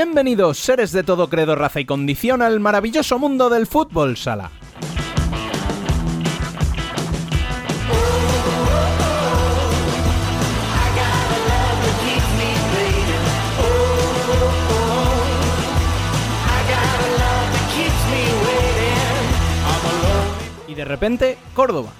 Bienvenidos, seres de todo credo, raza y condición, al maravilloso mundo del fútbol sala. Y de repente, Córdoba.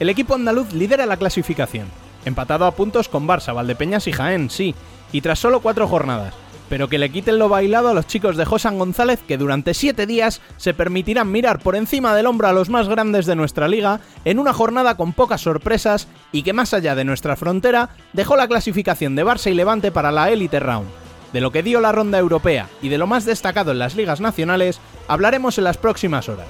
El equipo andaluz lidera la clasificación, empatado a puntos con Barça, Valdepeñas y Jaén, sí, y tras solo cuatro jornadas pero que le quiten lo bailado a los chicos de Josan González que durante 7 días se permitirán mirar por encima del hombro a los más grandes de nuestra liga en una jornada con pocas sorpresas y que más allá de nuestra frontera dejó la clasificación de Barça y Levante para la Elite Round. De lo que dio la ronda europea y de lo más destacado en las ligas nacionales hablaremos en las próximas horas.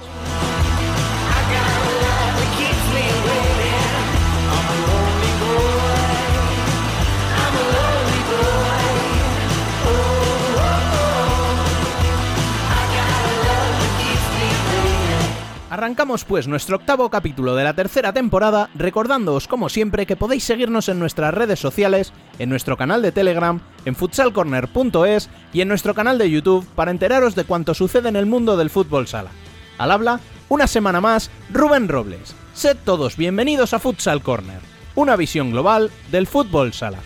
Arrancamos pues nuestro octavo capítulo de la tercera temporada, recordándoos como siempre que podéis seguirnos en nuestras redes sociales, en nuestro canal de Telegram, en futsalcorner.es y en nuestro canal de YouTube para enteraros de cuanto sucede en el mundo del fútbol sala. Al habla, una semana más, Rubén Robles. Sed todos bienvenidos a Futsal Corner, una visión global del fútbol sala.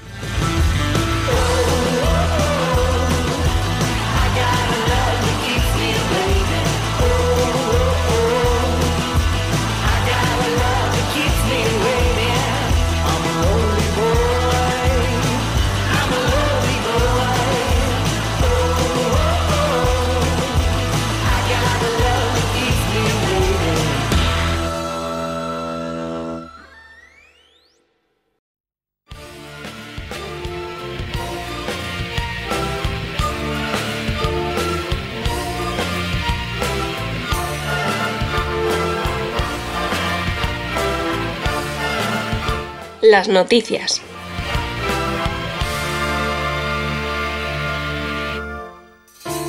Las noticias.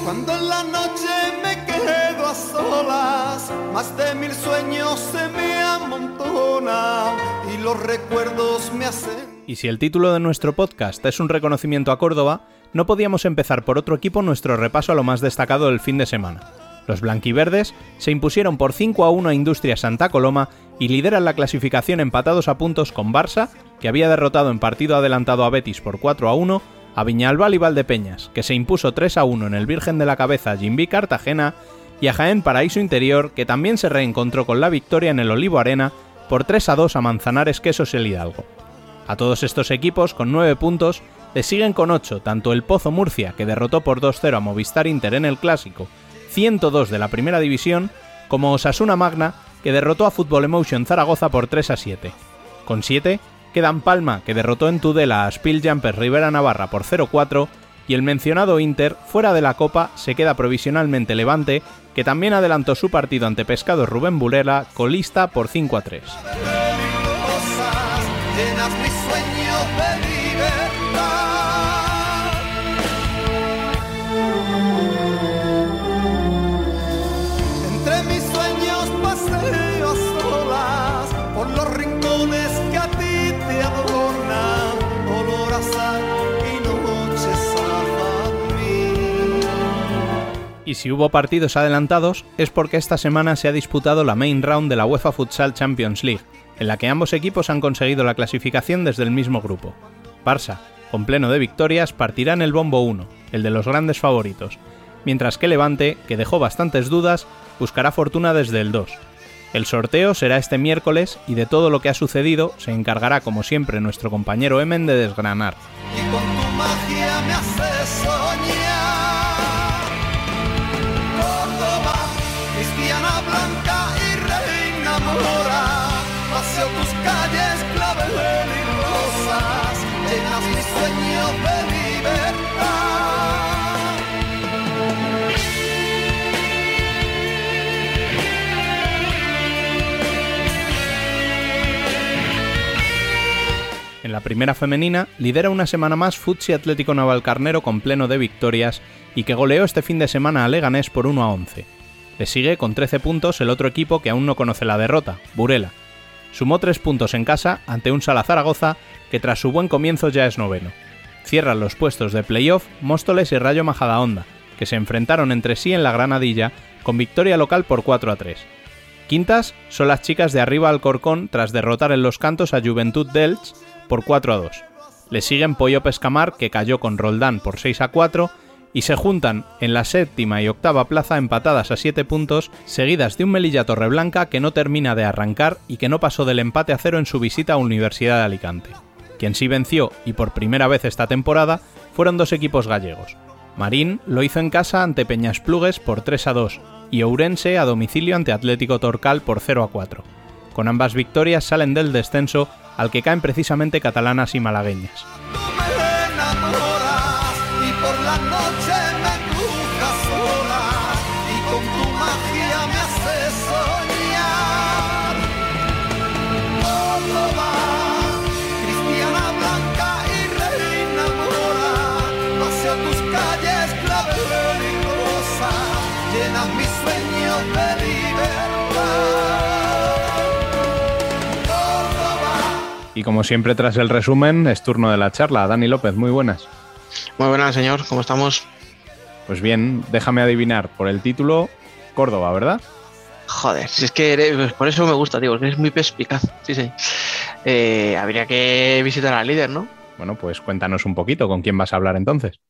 Cuando en la noche me quedo a solas, más de mil sueños se me amontonan y los recuerdos me hacen. Y si el título de nuestro podcast es un reconocimiento a Córdoba, no podíamos empezar por otro equipo nuestro repaso a lo más destacado del fin de semana. Los blanquiverdes se impusieron por 5 a 1 a Industria Santa Coloma y lideran la clasificación empatados a puntos con Barça, que había derrotado en partido adelantado a Betis por 4 a 1, a Viñalbal y Valdepeñas, que se impuso 3 a 1 en el Virgen de la Cabeza Jimbi Cartagena, y a Jaén Paraíso Interior, que también se reencontró con la victoria en el Olivo Arena por 3 a 2 a Manzanares Quesos el Hidalgo. A todos estos equipos, con 9 puntos, le siguen con 8 tanto el Pozo Murcia, que derrotó por 2-0 a Movistar Inter en el Clásico, 102 de la Primera División, como Osasuna Magna, que derrotó a Football Emotion Zaragoza por 3 a 7. Con 7 quedan Palma, que derrotó en Tudela a Spill Jumpers Rivera Navarra por 0-4, y el mencionado Inter, fuera de la Copa, se queda provisionalmente Levante, que también adelantó su partido ante Pescado Rubén Burela, colista por 5 a 3. Y si hubo partidos adelantados es porque esta semana se ha disputado la main round de la UEFA Futsal Champions League, en la que ambos equipos han conseguido la clasificación desde el mismo grupo. Barça, con pleno de victorias, partirá en el bombo 1, el de los grandes favoritos, mientras que Levante, que dejó bastantes dudas, buscará fortuna desde el 2. El sorteo será este miércoles y de todo lo que ha sucedido se encargará como siempre nuestro compañero Emen de desgranar. En la primera femenina lidera una semana más Futsi Atlético Navalcarnero con pleno de victorias y que goleó este fin de semana a Leganés por 1 a 11. Le sigue con 13 puntos el otro equipo que aún no conoce la derrota, Burela. Sumó 3 puntos en casa ante un Salazaragoza que tras su buen comienzo ya es noveno. Cierran los puestos de playoff Móstoles y Rayo Majadahonda, que se enfrentaron entre sí en la Granadilla con victoria local por 4 a 3. Quintas son las chicas de arriba Alcorcón tras derrotar en los cantos a Juventud Delch por 4 a 2. Le siguen Pollo Pescamar, que cayó con Roldán por 6 a 4, y se juntan en la séptima y octava plaza empatadas a 7 puntos, seguidas de un Melilla Torreblanca que no termina de arrancar y que no pasó del empate a cero en su visita a Universidad de Alicante. Quien sí venció, y por primera vez esta temporada, fueron dos equipos gallegos. Marín lo hizo en casa ante Peñas Plugues por 3 a 2 y Ourense a domicilio ante Atlético Torcal por 0 a 4. Con ambas victorias salen del descenso al que caen precisamente catalanas y malagueñas. Y como siempre, tras el resumen, es turno de la charla. Dani López, muy buenas. Muy buenas, señor. ¿Cómo estamos? Pues bien, déjame adivinar por el título Córdoba, ¿verdad? Joder, si es que eres, pues por eso me gusta, tío, porque eres muy perspicaz. Sí, sí. Eh, habría que visitar al líder, ¿no? Bueno, pues cuéntanos un poquito con quién vas a hablar entonces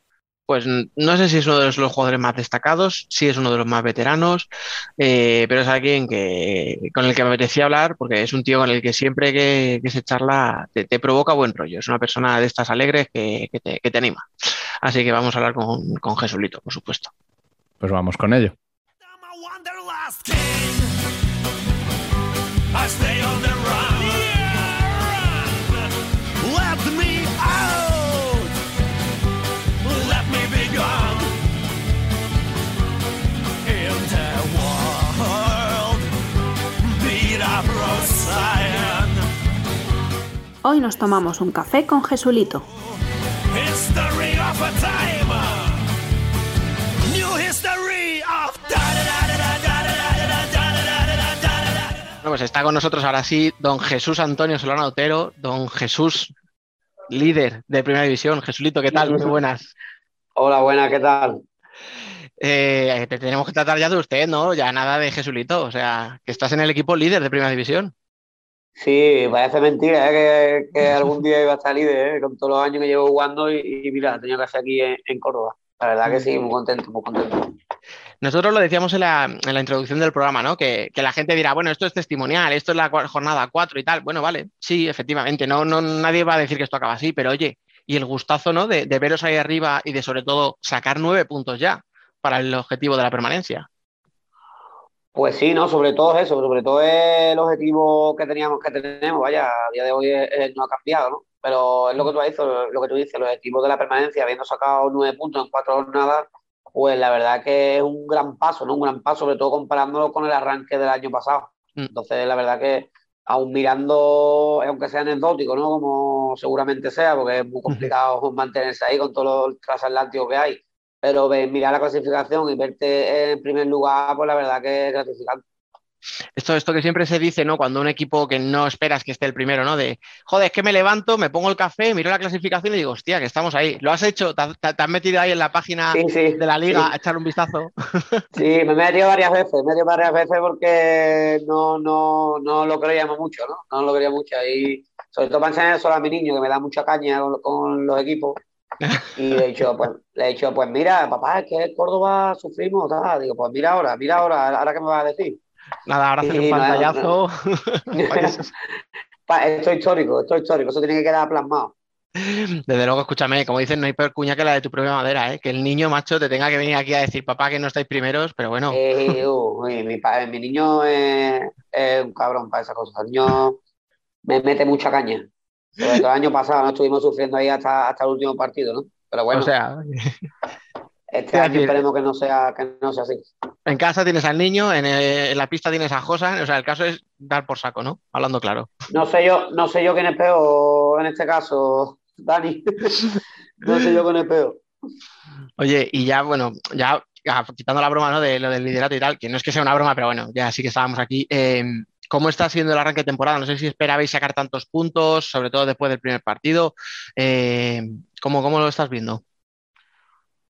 pues no sé si es uno de los, jugadores más destacados, sí es uno de los más veteranos, eh, pero es alguien que, con el que me apetecía hablar porque es un tío con el que siempre que, se charla te, provoca buen rollo. Es una persona de estas alegres que, te, anima. Así que vamos a hablar con, con Jesulito, por supuesto. Pues vamos con ello. Hoy nos tomamos un café con Jesulito. pues está con nosotros ahora sí don Jesús Antonio Solano Otero, don Jesús, líder de Primera División. Jesulito, ¿qué tal? Muy buenas. Hola, buenas, ¿qué tal? Eh, te tenemos que tratar ya de usted, ¿no? Ya nada de Jesulito, o sea, que estás en el equipo líder de Primera División. Sí, parece mentira ¿eh? que, algún día iba a salir ¿eh? con todos los años que llevo jugando y, mira, tenía que hacer aquí en, Córdoba. La verdad que sí, muy contento, muy contento. Nosotros lo decíamos en la, introducción del programa, ¿no? Que, la gente dirá, bueno, esto es testimonial, esto es la jornada 4 y tal. Bueno, vale, sí, efectivamente, no, no, nadie va a decir que esto acaba así, pero oye, y el gustazo, ¿no? De, de veros ahí arriba y de sobre todo sacar nueve puntos ya para el objetivo de la permanencia. Pues sí, no, sobre todo eso, sobre todo es el objetivo que teníamos, que tenemos, vaya, a día de hoy no ha cambiado, ¿no? Pero es lo que tú dices, lo que tú dices, los objetivos de la permanencia, habiendo sacado nueve puntos en cuatro jornadas, pues la verdad que es un gran paso, ¿no? Un gran paso, sobre todo comparándolo con el arranque del año pasado. Mm. Entonces, la verdad que aún mirando, aunque sea anecdótico, ¿no? Como seguramente sea, porque es muy complicado mantenerse ahí con todos los transatlánticos que hay pero mirar la clasificación y verte en primer lugar, pues la verdad que es gratificante. Esto, esto que siempre se dice, ¿no? Cuando un equipo que no esperas que esté el primero, ¿no? De, joder, es que me levanto, me pongo el café, miro la clasificación y digo, hostia, que estamos ahí. ¿Lo has hecho? ¿Te, has metido ahí en la página de la liga a echar un vistazo? Sí, me he metido varias veces, me he metido varias veces porque no, no, no lo creíamos mucho, ¿no? No lo quería mucho. Y sobre todo para enseñar eso a mi niño, que me da mucha caña con los equipos. Y le he dicho, pues, le he dicho, pues mira, papá, es que Córdoba sufrimos, Digo, pues mira ahora, mira ahora, ahora qué me vas a decir. Nada, ahora hacer un pantallazo. esto es histórico, esto es histórico, eso tiene que quedar plasmado. Desde luego, escúchame, como dicen, no hay peor cuña que la de tu propia madera, ¿eh? que el niño macho te tenga que venir aquí a decir, papá, que no estáis primeros, pero bueno. mi, niño es, un cabrón para esas cosas. El niño me mete mucha caña. Sobre el año pasado no estuvimos sufriendo ahí hasta, hasta el último partido, ¿no? Pero bueno. O sea. Este año esperemos que no, sea, que no sea así. En casa tienes al niño, en, la pista tienes a Josa, o sea, el caso es dar por saco, ¿no? Hablando claro. No sé yo, no sé yo quién es peor en este caso, Dani. no sé yo quién es peor. Oye, y ya, bueno, ya quitando la broma, ¿no? De lo del liderato y tal, que no es que sea una broma, pero bueno, ya sí que estábamos aquí. Eh, ¿Cómo está siendo el arranque de temporada? No sé si esperabais sacar tantos puntos, sobre todo después del primer partido. Eh, ¿Cómo, cómo lo estás viendo?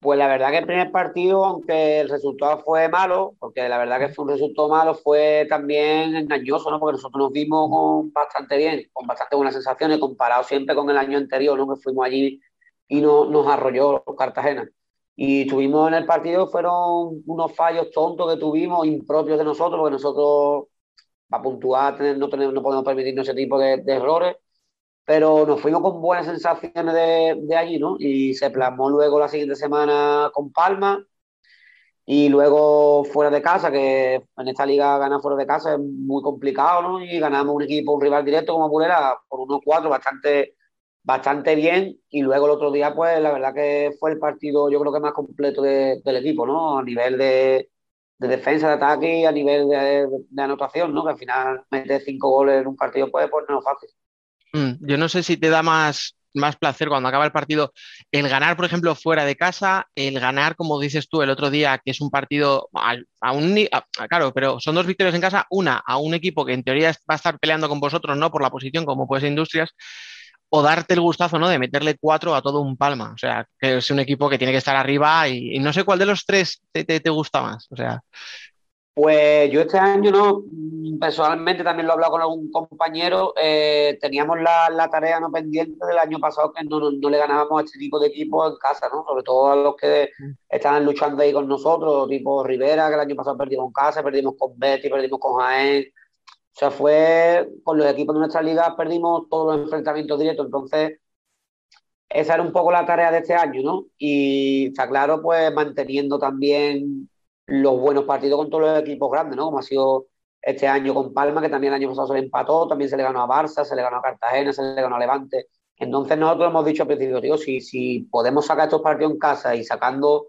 Pues la verdad que el primer partido, aunque el resultado fue malo, porque la verdad que fue un resultado malo, fue también engañoso, ¿no? Porque nosotros nos vimos con bastante bien, con bastante buenas sensaciones, comparado siempre con el año anterior, ¿no? Que fuimos allí y no, nos arrolló Cartagena. Y tuvimos en el partido, fueron unos fallos tontos que tuvimos, impropios de nosotros, porque nosotros, para puntuar, no, tenemos, no podemos permitirnos ese tipo de, errores pero nos fuimos con buenas sensaciones de, de, allí, ¿no? Y se plasmó luego la siguiente semana con Palma y luego fuera de casa, que en esta liga ganar fuera de casa es muy complicado, ¿no? Y ganamos un equipo, un rival directo como Purera por unos cuatro, bastante, bastante bien. Y luego el otro día, pues la verdad que fue el partido, yo creo que más completo de, del equipo, ¿no? A nivel de, de defensa, de ataque y a nivel de, anotación, ¿no? Que al final meter cinco goles en un partido puede ponernos fácil. Mm, yo no sé si te da más, más placer cuando acaba el partido el ganar, por ejemplo, fuera de casa, el ganar, como dices tú el otro día, que es un partido a, un claro, pero son dos victorias en casa, una a un equipo que en teoría va a estar peleando con vosotros, no por la posición, como puede ser Industrias, o darte el gustazo, ¿no? De meterle cuatro a todo un palma. O sea, que es un equipo que tiene que estar arriba y, no sé cuál de los tres te, te, te gusta más. O sea. Pues yo este año, no, personalmente también lo he hablado con algún compañero, eh, teníamos la, la, tarea no pendiente del año pasado que no, no, no, le ganábamos a este tipo de equipos en casa, ¿no? Sobre todo a los que estaban luchando ahí con nosotros, tipo Rivera, que el año pasado perdimos en casa, perdimos con Betty, perdimos con Jaén. O sea, fue con los equipos de nuestra liga, perdimos todos los enfrentamientos directos. Entonces, esa era un poco la tarea de este año, ¿no? Y está claro, pues manteniendo también los buenos partidos con todos los equipos grandes, ¿no? Como ha sido este año con Palma, que también el año pasado se le empató, también se le ganó a Barça, se le ganó a Cartagena, se le ganó a Levante. Entonces nosotros hemos dicho al principio, tío, si, si podemos sacar estos partidos en casa y sacando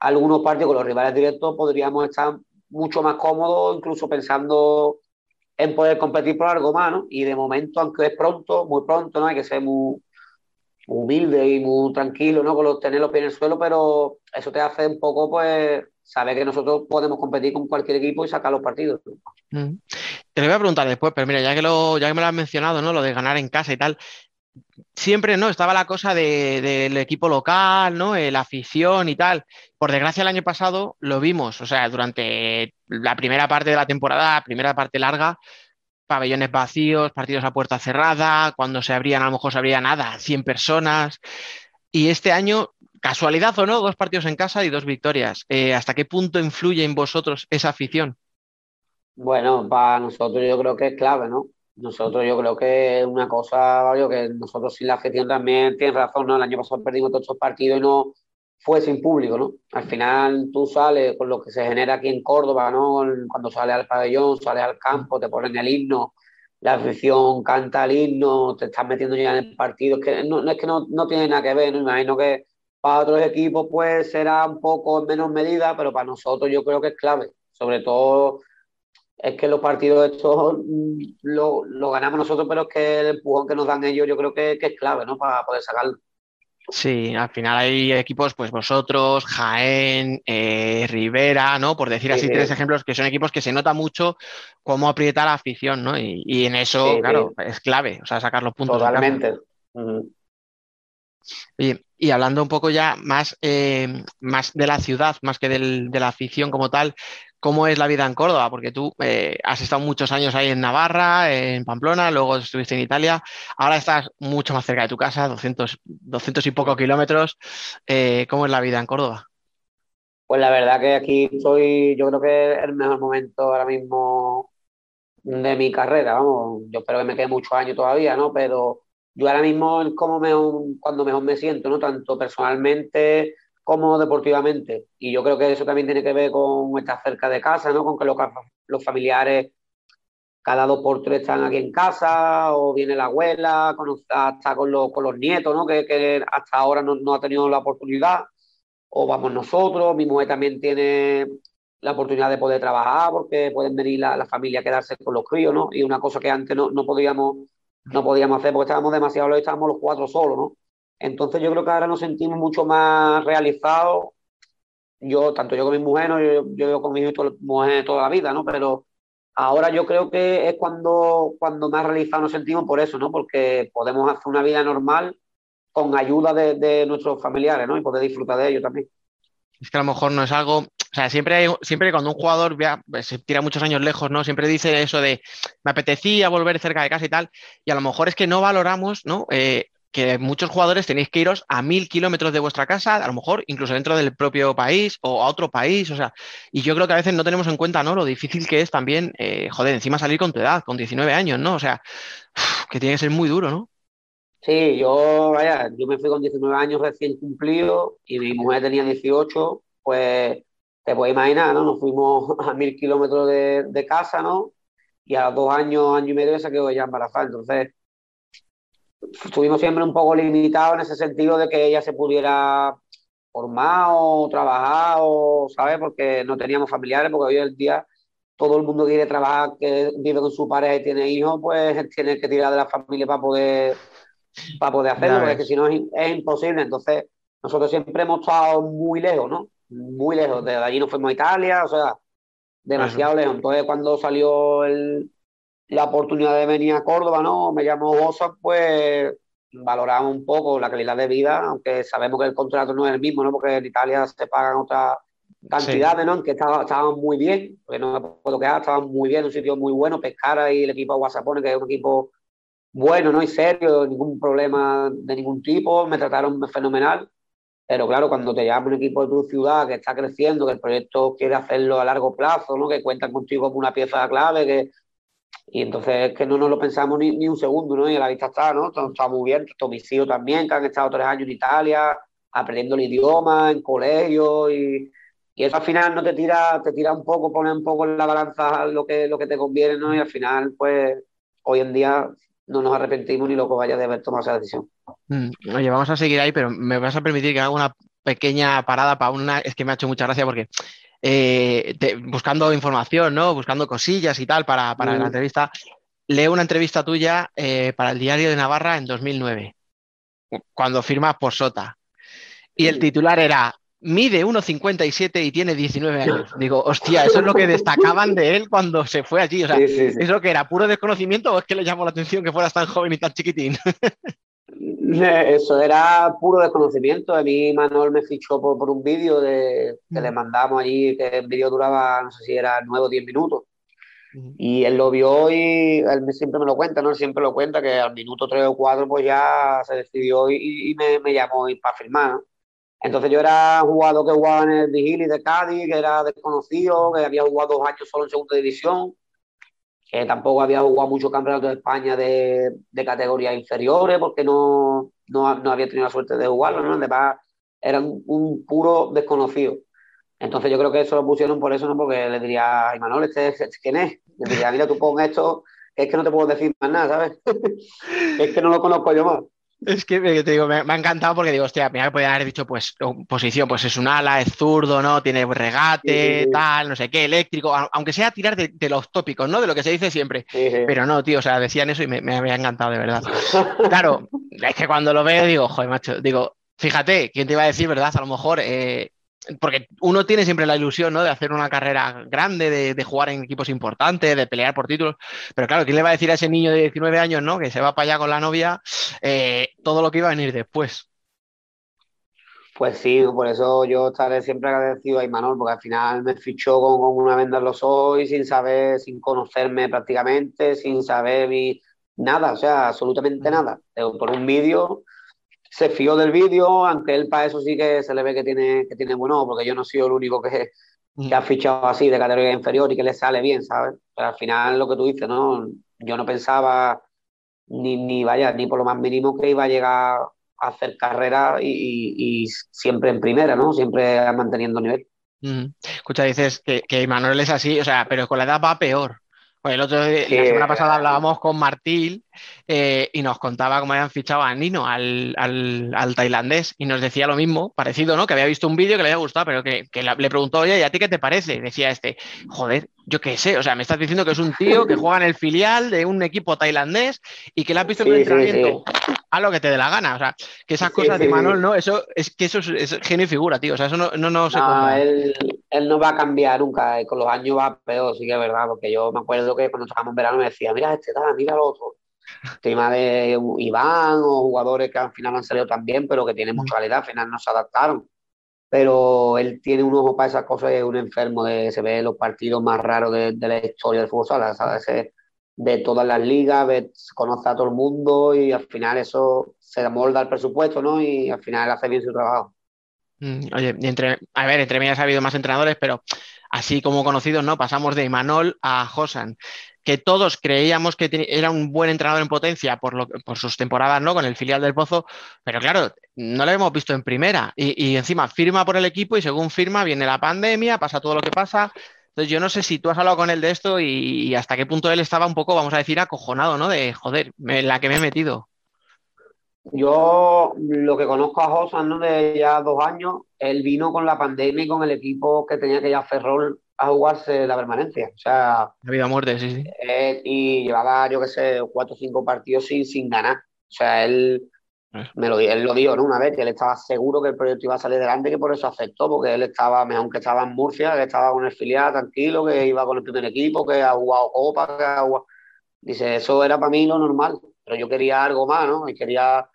algunos partidos con los rivales directos, podríamos estar mucho más cómodos, incluso pensando en poder competir por algo más, ¿no? Y de momento, aunque es pronto, muy pronto, ¿no? Hay que ser muy, humilde y muy tranquilo, ¿no? Con los, tener los pies en el suelo, pero eso te hace un poco, pues, saber que nosotros podemos competir con cualquier equipo y sacar los partidos. Mm. Te lo voy a preguntar después, pero mira, ya que, lo, ya que me lo has mencionado, ¿no? Lo de ganar en casa y tal, siempre, ¿no? Estaba la cosa del de, equipo local, ¿no? Eh, la afición y tal. Por desgracia, el año pasado lo vimos, o sea, durante la primera parte de la temporada, primera parte larga, pabellones vacíos, partidos a puerta cerrada, cuando se abrían, a lo mejor se abría nada, 100 personas. Y este año casualidad o no, dos partidos en casa y dos victorias. Eh, ¿Hasta qué punto influye en vosotros esa afición? Bueno, para nosotros yo creo que es clave, ¿no? Nosotros yo creo que es una cosa, yo, que nosotros sin la afición también tienes razón, ¿no? El año pasado perdimos todos estos partidos y no fue sin público, ¿no? Al final tú sales con lo que se genera aquí en Córdoba, ¿no? Cuando sales al pabellón, sales al campo, te ponen el himno, la afición canta el himno, te estás metiendo ya en el partido, es que no, es que no, no tiene nada que ver, ¿no? Imagino que para otros equipos pues será un poco en menos medida, pero para nosotros yo creo que es clave. Sobre todo es que los partidos estos mm, lo, lo ganamos nosotros, pero es que el empujón que nos dan ellos yo creo que, que es clave, ¿no? Para poder sacarlo. Sí, al final hay equipos, pues vosotros, Jaén, eh, Rivera, ¿no? Por decir así sí, tres ejemplos, que son equipos que se nota mucho cómo aprieta la afición, ¿no? Y, y en eso, sí, claro, es clave, o sea, sacar los puntos. Totalmente. Uh -huh. Oye, y hablando un poco ya más, eh, más de la ciudad, más que del, de la afición como tal, ¿cómo es la vida en Córdoba? Porque tú eh, has estado muchos años ahí en Navarra, en Pamplona, luego estuviste en Italia, ahora estás mucho más cerca de tu casa, 200, 200 y poco kilómetros. Eh, ¿Cómo es la vida en Córdoba? Pues la verdad que aquí estoy, yo creo que el mejor momento ahora mismo de mi carrera, vamos, yo espero que me quede muchos años todavía, ¿no? Pero yo ahora mismo es como mejor, cuando mejor me siento, ¿no? Tanto personalmente como deportivamente. Y yo creo que eso también tiene que ver con estar cerca de casa, ¿no? Con que los, los familiares cada dos por tres están aquí en casa, o viene la abuela, hasta con los, con los nietos, ¿no? Que, que hasta ahora no, no, ha tenido la oportunidad, o vamos nosotros, mi mujer también tiene la oportunidad de poder trabajar, porque pueden venir la, la familia a quedarse con los críos, ¿no? Y una cosa que antes no, no podíamos no podíamos hacer porque estábamos demasiado estábamos los cuatro solos, ¿no? Entonces yo creo que ahora nos sentimos mucho más realizados. Yo, tanto yo con mi mujer, ¿no? yo, yo con mi mujer toda la vida, ¿no? Pero ahora yo creo que es cuando, cuando más realizados nos sentimos por eso, ¿no? Porque podemos hacer una vida normal con ayuda de, de nuestros familiares, ¿no? Y poder disfrutar de ello también. Es que a lo mejor no es algo, o sea, siempre, siempre cuando un jugador pues, se tira muchos años lejos, ¿no? Siempre dice eso de, me apetecía volver cerca de casa y tal, y a lo mejor es que no valoramos, ¿no? Eh, que muchos jugadores tenéis que iros a mil kilómetros de vuestra casa, a lo mejor incluso dentro del propio país o a otro país, o sea, y yo creo que a veces no tenemos en cuenta, ¿no? Lo difícil que es también, eh, joder, encima salir con tu edad, con 19 años, ¿no? O sea, que tiene que ser muy duro, ¿no? Sí, yo, vaya, yo me fui con 19 años recién cumplido y mi mujer tenía 18, pues te puedes imaginar, ¿no? Nos fuimos a mil kilómetros de, de casa, ¿no? Y a los dos años, año y medio se quedó ella embarazada. Entonces, estuvimos siempre un poco limitados en ese sentido de que ella se pudiera formar o trabajar, o, ¿sabes? Porque no teníamos familiares, porque hoy en día todo el mundo quiere trabajar, que vive con su pareja y tiene hijos, pues tiene que tirar de la familia para poder para poder hacerlo, porque si no es, es imposible. Entonces, nosotros siempre hemos estado muy lejos, ¿no? Muy lejos. Desde allí nos fuimos a Italia, o sea, demasiado lejos. Entonces, cuando salió el- la oportunidad de venir a Córdoba, ¿no? Me llamó Bosa, pues valoramos un poco la calidad de vida, aunque sabemos que el contrato no es el mismo, ¿no? Porque en Italia se pagan otras cantidades, ¿no? En que estaba- estaban muy bien, porque no me puedo quedar, estaban muy bien, un sitio muy bueno, Pescara y el equipo de Guasapone, que es un equipo bueno, ¿no? Y serio, ningún problema de ningún tipo, me trataron fenomenal. Pero claro, cuando te llama un equipo de tu ciudad que está creciendo, que el proyecto quiere hacerlo a largo plazo, ¿no? Que cuentan contigo como una pieza clave, que... Y entonces es que no nos lo pensamos ni, ni un segundo, ¿no? Y a la vista está, ¿no? Está muy bien, hijos también, que han estado tres años en Italia, aprendiendo el idioma, en colegio, y, y eso al final no te tira, te tira un poco, pone un poco en la balanza lo que, lo que te conviene, ¿no? Y al final, pues, hoy en día no nos arrepentimos ni loco vaya de haber tomado esa decisión. Mm, Oye, vamos a seguir ahí, pero me vas a permitir que haga una pequeña parada para una. Es que me ha hecho mucha gracia porque eh, te- buscando información, ¿no? Buscando cosillas y tal para, para la Mm. entrevista, leo una entrevista tuya eh, para el Diario de Navarra en 2009, cuando firmas por Sota. Y el titular era. Mide 1,57 y tiene 19 años. Digo, hostia, eso es lo que destacaban de él cuando se fue allí. O sea, Sí, sí, sí. ¿es lo que era puro desconocimiento o es que le llamó la atención que fueras tan joven y tan chiquitín? Eso era puro desconocimiento. A mí Manuel me fichó por, por un vídeo de, que Mm. le mandamos allí, que el vídeo duraba, no sé si era 9 o 10 minutos. Y él lo vio y él siempre me lo cuenta, ¿no? Él siempre lo cuenta que al minuto 3 o 4 pues ya se decidió y, y me, me llamó y para firmar, ¿no? Entonces yo era jugador que jugaba en el Vigili de Cádiz, que era desconocido, que había jugado dos años solo en segunda división, que tampoco había jugado muchos campeonatos de España de, de categorías inferiores porque no, no, no había tenido la suerte de jugarlo, ¿no? Además, era un, puro desconocido. Entonces yo creo que eso lo pusieron por eso, ¿no? Porque le diría, Imanol, ¿este, este quién es? Le diría, mira, tú pon esto, es que no te puedo decir más nada, ¿sabes? es que no lo conozco yo más. Es que me, te digo, me, me ha encantado porque digo, hostia, mira que podían haber dicho, pues, posición, pues es un ala, es zurdo, ¿no? Tiene regate, Sí, sí, sí. tal, no sé qué, eléctrico, aunque sea tirar de, de los tópicos, ¿no? De lo que se dice siempre. Sí. Pero no, tío, o sea, decían eso y me, me había encantado, de verdad. Claro, es que cuando lo veo digo, joder, macho, digo, fíjate, ¿quién te iba a decir, verdad? A lo mejor, eh, porque uno tiene siempre la ilusión, ¿no? De hacer una carrera grande, de, de jugar en equipos importantes, de pelear por títulos. Pero claro, ¿quién le va a decir a ese niño de 19 años, ¿no? Que se va para allá con la novia, eh, todo lo que iba a venir después. Pues sí, por eso yo estaré siempre agradecido a Imanol, porque al final me fichó con, con una venda en los ojos y sin saber, sin conocerme prácticamente, sin saber mi, nada, o sea, absolutamente nada. Pero por un vídeo, se fió del vídeo, aunque él para eso sí que se le ve que tiene, que tiene buen ojo, porque yo no soy el único que, que ha fichado así de categoría inferior y que le sale bien, ¿sabes? Pero al final lo que tú dices, ¿no? Yo no pensaba ni, ni vaya, ni por lo más mínimo que iba a llegar a hacer carrera y, y- y siempre en primera, ¿no? Siempre manteniendo nivel. Mm. Escucha, dices que, que Manuel es así, o sea, pero con la edad va peor. Pues el otro día- Sí. la semana pasada hablábamos con Martil eh, y nos contaba cómo habían fichado a Nino, al, al- al tailandés, y nos decía lo mismo, parecido, ¿no? Que había visto un vídeo que le había gustado, pero que, que la- le preguntó, oye, ¿y a ti qué te parece? Y decía este, joder, yo qué sé, o sea, me estás diciendo que es un tío que juega en el filial de un equipo tailandés y que le has visto en un Sí, sí, entrenamiento, a lo que te dé la gana, o sea, que esas cosas de. Manuel, ¿no? Eso es que eso es, es genio y figura, tío, o sea, eso no, no, no se No, él, él no va a cambiar nunca, eh, con los años va peor, sí que es verdad, porque yo me acuerdo que cuando estábamos en verano me decía, mira este tal, mira el otro. Tema de Iván o jugadores que al final han salido también, pero que tienen mucha calidad, al final no se adaptaron. Pero él tiene un ojo para esas cosas, es un enfermo, de, se ve los partidos más raros de, la historia del fútbol sala, ¿sabes? de todas las ligas, conoce a todo el mundo y al final eso se molda el presupuesto, ¿no? Y al final hace bien su trabajo. Mm, oye, entre, a ver, entre mí ha habido más entrenadores, pero así como conocidos, ¿no? Pasamos de Imanol a Josan, que todos creíamos que era un buen entrenador en potencia por, lo, por sus temporadas, ¿no? Con el filial del Pozo, pero claro, no lo hemos visto en primera. Y, encima firma por el equipo y según firma viene la pandemia, pasa todo lo que pasa. Entonces yo no sé si tú has hablado con él de esto y, hasta qué punto él estaba un poco, vamos a decir, acojonado, ¿no? De, joder, en la que me he metido. Yo lo que conozco a Josan ¿no? de ya dos años, él vino con la pandemia y con el equipo que tenía que ir a Ferrol a jugarse la permanencia. O sea, la vida muerte, sí, sí. Eh, y llevaba, yo qué sé, cuatro o cinco partidos sin, sin ganar. O sea, él, me lo, él lo dijo ¿no? una vez, que él estaba seguro que el proyecto iba a salir adelante, que por eso aceptó, porque él estaba, mejor que estaba en Murcia, que estaba con el filial tranquilo, que iba con el primer equipo, que ha jugado Copa, que ha jugado... Dice, eso era para mí lo normal pero yo quería algo más, ¿no? Y quería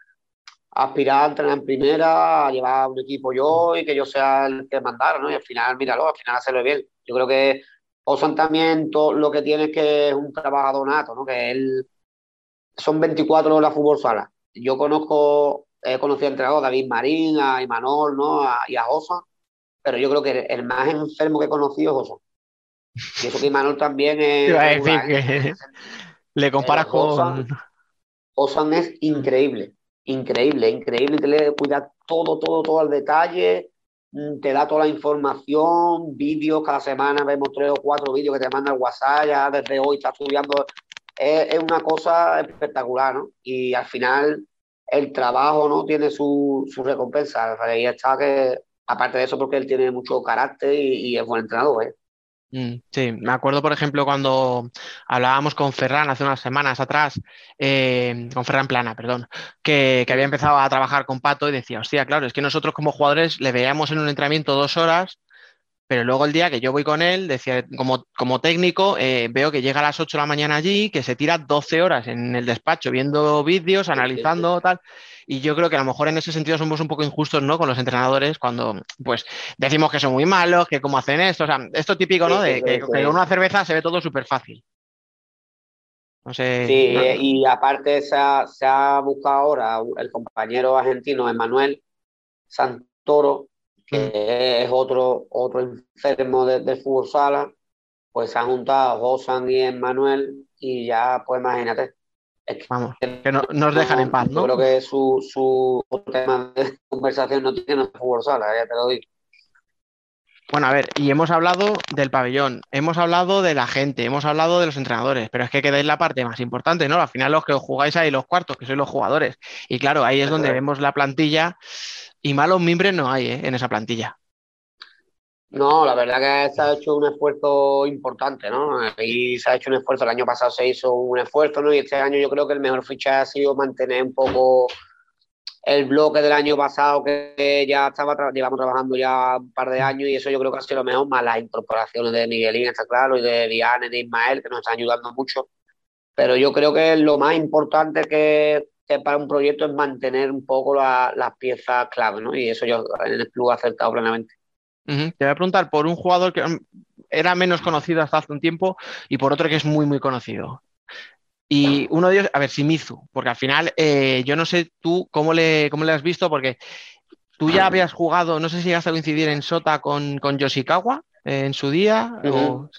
aspirar a entrenar en primera, a llevar un equipo yo y que yo sea el que mandara, ¿no? Y al final, míralo, al final hacerlo bien. Yo creo que Osan también todo lo que tiene es que es un trabajador nato, ¿no? Que él son 24 horas fútbol sala. Yo conozco, he conocido a entrenador David Marín, a Imanol, ¿no? y a Osan, pero yo creo que el, más enfermo que he conocido es Osan. Y eso que Imanol también es. le comparas con. Osan es increíble, increíble, increíble, te le cuida todo, todo, todo al detalle, te da toda la información, vídeos, cada semana vemos tres o cuatro vídeos que te manda el WhatsApp, ya desde hoy está estudiando, es, una cosa espectacular, ¿no? Y al final el trabajo, ¿no? Tiene su, su recompensa, ahí está que, aparte de eso, porque él tiene mucho carácter y, y es buen entrenador, ¿eh? Mm, sí, me acuerdo, por ejemplo, cuando hablábamos con Ferran hace unas semanas atrás, eh, con Ferran Plana, perdón, que, había empezado a trabajar con Pato y decía, hostia, claro, es que nosotros como jugadores le veíamos en un entrenamiento dos horas, pero luego el día que yo voy con él, decía, como, como técnico, eh, veo que llega a las 8 de la mañana allí, que se tira 12 horas en el despacho viendo vídeos, analizando tal. Y yo creo que a lo mejor en ese sentido somos un poco injustos, ¿no? Con los entrenadores cuando, pues, decimos que son muy malos, que cómo hacen esto. O sea, esto típico, ¿no? De que, con una cerveza se ve todo súper fácil. No sé. Sí, y aparte se ha, buscado ahora el compañero argentino Emanuel Santoro, que mm. es otro, otro enfermo de, de, fútbol sala, pues se han juntado Josan y Emanuel y ya, pues imagínate, Vamos, que no, nos dejan en paz, ¿no? creo que su, su tema de conversación no tiene fútbol sala, ya te lo digo. Bueno, a ver, y hemos hablado del pabellón, hemos hablado de la gente, hemos hablado de los entrenadores, pero es que quedáis la parte más importante, ¿no? Al final los que jugáis ahí los cuartos, que sois los jugadores. Y claro, ahí es donde vemos la plantilla y malos mimbres no hay ¿eh? en esa plantilla. No, la verdad que se ha hecho un esfuerzo importante, ¿no? Y se ha hecho un esfuerzo, el año pasado se hizo un esfuerzo, ¿no? Y este año yo creo que el mejor fichaje ha sido mantener un poco el bloque del año pasado que ya estaba llevamos trabajando ya un par de años y eso yo creo que ha sido lo mejor, más las incorporaciones de Miguelín, está claro, y de Diane, de Ismael, que nos están ayudando mucho. Pero yo creo que lo más importante que, para un proyecto es mantener un poco las piezas clave, ¿no? Y eso yo en el club he acertado plenamente. Te voy a preguntar por un jugador que mm, era menos conocido hasta hace un tiempo y por otro que es muy, muy conocido. Y uno de ellos, a ver, Shimizu, porque al final eh, yo no sé tú cómo le, cómo le has visto, porque tú ya habías jugado, no sé si llegaste a coincidir en Sota con, con Yoshikawa en su día, o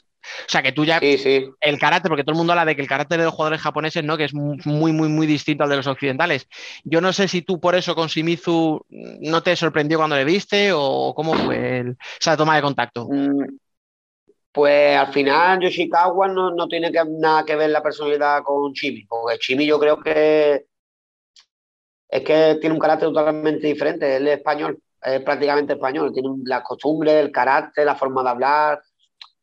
o sea, que tú ya. El carácter, porque todo el mundo habla de que el carácter de los jugadores japoneses, ¿no? Que es muy, muy, muy distinto al de los occidentales. Yo no sé si tú por eso con Shimizu no te sorprendió cuando le viste o cómo fue esa toma de contacto. Mm, pues al final Yoshikawa no, no tiene nada que ver la personalidad con Chimi, porque Chimi yo creo que es que tiene un carácter totalmente diferente. Él es español, es prácticamente español, tiene las costumbres, el carácter, la forma de hablar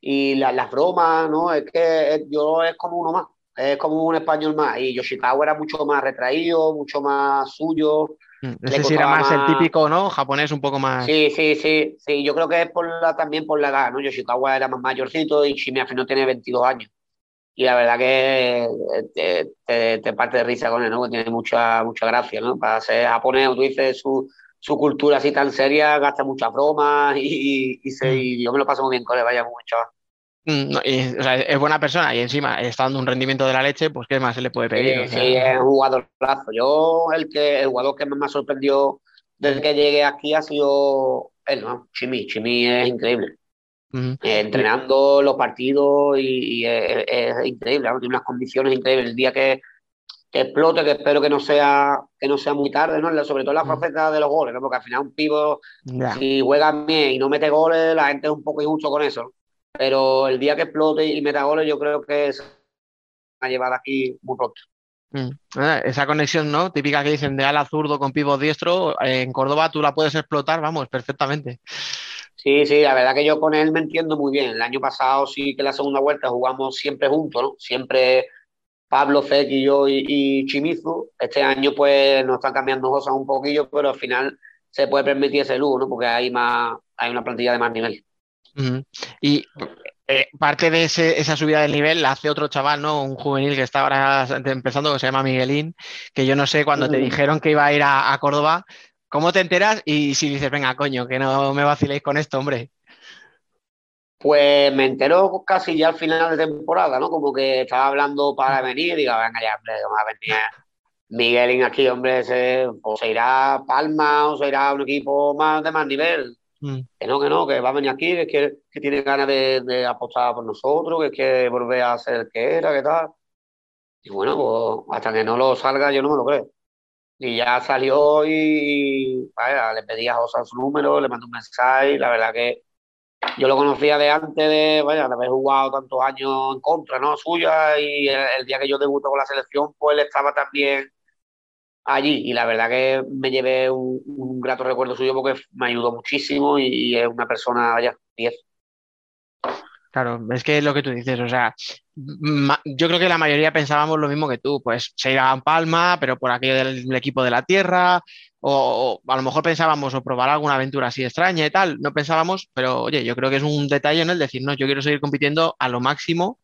y las bromas, ¿no? Es que yo es como uno más, es como un español más. Y Yoshikawa era mucho más retraído, mucho más suyo. Mm, ese sí era más, el típico, ¿no? Japonés un poco más. Sí, sí, sí, sí. Yo creo que es por la, también por la edad, ¿no? Yoshikawa era más mayorcito y Shimiafi no tiene 22 años. y la verdad que eh, te, te, parte de risa con él, ¿no? Que tiene mucha, mucha gracia, ¿no? Para ser japonés, tú dices, su, su cultura así tan seria, gasta muchas bromas y, y, se, y yo me lo paso muy bien con él, vaya, muy chaval. Mm, y, o sea, es buena persona y encima está dando un rendimiento de la leche, pues qué más se le puede pedir. Sí, o sea... sí es un jugadorazo. Yo, el, que, el jugador que más me sorprendió desde que llegué aquí ha sido él, ¿no? Chimi. Chimi es increíble. Uh -huh. eh, entrenando los partidos y, y es, es, increíble, ¿no? tiene unas condiciones increíbles. El día que, que, explote, que espero que no sea que no sea muy tarde, ¿no? Sobre todo la faceta de los goles, ¿no? Porque al final un pivo, yeah. si juega bien y no mete goles, la gente es un poco injusto con eso. ¿no? pero el día que explote y meta goles, yo creo que se va a llevar aquí muy pronto. Mm. Esa conexión, ¿no? Típica que dicen de ala zurdo con pivot diestro, en Córdoba tú la puedes explotar, vamos, perfectamente. Sí, sí, la verdad que yo con él me entiendo muy bien. El año pasado sí que la segunda vuelta jugamos siempre juntos, ¿no? Siempre Pablo, Fek y yo y, y Chimizu. Este año pues nos están cambiando cosas un poquillo, pero al final se puede permitir ese lujo, ¿no? Porque hay más, hay una plantilla de más nivel. Uh -huh. Y eh, parte de ese, esa subida del nivel la hace otro chaval, ¿no? Un juvenil que está ahora empezando, que se llama Miguelín, que yo no sé, cuando uh -huh. te dijeron que iba a ir a, a, Córdoba, ¿cómo te enteras? Y si dices, venga, coño, que no me vaciléis con esto, hombre. Pues me entero casi ya al final de temporada, ¿no? Como que estaba hablando para venir y digo, venga ya, hombre, vamos a venir Miguelín aquí, hombre, se, o se irá a Palma o se irá a un equipo más de más nivel Mm. Que no, que no, que va a venir aquí, que, que, que tiene ganas de, de, apostar por nosotros, que quiere volver a ser que era, que tal. Y bueno, pues hasta que no lo salga, yo no me lo creo. Y ya salió y vaya, le pedí a José su número, le mandé un mensaje, y la verdad que yo lo conocía de antes de, de haber jugado tantos años en contra, ¿no? Suya, y el, el día que yo debuto con la selección, pues él estaba también allí y la verdad que me llevé un, un, grato recuerdo suyo porque me ayudó muchísimo y, y es una persona, vaya, 10. Claro, es que es lo que tú dices, o sea, yo creo que la mayoría pensábamos lo mismo que tú, pues se irá a Palma, pero por aquello del, equipo de la tierra, o, o, a lo mejor pensábamos o probar alguna aventura así extraña y tal, no pensábamos, pero oye, yo creo que es un detalle en el decir, no, yo quiero seguir compitiendo a lo máximo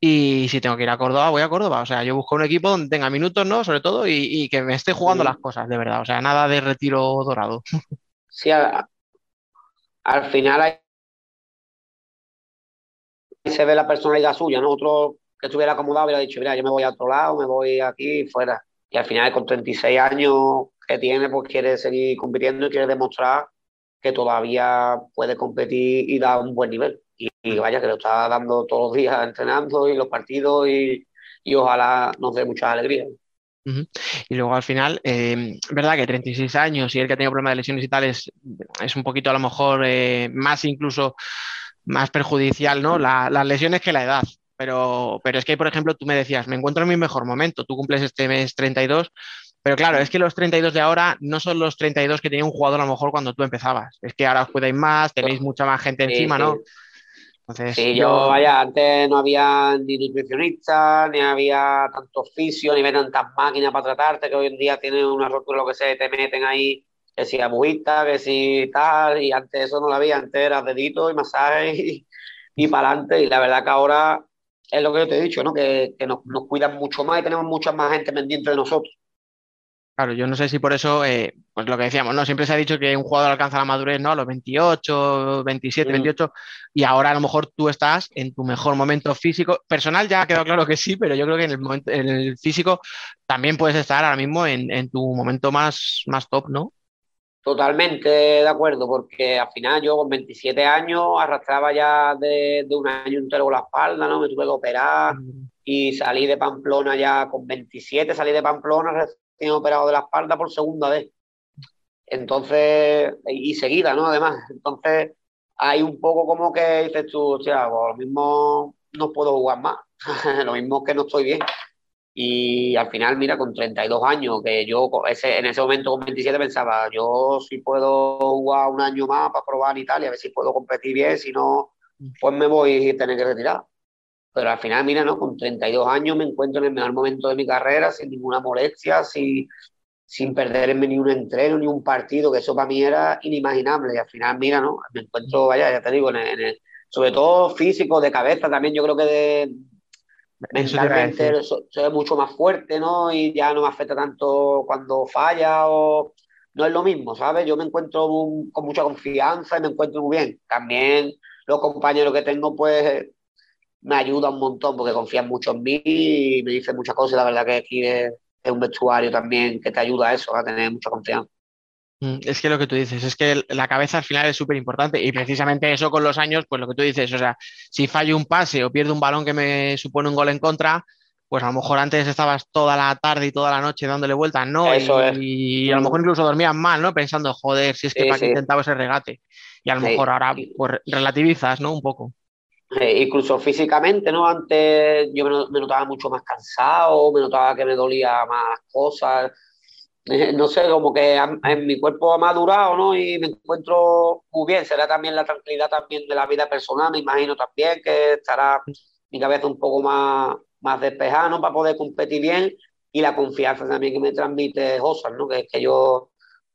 y si tengo que ir a Córdoba, voy a Córdoba. O sea, yo busco un equipo donde tenga minutos, ¿no? Sobre todo, y, y que me esté jugando sí. las cosas, de verdad. O sea, nada de retiro dorado. Sí, al final hay... se ve la personalidad suya, ¿no? Otro que estuviera acomodado hubiera dicho, mira, yo me voy a otro lado, me voy aquí, fuera. Y al final, con 36 años que tiene, pues quiere seguir compitiendo y quiere demostrar que todavía puede competir y dar un buen nivel y, y, vaya que lo está dando todos los días entrenando y los partidos y, y ojalá nos dé muchas alegrías. Uh -huh. Y luego al final, eh, verdad que 36 años y el que ha tenido problemas de lesiones y tal es, es un poquito a lo mejor eh, más incluso más perjudicial, ¿no? La, las lesiones que la edad. Pero, pero es que, por ejemplo, tú me decías, me encuentro en mi mejor momento, tú cumples este mes 32, pero claro, es que los 32 de ahora no son los 32 que tenía un jugador a lo mejor cuando tú empezabas. Es que ahora os cuidáis más, tenéis mucha más gente encima, sí. ¿no? Entonces, sí, yo, yo, vaya, antes no había ni nutricionistas, ni había tanto oficio, ni tantas máquinas para tratarte, que hoy en día tienes una rotura, lo que sea, te meten ahí, que si agujita, que si tal, y antes eso no lo había, antes era dedito y masaje y, y para adelante, y la verdad que ahora es lo que yo te he dicho, ¿no? Que, que nos, nos cuidan mucho más y tenemos mucha más gente pendiente de nosotros. Claro, yo no sé si por eso, eh, pues lo que decíamos, ¿no? Siempre se ha dicho que un jugador alcanza la madurez, ¿no? A los 28, 27, mm. 28, y ahora a lo mejor tú estás en tu mejor momento físico. Personal ya ha quedado claro que sí, pero yo creo que en el, momento, en el físico también puedes estar ahora mismo en, en tu momento más, más top, ¿no? Totalmente de acuerdo, porque al final yo con 27 años arrastraba ya de, de un año entero la espalda, ¿no? Me tuve que operar y salí de Pamplona ya con 27, salí de Pamplona recién operado de la espalda por segunda vez. Entonces, y seguida, ¿no? Además, entonces hay un poco como que dices tú, o sea, pues, lo mismo no puedo jugar más, lo mismo que no estoy bien. Y al final, mira, con 32 años, que yo ese, en ese momento con 27 pensaba, yo sí puedo jugar un año más para probar en Italia, a ver si puedo competir bien, si no, pues me voy a tener que retirar. Pero al final, mira, ¿no? Con 32 años me encuentro en el mejor momento de mi carrera, sin ninguna molestia, sin, sin perderme ni un entreno, ni un partido, que eso para mí era inimaginable. Y al final, mira, ¿no? Me encuentro, vaya, ya te digo, en el, en el, sobre todo físico, de cabeza también, yo creo que de mentalmente soy mucho más fuerte, ¿no? Y ya no me afecta tanto cuando falla o no es lo mismo, ¿sabes? Yo me encuentro con mucha confianza y me encuentro muy bien. También los compañeros que tengo, pues me ayudan un montón porque confían mucho en mí y me dicen muchas cosas. La verdad que aquí es, un vestuario también que te ayuda a eso, a tener mucha confianza. Mm, es que lo que tú dices, es que la cabeza al final es súper importante y precisamente eso con los años, pues lo que tú dices, o sea, si fallo un pase o pierdo un balón que me supone un gol en contra, pues a lo mejor antes estabas toda la tarde y toda la noche dándole vueltas, ¿no? y, a lo mejor incluso dormías mal, ¿no? Pensando, joder, si es que para qué intentaba ese regate. Y a lo mejor ahora pues relativizas, ¿no? Un poco. incluso físicamente, ¿no? Antes yo me, notaba mucho más cansado, me notaba que me dolía más cosas. no sé, como que en mi cuerpo ha madurado, ¿no? Y me encuentro muy bien. Será también la tranquilidad también de la vida personal, me imagino también que estará mi cabeza un poco más más despejado, Para poder competir bien y la confianza también que me transmite Josar, ¿no? Que es que yo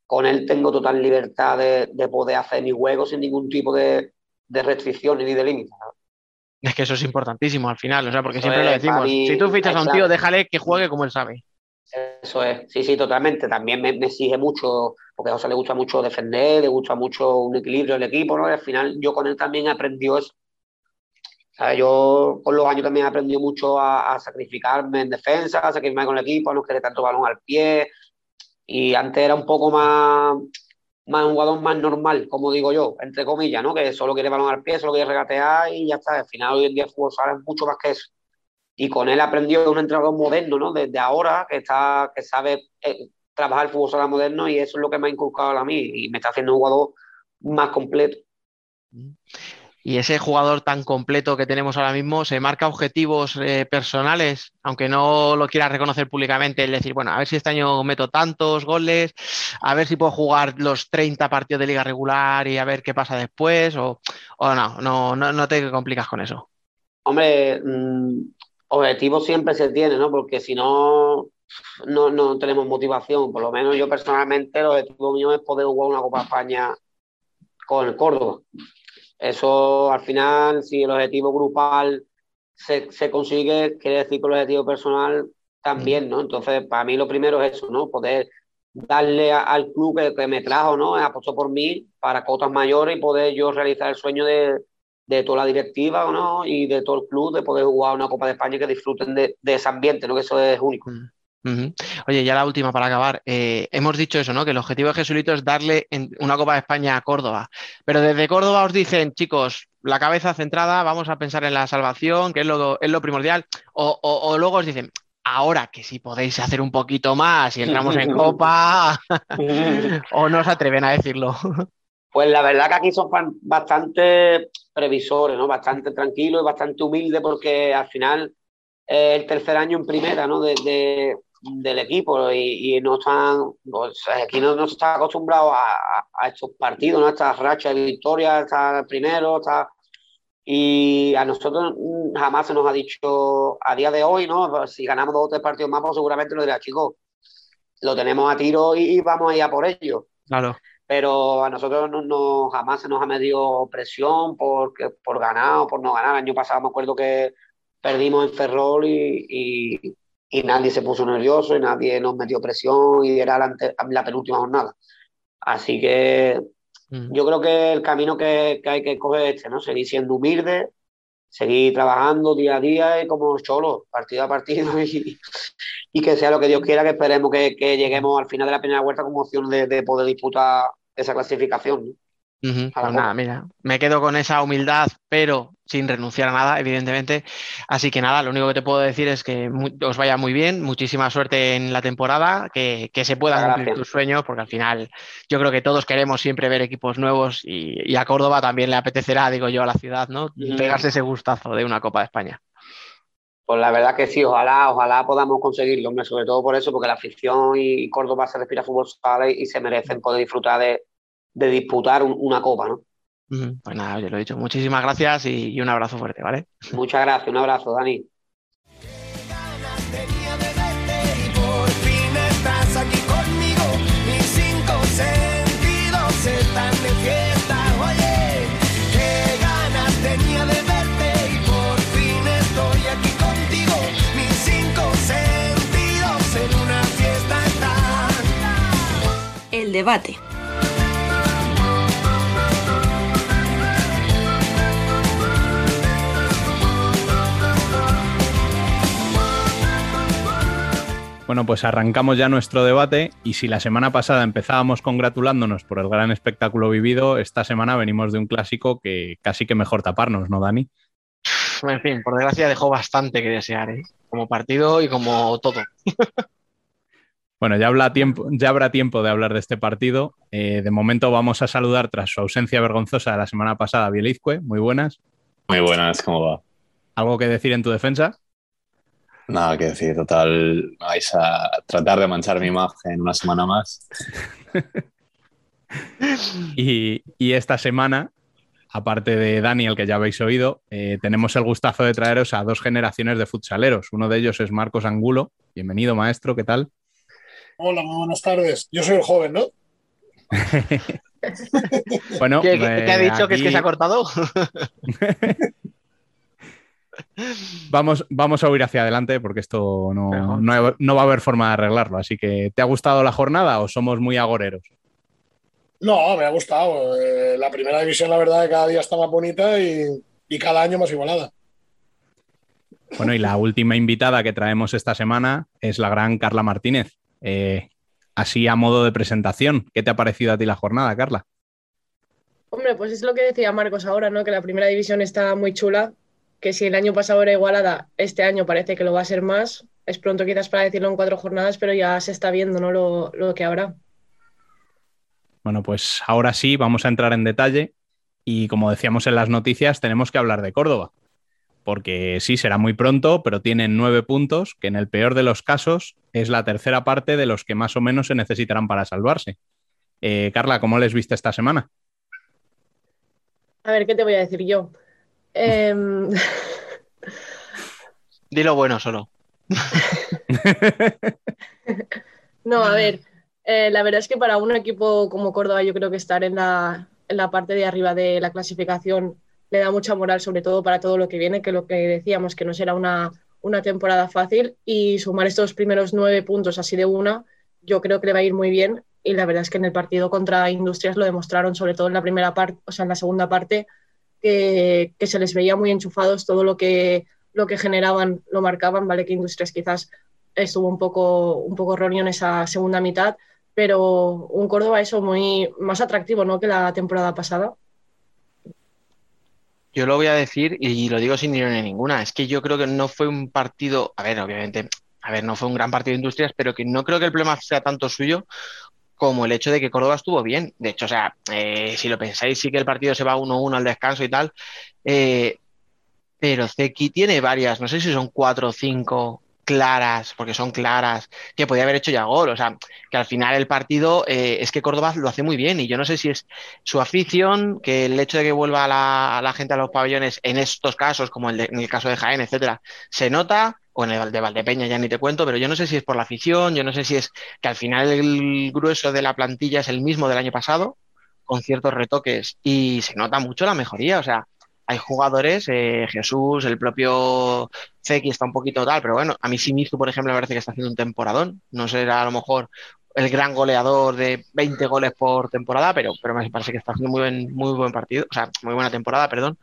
con él tengo total libertad de, poder hacer mi juego sin ningún tipo de, de restricciones ni de límites. Es que eso es importantísimo al final, o sea, porque siempre lo decimos. si tú fichas a un tío, déjale que juegue como él sabe. Eso es, sí, sí, totalmente. También me, exige mucho, porque a José le gusta mucho defender, le gusta mucho un equilibrio del equipo, ¿no? Y al final yo con él también aprendió eso yo con los años también he aprendido mucho a, sacrificarme en defensa, a sacrificarme con el equipo, a no querer tanto balón al pie. Y antes era un poco más, más un jugador más normal, como digo yo, entre comillas, ¿no? Que solo quiere balón al pie, solo quiere regatear y ya está. Al final hoy en día el fútbol sala mucho más que eso. Y con él aprendió un entrenador moderno, ¿no? Desde ahora, que, está, que sabe eh, trabajar el fútbol sala moderno y eso es lo que me ha inculcado a mí y me está haciendo un jugador más completo. Y ese jugador tan completo que tenemos ahora mismo se marca objetivos eh, personales, aunque no lo quiera reconocer públicamente, es decir, bueno, a ver si este año meto tantos goles, a ver si puedo jugar los 30 partidos de liga regular y a ver qué pasa después, o, no, no, no, te complicas con eso. Hombre, mm, objetivos siempre se tiene, ¿no? Porque si no, no, no tenemos motivación. Por lo menos yo personalmente, el objetivo mío es poder jugar una Copa España con el Córdoba. Eso al final, si el objetivo grupal se, se consigue, quiere decir que el objetivo personal también, ¿no? Entonces, para mí lo primero es eso, ¿no? Poder darle al club que, me trajo, ¿no? Apostó por mí para cotas mayores y poder yo realizar el sueño de, de toda la directiva, ¿no? Y de todo el club de poder jugar una Copa de España y que disfruten de, de ese ambiente, ¿no? Que eso es único. Oye, ya la última para acabar. Eh, hemos dicho eso, ¿no? Que el objetivo de Jesulito es darle una Copa de España a Córdoba. Pero desde Córdoba os dicen, chicos, la cabeza centrada, vamos a pensar en la salvación, que es lo, es lo primordial. O, luego os dicen, ahora que si podéis hacer un poquito más y entramos en Copa, o no os atreven a decirlo. Pues la verdad que aquí son bastante previsores, ¿no? Bastante tranquilos y bastante humildes porque al final es el tercer año en primera, ¿no? de, del equipo y, no están, aquí no, no, se está acostumbrado a, a, estos partidos, ¿no? a estas rachas de victoria, está primero, está... Y a nosotros jamás se nos ha dicho, a día de hoy, ¿no? Si ganamos dos o tres partidos más, pues seguramente lo dirá, chicos, lo tenemos a tiro y, vamos a ir a por ello. Claro. Pero a nosotros no, jamás se nos ha medido presión por, por ganar o por no ganar. El año pasado me acuerdo que perdimos en Ferrol y y nadie se puso nervioso y nadie nos metió presión y era la, penúltima jornada. Así que yo creo que el camino que, hay que coger es este, ¿no? Seguir siendo humilde, seguir trabajando día a día y como cholo, partido a partido y, que sea lo que Dios quiera, que esperemos que, lleguemos al final de la primera vuelta con opción de, de poder disputar esa clasificación. Pues nada, mira, me quedo con esa humildad, pero sin renunciar a nada, evidentemente. Así que nada, lo único que te puedo decir es que os vaya muy bien, muchísima suerte en la temporada, que, se puedan cumplir tus sueños, porque al final yo creo que todos queremos siempre ver equipos nuevos y, a Córdoba también le apetecerá, digo yo, a la ciudad, ¿no? Pegarse ese gustazo de una Copa de España. Pues la verdad que sí, ojalá, ojalá podamos conseguirlo, sobre todo por eso, porque la afición y Córdoba se respira fútbol sala y se merecen poder disfrutar de, de disputar una copa, ¿no? Pues nada, yo lo he dicho. Muchísimas gracias y, un abrazo fuerte, ¿vale? Muchas gracias, un abrazo, Dani. Debate. Bueno, pues arrancamos ya nuestro debate y si la semana pasada empezábamos congratulándonos por el gran espectáculo vivido, esta semana venimos de un clásico que casi que mejor taparnos, ¿no, Dani? En fin, por desgracia dejó bastante que desear, ¿eh? como partido y como todo. Bueno, ya, habrá tiempo, ya habrá tiempo de hablar de este partido. Eh, de momento vamos a saludar tras su ausencia vergonzosa de la semana pasada a Bielizque. Muy buenas. Muy buenas, ¿cómo va? ¿Algo que decir en tu defensa? Nada que decir, total, vais a tratar de manchar mi imagen una semana más. y, esta semana, aparte de Daniel, que ya habéis oído, eh, tenemos el gustazo de traeros a dos generaciones de futsaleros. Uno de ellos es Marcos Angulo. Bienvenido, maestro, ¿qué tal? Hola, muy buenas tardes. Yo soy el joven, ¿no? bueno, ¿Qué, ha dicho? ¿Que es que se ha cortado? Vamos, vamos a huir hacia adelante porque esto no, no, va a haber forma de arreglarlo. Así que, ¿te ha gustado la jornada o somos muy agoreros? No, me ha gustado. Eh, la primera división, la verdad, cada día está más bonita y, cada año más igualada. Bueno, y la última invitada que traemos esta semana es la gran Carla Martínez. Eh, así a modo de presentación, ¿qué te ha parecido a ti la jornada, Carla? Hombre, pues es lo que decía Marcos ahora, ¿no? Que la primera división está muy chula que si el año pasado era igualada, este año parece que lo va a ser más. Es pronto quizás para decirlo en cuatro jornadas, pero ya se está viendo ¿no? lo, que habrá. Bueno, pues ahora sí, vamos a entrar en detalle y como decíamos en las noticias, tenemos que hablar de Córdoba, porque sí, será muy pronto, pero tienen nueve puntos, que en el peor de los casos es la tercera parte de los que más o menos se necesitarán para salvarse. Eh, Carla, ¿cómo les viste esta semana? A ver, ¿qué te voy a decir yo? Eh... Dilo bueno solo. no, a ver, eh, la verdad es que para un equipo como Córdoba yo creo que estar en la, en la parte de arriba de la clasificación le da mucha moral, sobre todo para todo lo que viene, que lo que decíamos, que no será una, una temporada fácil y sumar estos primeros nueve puntos así de una, yo creo que le va a ir muy bien y la verdad es que en el partido contra Industrias lo demostraron, sobre todo en la primera parte, o sea, en la segunda parte, que, se les veía muy enchufados, todo lo que, lo que generaban lo marcaban, vale que Industrias quizás estuvo un poco, un poco erróneo en esa segunda mitad, pero un Córdoba eso muy más atractivo ¿no? que la temporada pasada. Yo lo voy a decir y lo digo sin ironía ninguna, es que yo creo que no fue un partido, a ver, obviamente, a ver, no fue un gran partido de industrias, pero que no creo que el problema sea tanto suyo como el hecho de que Córdoba estuvo bien. De hecho, o sea, eh, si lo pensáis, sí que el partido se va 1-1 al descanso y tal, eh, pero Zeki tiene varias, no sé si son cuatro o cinco claras, porque son claras, que podía haber hecho ya gol. O sea, que al final el partido eh, es que Córdoba lo hace muy bien y yo no sé si es su afición, que el hecho de que vuelva la, la gente a los pabellones en estos casos, como el en el caso de Jaén, etcétera, se nota o en el de Valdepeña ya ni te cuento, pero yo no sé si es por la afición, yo no sé si es que al final el grueso de la plantilla es el mismo del año pasado, con ciertos retoques, y se nota mucho la mejoría, o sea, hay jugadores, eh, Jesús, el propio Zeki está un poquito tal, pero bueno, a mí Simizu, por ejemplo, me parece que está haciendo un temporadón, no será a lo mejor el gran goleador de 20 goles por temporada, pero, pero me parece que está haciendo muy buen, muy buen partido, o sea, muy buena temporada, perdón.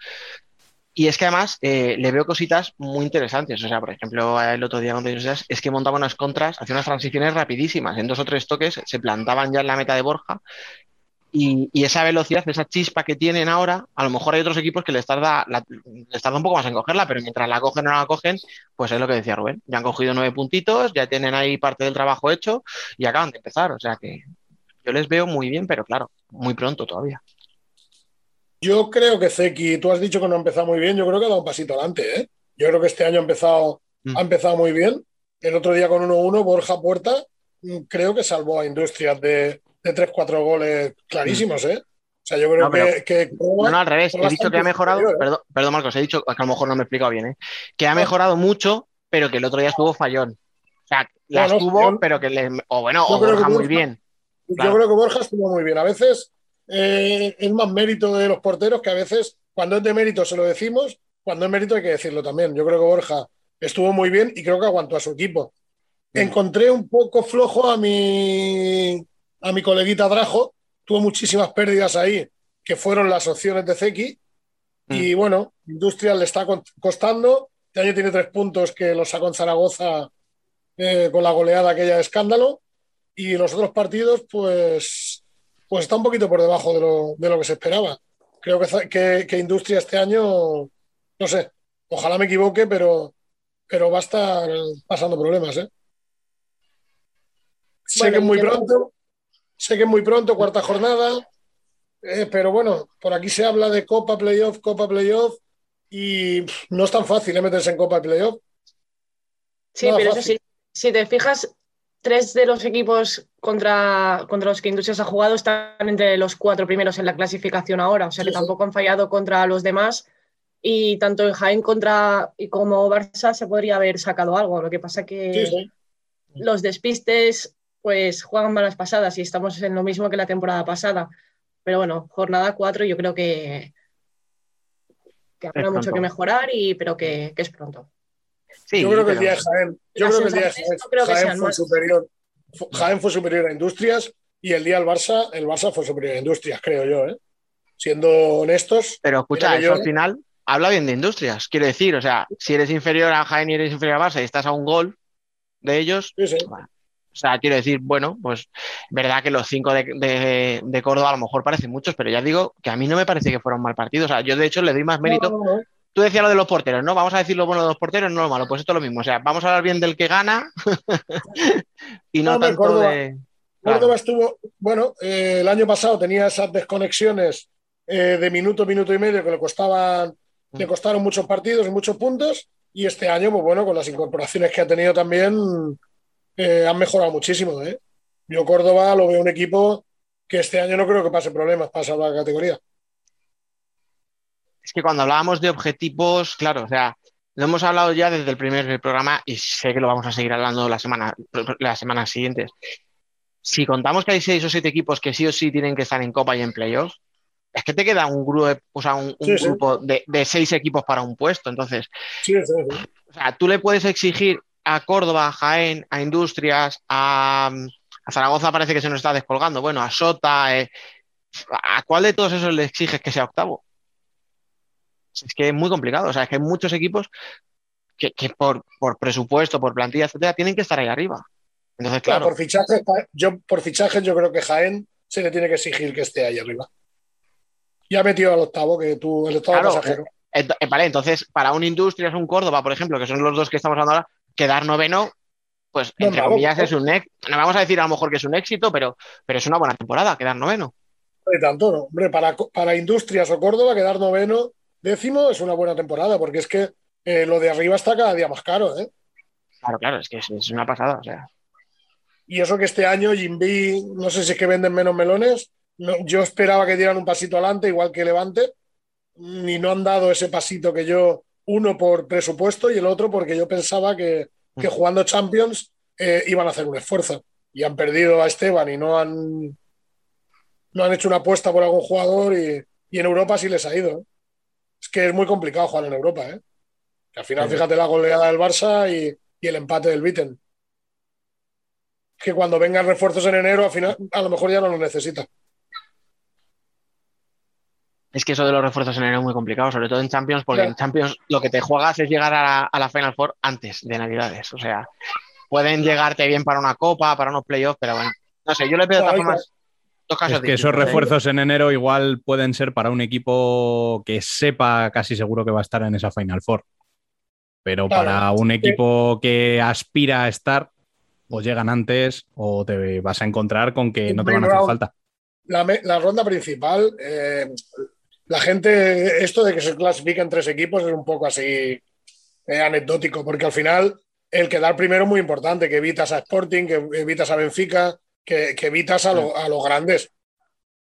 Y es que además eh, le veo cositas muy interesantes. O sea, por ejemplo, el otro día es que montaba unas contras, hacía unas transiciones rapidísimas. En dos o tres toques se plantaban ya en la meta de Borja. Y, esa velocidad, esa chispa que tienen ahora, a lo mejor hay otros equipos que les tarda, les tarda un poco más en cogerla, pero mientras la cogen o no la cogen, pues es lo que decía Rubén. Ya han cogido nueve puntitos, ya tienen ahí parte del trabajo hecho y acaban de empezar. O sea que yo les veo muy bien, pero claro, muy pronto todavía. Yo creo que Zeki, tú has dicho que no ha empezado muy bien, yo creo que ha dado un pasito adelante. ¿eh? Yo creo que este año ha empezado, mm. ha empezado muy bien. El otro día con 1-1, Borja Puerta, mm, creo que salvó a Industrias de, de 3-4 goles clarísimos. ¿eh? O sea, yo creo que, No, al revés. He dicho que ha mejorado. ¿eh? Perdón, perdón, Marcos, he dicho que a lo mejor no me he explicado bien. ¿eh? Que ha mejorado mucho, pero que el otro día estuvo fallón. O sea, la estuvo, pero que le. O bueno, o Borja muy bien. Yo creo que Borja estuvo muy bien. A veces eh, es más mérito de los porteros que a veces cuando es de mérito se lo decimos, cuando es mérito hay que decirlo también. Yo creo que Borja estuvo muy bien y creo que aguantó a su equipo. Encontré un poco flojo a mi, a mi coleguita Drajo, tuvo muchísimas pérdidas ahí, que fueron las opciones de Zeki. Y bueno, Industrial le está costando. Este año tiene tres puntos que los sacó en Zaragoza eh, con la goleada aquella de escándalo. Y los otros partidos, pues, pues está un poquito por debajo de lo, de lo que se esperaba. Creo que, que, que Industria este año, no sé, ojalá me equivoque, pero, pero va a estar pasando problemas, ¿eh? Sé que es muy pronto, sé que es muy pronto, cuarta jornada, eh, pero bueno, por aquí se habla de Copa Playoff, Copa Playoff, y pff, no es tan fácil ¿eh? meterse en Copa Playoff. Sí, Nada pero eso sí, si te fijas, tres de los equipos contra, contra los que Industrias ha jugado están entre los cuatro primeros en la clasificación ahora, o sea que Sí, sí. tampoco han fallado contra los demás y tanto en Jaén contra y como Barça se podría haber sacado algo. Lo que pasa que sí. los despistes pues juegan malas pasadas y estamos en lo mismo que la temporada pasada. Pero bueno, jornada 4 yo creo que, que habrá mucho pronto. que mejorar, y, pero que, que es pronto. Sí, yo creo que el pero- día de Jaén, yo creo que el día de Jaén, no creo que Jaén sean fue superior. Jaén fue superior a Industrias y el día del Barça, el Barça fue superior a Industrias, creo yo, ¿eh? Siendo honestos. Pero escucha, eso yo- al final habla bien de industrias. Quiero decir, o sea, si eres inferior a Jaén y eres inferior a Barça y estás a un gol de ellos, Sí, sí. bueno, o sea, quiero decir, bueno, pues verdad que los cinco de, de- de Córdoba a lo mejor parecen muchos, pero ya digo que a mí no me parece que fuera un mal partido. O sea, yo de hecho le doy más mérito. No, no, no. Tú decías lo de los porteros, ¿no? Vamos a decir lo bueno de los porteros, no lo malo. Pues esto es lo mismo. O sea, vamos a hablar bien del que gana y no tanto Córdoba. de. Claro. Córdoba estuvo, bueno, eh, el año pasado tenía esas desconexiones eh, de minuto, minuto y medio que le costaban, le costaron muchos partidos y muchos puntos. Y este año, pues bueno, con las incorporaciones que ha tenido también, eh, han mejorado muchísimo. ¿eh? Yo Córdoba lo veo un equipo que este año no creo que pase problemas para salvar la categoría. Es que cuando hablábamos de objetivos, claro, o sea, lo hemos hablado ya desde el primer programa y sé que lo vamos a seguir hablando la semana, las semanas siguientes. Si contamos que hay seis o siete equipos que sí o sí tienen que estar en Copa y en playoffs, es que te queda un grupo, o sea, un, un Sí, sí. grupo de, de seis equipos para un puesto. Entonces, sí. o sea, tú le puedes exigir a Córdoba, a Jaén, a Industrias, a, a Zaragoza parece que se nos está descolgando, bueno, a Sota, eh, ¿a cuál de todos esos le exiges que sea octavo? Es que es muy complicado, o sea, es que hay muchos equipos que, que por, por presupuesto, por plantilla, etcétera, tienen que estar ahí arriba. Entonces, Claro, claro, por fichajes, yo por fichajes yo creo que Jaén se le tiene que exigir que esté ahí arriba. Ya metido al octavo, que tú, el octavo Claro, pasajero. ent- eh, vale, entonces, para un Industrias, un Córdoba, por ejemplo, que son los dos que estamos hablando ahora, quedar noveno, pues No, entre comillas es un éxito. No vamos a decir a lo mejor que es un éxito, pero, pero es una buena temporada, quedar noveno. De tanto, no. Hombre, para, para Industrias o Córdoba, quedar noveno, décimo es una buena temporada, porque es que eh, lo de arriba está cada día más caro, ¿eh? Claro, claro, es que es, es una pasada, o sea. Y eso que este año Jimby, no sé si es que venden menos melones, no- yo esperaba que dieran un pasito adelante, igual que Levante, y no han dado ese pasito que yo, uno por presupuesto y el otro porque yo pensaba que, que jugando Champions eh, iban a hacer un esfuerzo. Y han perdido a Esteban y no han, no han hecho una apuesta por algún jugador y, y en Europa sí les ha ido. ¿eh? Es que es muy complicado jugar en Europa, ¿eh? Que al final, Sí. fíjate la goleada del Barça y, y el empate del Vitten. Que cuando vengan refuerzos en enero, al final, a lo mejor ya no lo necesita. Es que eso de los refuerzos en enero es muy complicado, sobre todo en Champions, porque Claro. en Champions lo que te juegas es llegar a la, a la Final Four antes de Navidades. O sea, pueden llegarte bien para una copa, para unos playoffs, pero bueno, no sé, yo le pido de todas formas dos casos Es que esos ¿eh? refuerzos en enero igual pueden ser para un equipo que sepa casi seguro que va a estar en esa Final Four. Pero Claro. para un equipo que aspira a estar, o llegan antes o te vas a encontrar con que no te van a hacer falta. La, la ronda principal, eh, la gente, esto de que se clasifiquen tres equipos es un poco así eh, anecdótico, porque al final el quedar primero es muy importante, que evitas a Sporting, que evitas a Benfica, que, que evitas a, lo- a los grandes.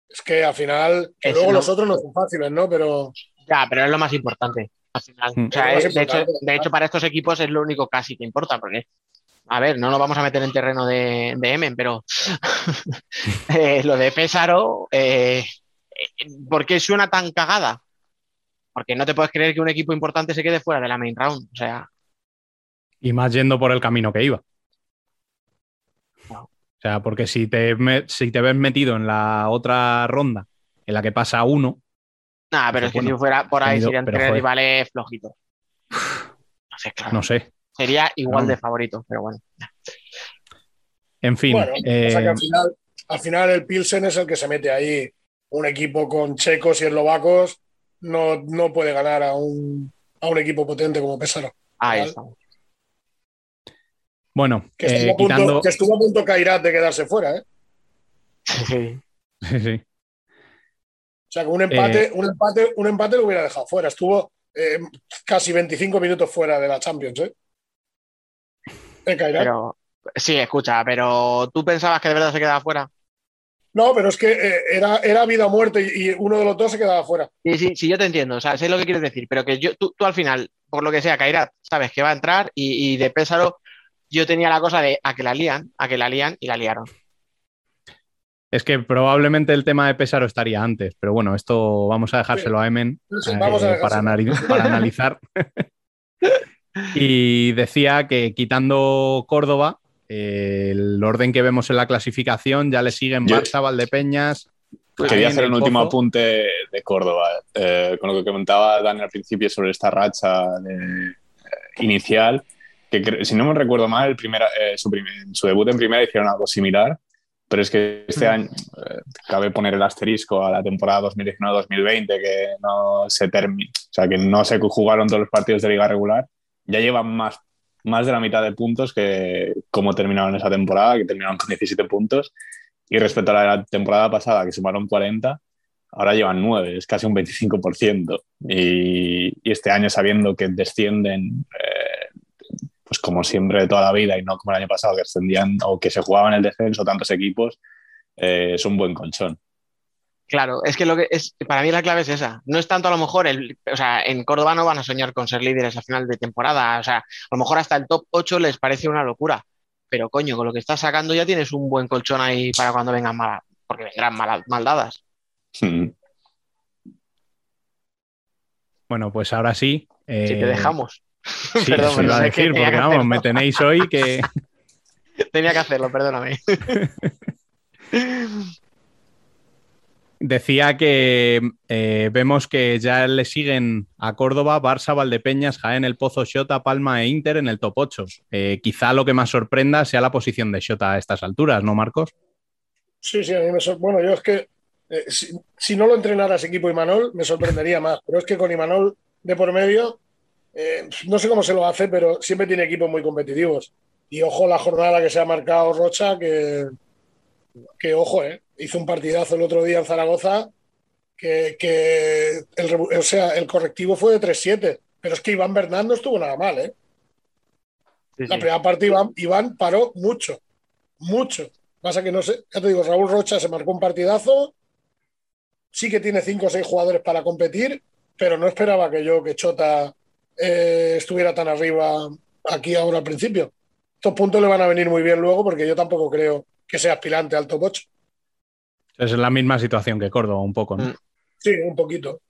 Es que al final, que luego lo- los otros no son fáciles, ¿no? Pero Ya, pero es lo más importante al final. Mm. O sea, Es de, hecho, importante. de hecho, para estos equipos es lo único casi que importa, porque, a ver, no nos vamos a meter en terreno de, de Emen, pero eh, lo de Pésaro, eh, eh, ¿por qué suena tan cagada? Porque no te puedes creer que un equipo importante se quede fuera de la main round. O sea, Y más yendo por el camino que iba. O sea, porque si te, si te ves metido en la otra ronda en la que pasa uno. Nah, pero es que si fuera por ahí serían tres rivales flojitos. No sé, claro. No sé. Sería igual de favorito, pero bueno. En fin. Eh, al, final, el Pilsen es el que se mete ahí. Un equipo con checos y eslovacos no, no puede ganar a un, a un equipo potente como Pesaro. Ahí está. Bueno, que estuvo, a punto, que estuvo a punto Kairat de quedarse fuera, ¿eh? Sí. sí. O sea que un empate, eh, un empate, un empate lo hubiera dejado fuera. Estuvo eh, casi 25 minutos fuera de la Champions, ¿eh? Pero, sí, escucha, pero ¿tú pensabas que de verdad se quedaba fuera? No, pero es que eh, era, era vida o muerte y uno de los dos se quedaba fuera. Sí, sí, sí, yo te entiendo, o sea, sé lo que quieres decir, pero que yo, tú, al final, por lo que sea, Kairat, sabes que va a entrar y, de Pésaro yo tenía la cosa de a que la lían, a que la lían y la liaron. Es que probablemente el tema de Pesaro estaría antes, pero bueno, esto vamos a dejárselo a Emen eh, para, analizar. y decía que quitando Córdoba, eh, el orden que vemos en la clasificación ya le siguen Barça, Valdepeñas. Quería hacer un último apunte de Córdoba, eh, con lo que comentaba Dani al principio sobre esta racha inicial, que si no me recuerdo mal, el su, su debut en primera hicieron algo similar pero es que este mm. año eh, cabe poner el asterisco a la temporada 2019-2020 que no se terminó, o sea, que no se jugaron todos los partidos de liga regular. Ya llevan más, más de la mitad de puntos que como terminaron esa temporada, que terminaron con 17 puntos. Y respecto a la temporada pasada, que sumaron 40, ahora llevan 9, es casi un 25%. Y, y este año, sabiendo que descienden eh, pues como siempre de toda la vida y no como el año pasado que ascendían o que se jugaban el descenso tantos equipos, eh, es un buen colchón. Claro, es que lo que es, para mí la clave es esa. No es tanto a lo mejor, el, o sea, en Córdoba no van a soñar con ser líderes a final de temporada. O sea, a lo mejor hasta el top 8 les parece una locura. Pero coño, con lo que estás sacando ya tienes un buen colchón ahí para cuando vengan malas, porque vendrán mal, maldadas. Bueno, pues ahora sí. Si te eh, dejamos. Sí, Perdón, iba a decir, porque vamos, me tenéis hoy que. tenía que hacerlo, perdóname. Decía que eh, vemos que ya le siguen a Córdoba, Barça, Valdepeñas, Jaén, El Pozo, Xota, Palma e Inter en el top 8. Eh, quizá lo que más sorprenda sea la posición de Xota a estas alturas, ¿no, Marcos? Sí, sí, a mí me sorprende. Bueno, yo es que eh, si, si, no lo entrenara ese equipo Imanol, me sorprendería más. Pero es que con Imanol de por medio, no sé cómo se lo hace, pero siempre tiene equipos muy competitivos. Y ojo la jornada que se ha marcado Rocha, que, que ojo, eh, hizo un partidazo el otro día en Zaragoza, que, el, o sea, el correctivo fue de 3-7, pero es que Iván Bernal no estuvo nada mal. ¿eh? La primera parte Iván, Iván paró mucho, mucho. Pasa que no sé, ya te digo, Raúl Rocha se marcó un partidazo, sí que tiene 5 o 6 jugadores para competir, pero no esperaba que yo, que Chota eh, estuviera tan arriba aquí ahora al principio. Estos puntos le van a venir muy bien luego porque yo tampoco creo que sea aspirante al top 8. Es la misma situación que Córdoba, un poco, ¿no? Mm. Sí, un poquito.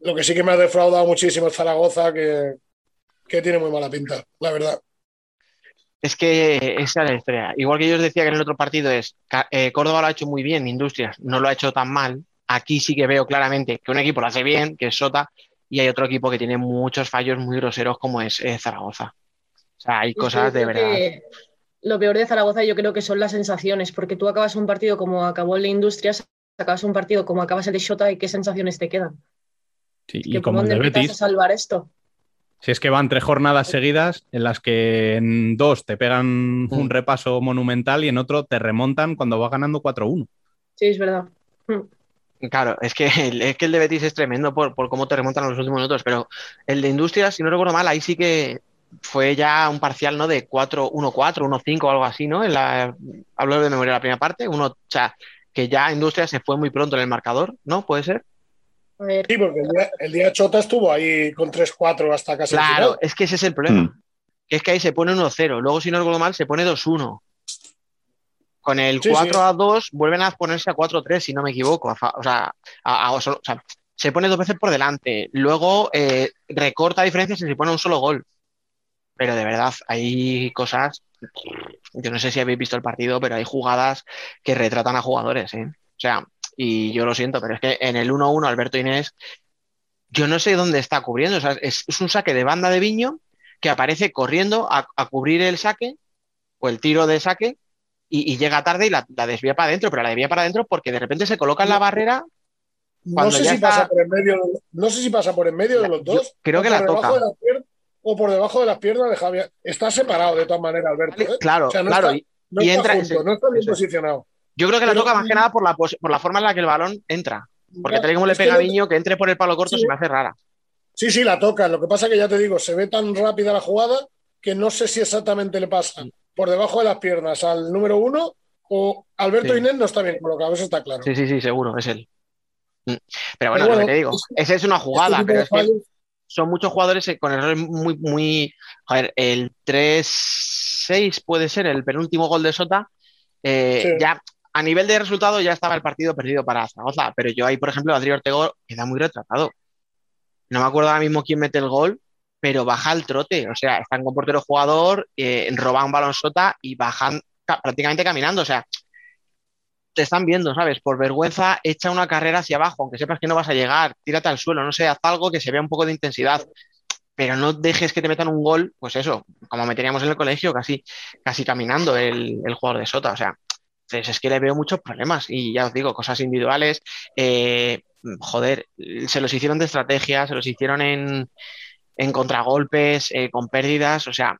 Lo que sí que me ha defraudado muchísimo es Zaragoza, que, tiene muy mala pinta, la verdad. Es que esa es la historia. Igual que yo os decía que en el otro partido es eh, Córdoba lo ha hecho muy bien, Industrias no lo ha hecho tan mal. Aquí sí que veo claramente que un equipo lo hace bien, que es Sota, y hay otro equipo que tiene muchos fallos muy groseros como es eh, Zaragoza. O sea, hay cosas de verdad. Lo peor de Zaragoza yo creo que son las sensaciones, porque tú acabas un partido como acabó el de Industrias, acabas un partido como acabas el de Shota y qué sensaciones te quedan. Sí, y como el de Betis. A salvar esto? Si es que van tres jornadas seguidas en las que en dos te pegan un mm. repaso monumental y en otro te remontan cuando va ganando 4-1. Sí, es verdad. Mm. Claro, es que el, es que el de Betis es tremendo por, cómo te remontan los últimos minutos, pero el de Industrias, si no recuerdo mal, ahí sí que fue ya un parcial ¿no? de 4-1-4, 1-5 o algo así, ¿no? En la, hablo de memoria la primera parte, uno, o sea, que ya Industrias se fue muy pronto en el marcador, ¿no? ¿Puede ser? Sí, porque el día, Chota estuvo ahí con 3-4 hasta casi. Claro, es que ese es el problema. Mm. es que ahí se pone 1-0, luego si no recuerdo mal se pone 2-1. Con el 4 a 2 vuelven a ponerse a 4 3, si no me equivoco. O sea, se pone dos veces por delante. Luego eh, recorta diferencias y se pone un solo gol. Pero de verdad, hay cosas yo no sé si habéis visto el partido, pero hay jugadas que retratan a jugadores, ¿eh? O sea, y yo lo siento, pero es que en el 1-1 Alberto Inés, yo no sé dónde está cubriendo, o sea, es, un saque de banda de Viño que aparece corriendo a, cubrir el saque o el tiro de saque y, llega tarde y la, desvía para adentro, pero la desvía para adentro porque de repente se coloca en la barrera. No sé, si pasa por en medio, no sé si pasa por en medio de los dos. creo que la toca o por debajo de las piernas de Javier. Está separado de todas maneras, Alberto. ¿eh? Claro, claro. y, entra, no está bien posicionado. Yo creo que la toca más que nada por la, por la forma en la que el balón entra. Porque tal y como le pega a Viño, que entre por el palo corto se me hace rara. Sí, sí, la toca. Lo que pasa es que ya te digo, se ve tan rápida la jugada que no sé si exactamente le pasa por debajo de las piernas al número uno o Alberto Inés no está bien colocado, eso está claro. Sí, sí, sí, seguro, es él. Mm. Pero bueno, lo que te digo, esa es una jugada, este pero es que son muchos jugadores con errores muy, muy. A ver, el 3-6 puede ser el penúltimo gol de Sota. Eh, ya a nivel de resultado ya estaba el partido perdido para Zaragoza, pero yo ahí, por ejemplo, Adri Ortego queda muy retratado. No me acuerdo ahora mismo quién mete el gol, pero baja el trote. O sea, están con portero jugador, eh, roban un balón Sota y bajan prácticamente caminando. O sea, te están viendo, ¿sabes? Por vergüenza, echa una carrera hacia abajo, aunque sepas que no vas a llegar, tírate al suelo, no sé, haz algo que se vea un poco de intensidad, pero no dejes que te metan un gol, pues eso, como meteríamos en el colegio, casi, casi caminando el, jugador de Sota, o sea, es que le veo muchos problemas. Y ya os digo, cosas individuales, eh, joder, se los hicieron de estrategia, se los hicieron en, contragolpes, eh, con pérdidas, o sea,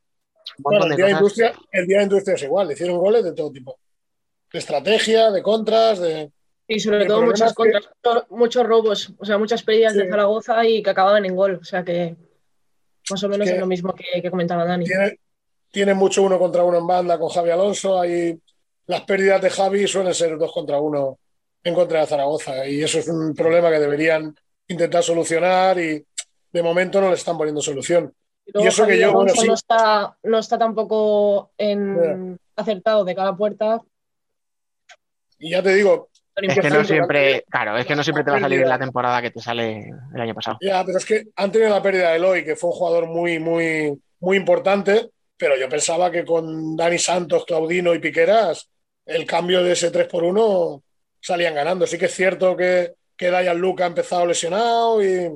el, día de industria, el día de industria es igual, hicieron goles de todo tipo de estrategia, de contras, de... Y sobre todo muchas contras, muchos robos, o sea, muchas pérdidas de Zaragoza y que acababan en gol, o sea que más o menos es, lo mismo que, comentaba Dani. Tiene, mucho uno contra uno en banda con Javi Alonso, ahí las pérdidas de Javi suelen ser dos contra uno en contra de Zaragoza y eso es un problema que deberían intentar solucionar y de momento no le están poniendo solución. Y, eso que yo, no, está, no está tampoco en, acertado de cada puerta, y ya te digo. Es que no siempre, claro, es que no siempre te va a salir la temporada que te sale el año pasado. Ya, pero es que han tenido la pérdida de Eloy, que fue un jugador muy, muy, muy importante, pero yo pensaba que con Dani Santos, Claudino y Piqueras, el cambio de ese 3 por 1 salían ganando. Sí que es cierto que, que Dayan Luca ha empezado lesionado y,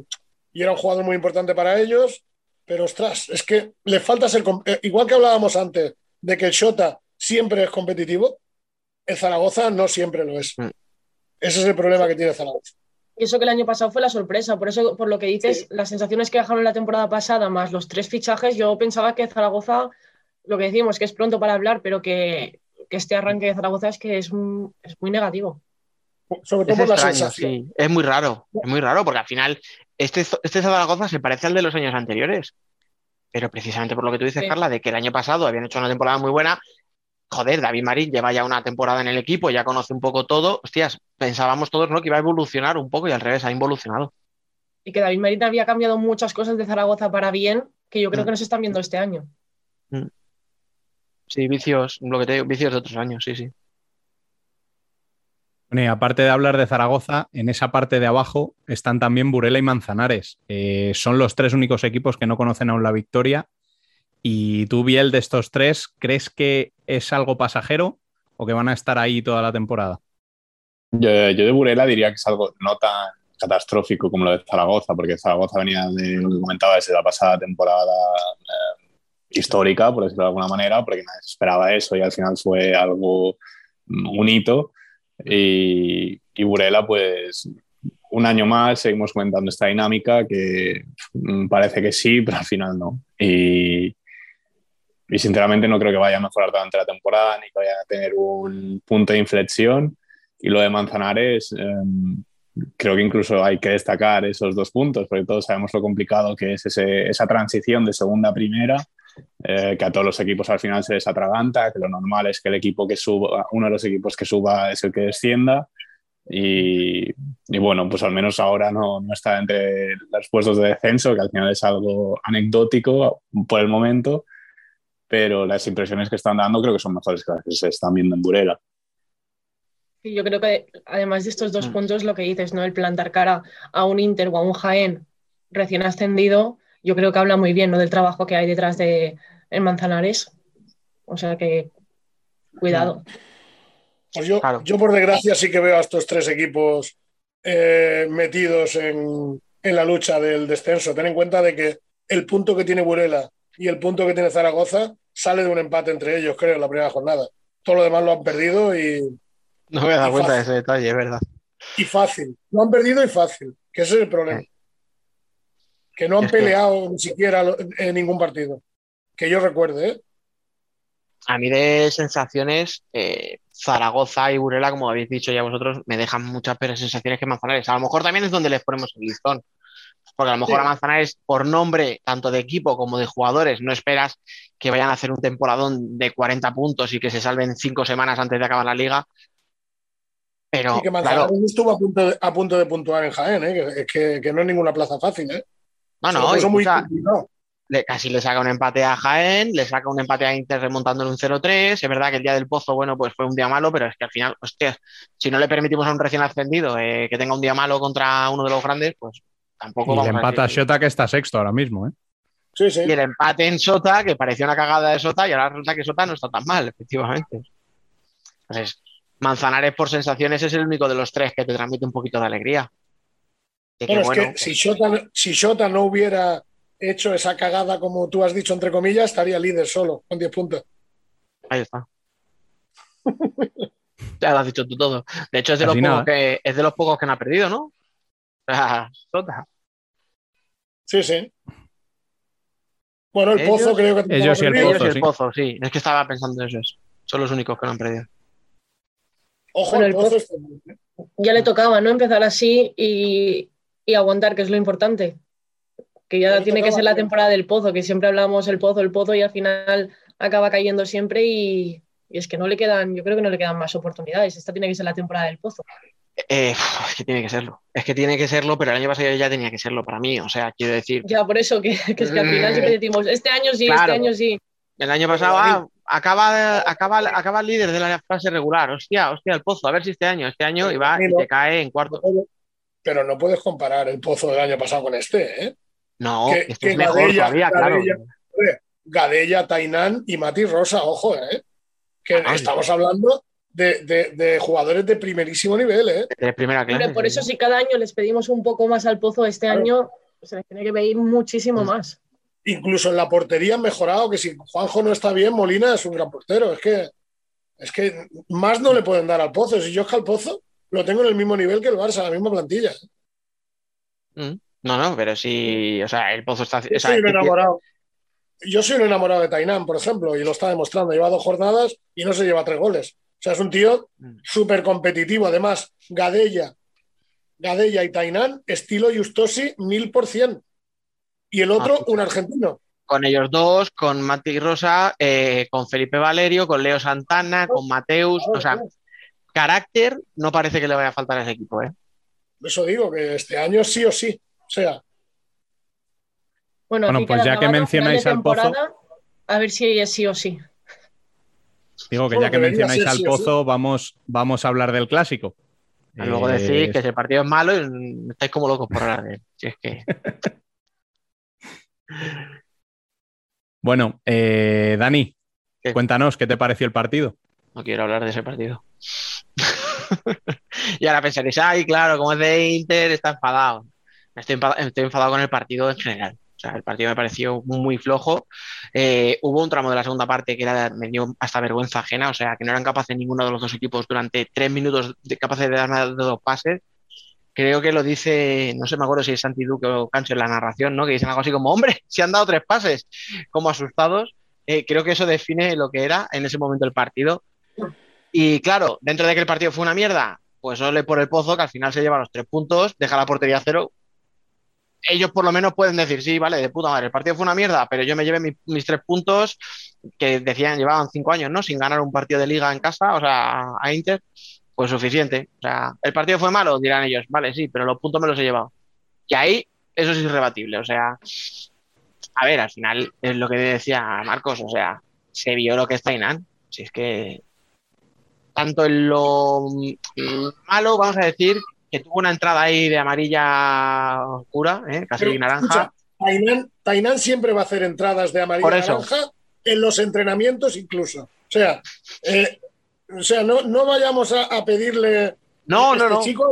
y, era un jugador muy importante para ellos, pero ostras, es que le falta ser. Eh, igual que hablábamos antes de que el Shota siempre es competitivo, el Zaragoza no siempre lo es. Mm. Ese es el problema que tiene Zaragoza. Y eso que el año pasado fue la sorpresa, por eso, por lo que dices, las sensaciones que dejaron la temporada pasada, más los tres fichajes, yo pensaba que Zaragoza, lo que decimos, que es pronto para hablar, pero que, este arranque de Zaragoza es que es, muy negativo. Sobre todo por la Sí. Es muy raro, es muy raro, porque al final este, este Zaragoza se parece al de los años anteriores. Pero precisamente por lo que tú dices, Carla, de que el año pasado habían hecho una temporada muy buena, joder, David Marín lleva ya una temporada en el equipo, ya conoce un poco todo. Hostias, pensábamos todos ¿no? que iba a evolucionar un poco y al revés, ha involucionado. Y que David Marín había cambiado muchas cosas de Zaragoza para bien, que yo creo mm. que no se están viendo este año. Mm. Sí, vicios, lo que te digo, vicios de otros años, sí, sí. Bueno, y aparte de hablar de Zaragoza, en esa parte de abajo están también Burela y Manzanares. Eh, son los tres únicos equipos que no conocen aún la victoria y tú, Biel, de estos tres, ¿crees que es algo pasajero o que van a estar ahí toda la temporada? Yo, de Burela diría que es algo no tan catastrófico como lo de Zaragoza, porque Zaragoza venía de lo que comentaba desde la pasada temporada eh, histórica, por decirlo de alguna manera, porque nadie esperaba eso y al final fue algo, mm, un hito. Y, y Burela, pues un año más seguimos comentando esta dinámica que mm, parece que sí, pero al final no. Y, y sinceramente no creo que vaya a mejorar durante la temporada ni que vaya a tener un punto de inflexión. Y lo de Manzanares, em, creo que incluso hay que destacar esos dos puntos, porque todos sabemos lo complicado que es esa transición de segunda a primera, eh, que a todos los equipos al final se les atraganta, que lo normal es que el equipo que suba, uno de los equipos que suba es el que descienda. Y, y bueno, pues al menos ahora no, no está entre los puestos de descenso, que al final es algo anecdótico por el momento pero las impresiones que están dando creo que son mejores que las que se están viendo en Burela. yo creo que además de estos dos mm. puntos, lo que dices, ¿no? El plantar cara a un Inter o a un Jaén recién ascendido, yo creo que habla muy bien ¿no? del trabajo que hay detrás de en Manzanares. O sea que cuidado. Pues yo, yo, por desgracia, sí que veo a estos tres equipos eh, metidos en, en, la lucha del descenso. Ten en cuenta de que el punto que tiene Burela y el punto que tiene Zaragoza sale de un empate entre ellos, creo, en la primera jornada. Todo lo demás lo han perdido y. No me he dado cuenta de ese detalle, es verdad. Y fácil. Lo han perdido y fácil, que ese es el problema. Que no han peleado ni siquiera en ningún partido. Que yo recuerde, ¿eh? A mí de sensaciones, eh, Zaragoza y Burela, como habéis dicho ya vosotros, me dejan muchas peores sensaciones que Manzanares. A lo mejor también es donde les ponemos el listón. Porque a lo mejor a Manzanares, por nombre, tanto de equipo como de jugadores, no esperas que vayan a hacer un temporadón de 40 puntos y que se salven cinco semanas antes de acabar la liga. Pero, que Manzanares estuvo a punto, de, a punto, de, puntuar en Jaén, ¿eh? que, que, no es ninguna plaza fácil. ¿eh? No, no, muy le, casi le saca un empate a Jaén, le saca un empate a Inter remontándole un 0-3. Es verdad que el día del Pozo, bueno, pues fue un día malo, pero es que al final, hostia, si no le permitimos a un recién ascendido eh, que tenga un día malo contra uno de los grandes, pues tampoco. Y el empate a, Shota, que está sexto ahora mismo, ¿eh? Sí, sí. Y el empate en Sota, que parecía una cagada de Sota, y ahora resulta que Sota no está tan mal, efectivamente. Entonces, Manzanares por sensaciones es el único de los tres que te transmite un poquito de alegría. bueno, es que si Shota, si Shota no hubiera hecho esa cagada, como tú has dicho, entre comillas, estaría líder solo, con 10 puntos. Ahí está. ya lo has dicho tú todo. De hecho, es de, los pocos que, es de los pocos que no ha perdido, ¿no? Sí, sí. Bueno, el Pozo creo que... Ellos y el, pozo, el Pozo, sí. Es que estaba pensando eso. Son los únicos que no han perdido. Ojo, el Pozo, ya le tocaba, ¿no? Empezar así y, y aguantar, que es lo importante que ya tiene que ser la temporada del pozo, que siempre hablamos el pozo, el pozo y al final acaba cayendo siempre y, es que no le quedan, yo creo que no le quedan más oportunidades. Esta tiene que ser la temporada del pozo. Eh, es que tiene que serlo. Es que tiene que serlo, pero el año pasado ya tenía que serlo para mí. O sea, quiero decir. Ya, por eso que, es que al final siempre decimos, este año sí, este año sí. El año pasado ah, acaba, acaba, acaba el líder de la fase regular. Hostia, hostia, el pozo, a ver si este año, este año y va y te cae en cuarto. Pero no puedes comparar el pozo del año pasado con este, ¿eh? No, esto es mejor todavía, claro. Gadella, Tainán y Mati Rosa, ojo, ¿eh? Que estamos hablando de, jugadores de primerísimo nivel, ¿eh? De primera clase. por eso si cada año les pedimos un poco más al pozo, este año se les tiene que pedir muchísimo pues más. Incluso en la portería han mejorado, que si Juanjo no está bien, Molina es un gran portero. Es que, es que más no le pueden dar al pozo. Si yo es que al pozo lo tengo en el mismo nivel que el Barça, la misma plantilla. ¿eh? Mm. No, no, pero sí, o sea, el Pozo está... Yo soy un enamorado. Yo soy un enamorado de Tainán, por ejemplo, y lo está demostrando. Lleva dos jornadas y no se lleva tres goles. O sea, es un tío mm. súper competitivo. Además, Gadella, Gadella y Tainán, estilo Justosi, mil por cien. Y el otro, ah, un argentino. Con ellos dos, con Mati Rosa, eh, con Felipe Valerio, con Leo Santana, con Mateus. O sea, carácter no parece que le vaya a faltar a ese equipo, ¿eh? Eso digo, que este año sí o sí sea. Bueno, pues ya que mencionáis al pozo. A ver si es sí o sí. Digo que ya que mencionáis al pozo, vamos, vamos a hablar del clásico. luego decís eh, que ese partido es malo y estáis como locos por hablar de él. Si es que. bueno, eh, Dani, cuéntanos qué te pareció el partido. No quiero hablar de ese partido. y ahora pensaréis, ay, claro, como es de Inter, está enfadado. Estoy enfadado, con el partido en general. Sea, el partido me pareció muy flojo. Eh, hubo un tramo de la segunda parte que era, me dio hasta vergüenza ajena, o sea, que no eran capaces ninguno de los dos equipos durante tres minutos de, capaces de dar dos pases. Creo que lo dice, no sé, me acuerdo si es Santi Duque o Cancho en la narración, ¿no? Que dicen algo así como, hombre, si han dado tres pases, como asustados. Eh, creo que eso define lo que era en ese momento el partido. Y claro, dentro de que el partido fue una mierda, pues ole por el pozo, que al final se lleva los tres puntos, deja la portería cero, ellos por lo menos pueden decir, sí, vale, de puta madre, el partido fue una mierda, pero yo me llevé mis tres puntos que decían, llevaban cinco años, ¿no? Sin ganar un partido de liga en casa, o sea, a Inter, pues suficiente. O sea, el partido fue malo, dirán ellos, vale, sí, pero los puntos me los he llevado. Y ahí, eso es irrebatible, o sea, a ver, al final es lo que decía Marcos, o sea, se vio lo que está Inan. Si es que tanto en lo malo, vamos a decir, que tuvo una entrada ahí de amarilla oscura, ¿eh? casi naranja. Tainan, siempre va a hacer entradas de amarilla naranja en los entrenamientos incluso. O sea, eh, O sea, no, no vayamos a, pedirle. No, este no, no. chico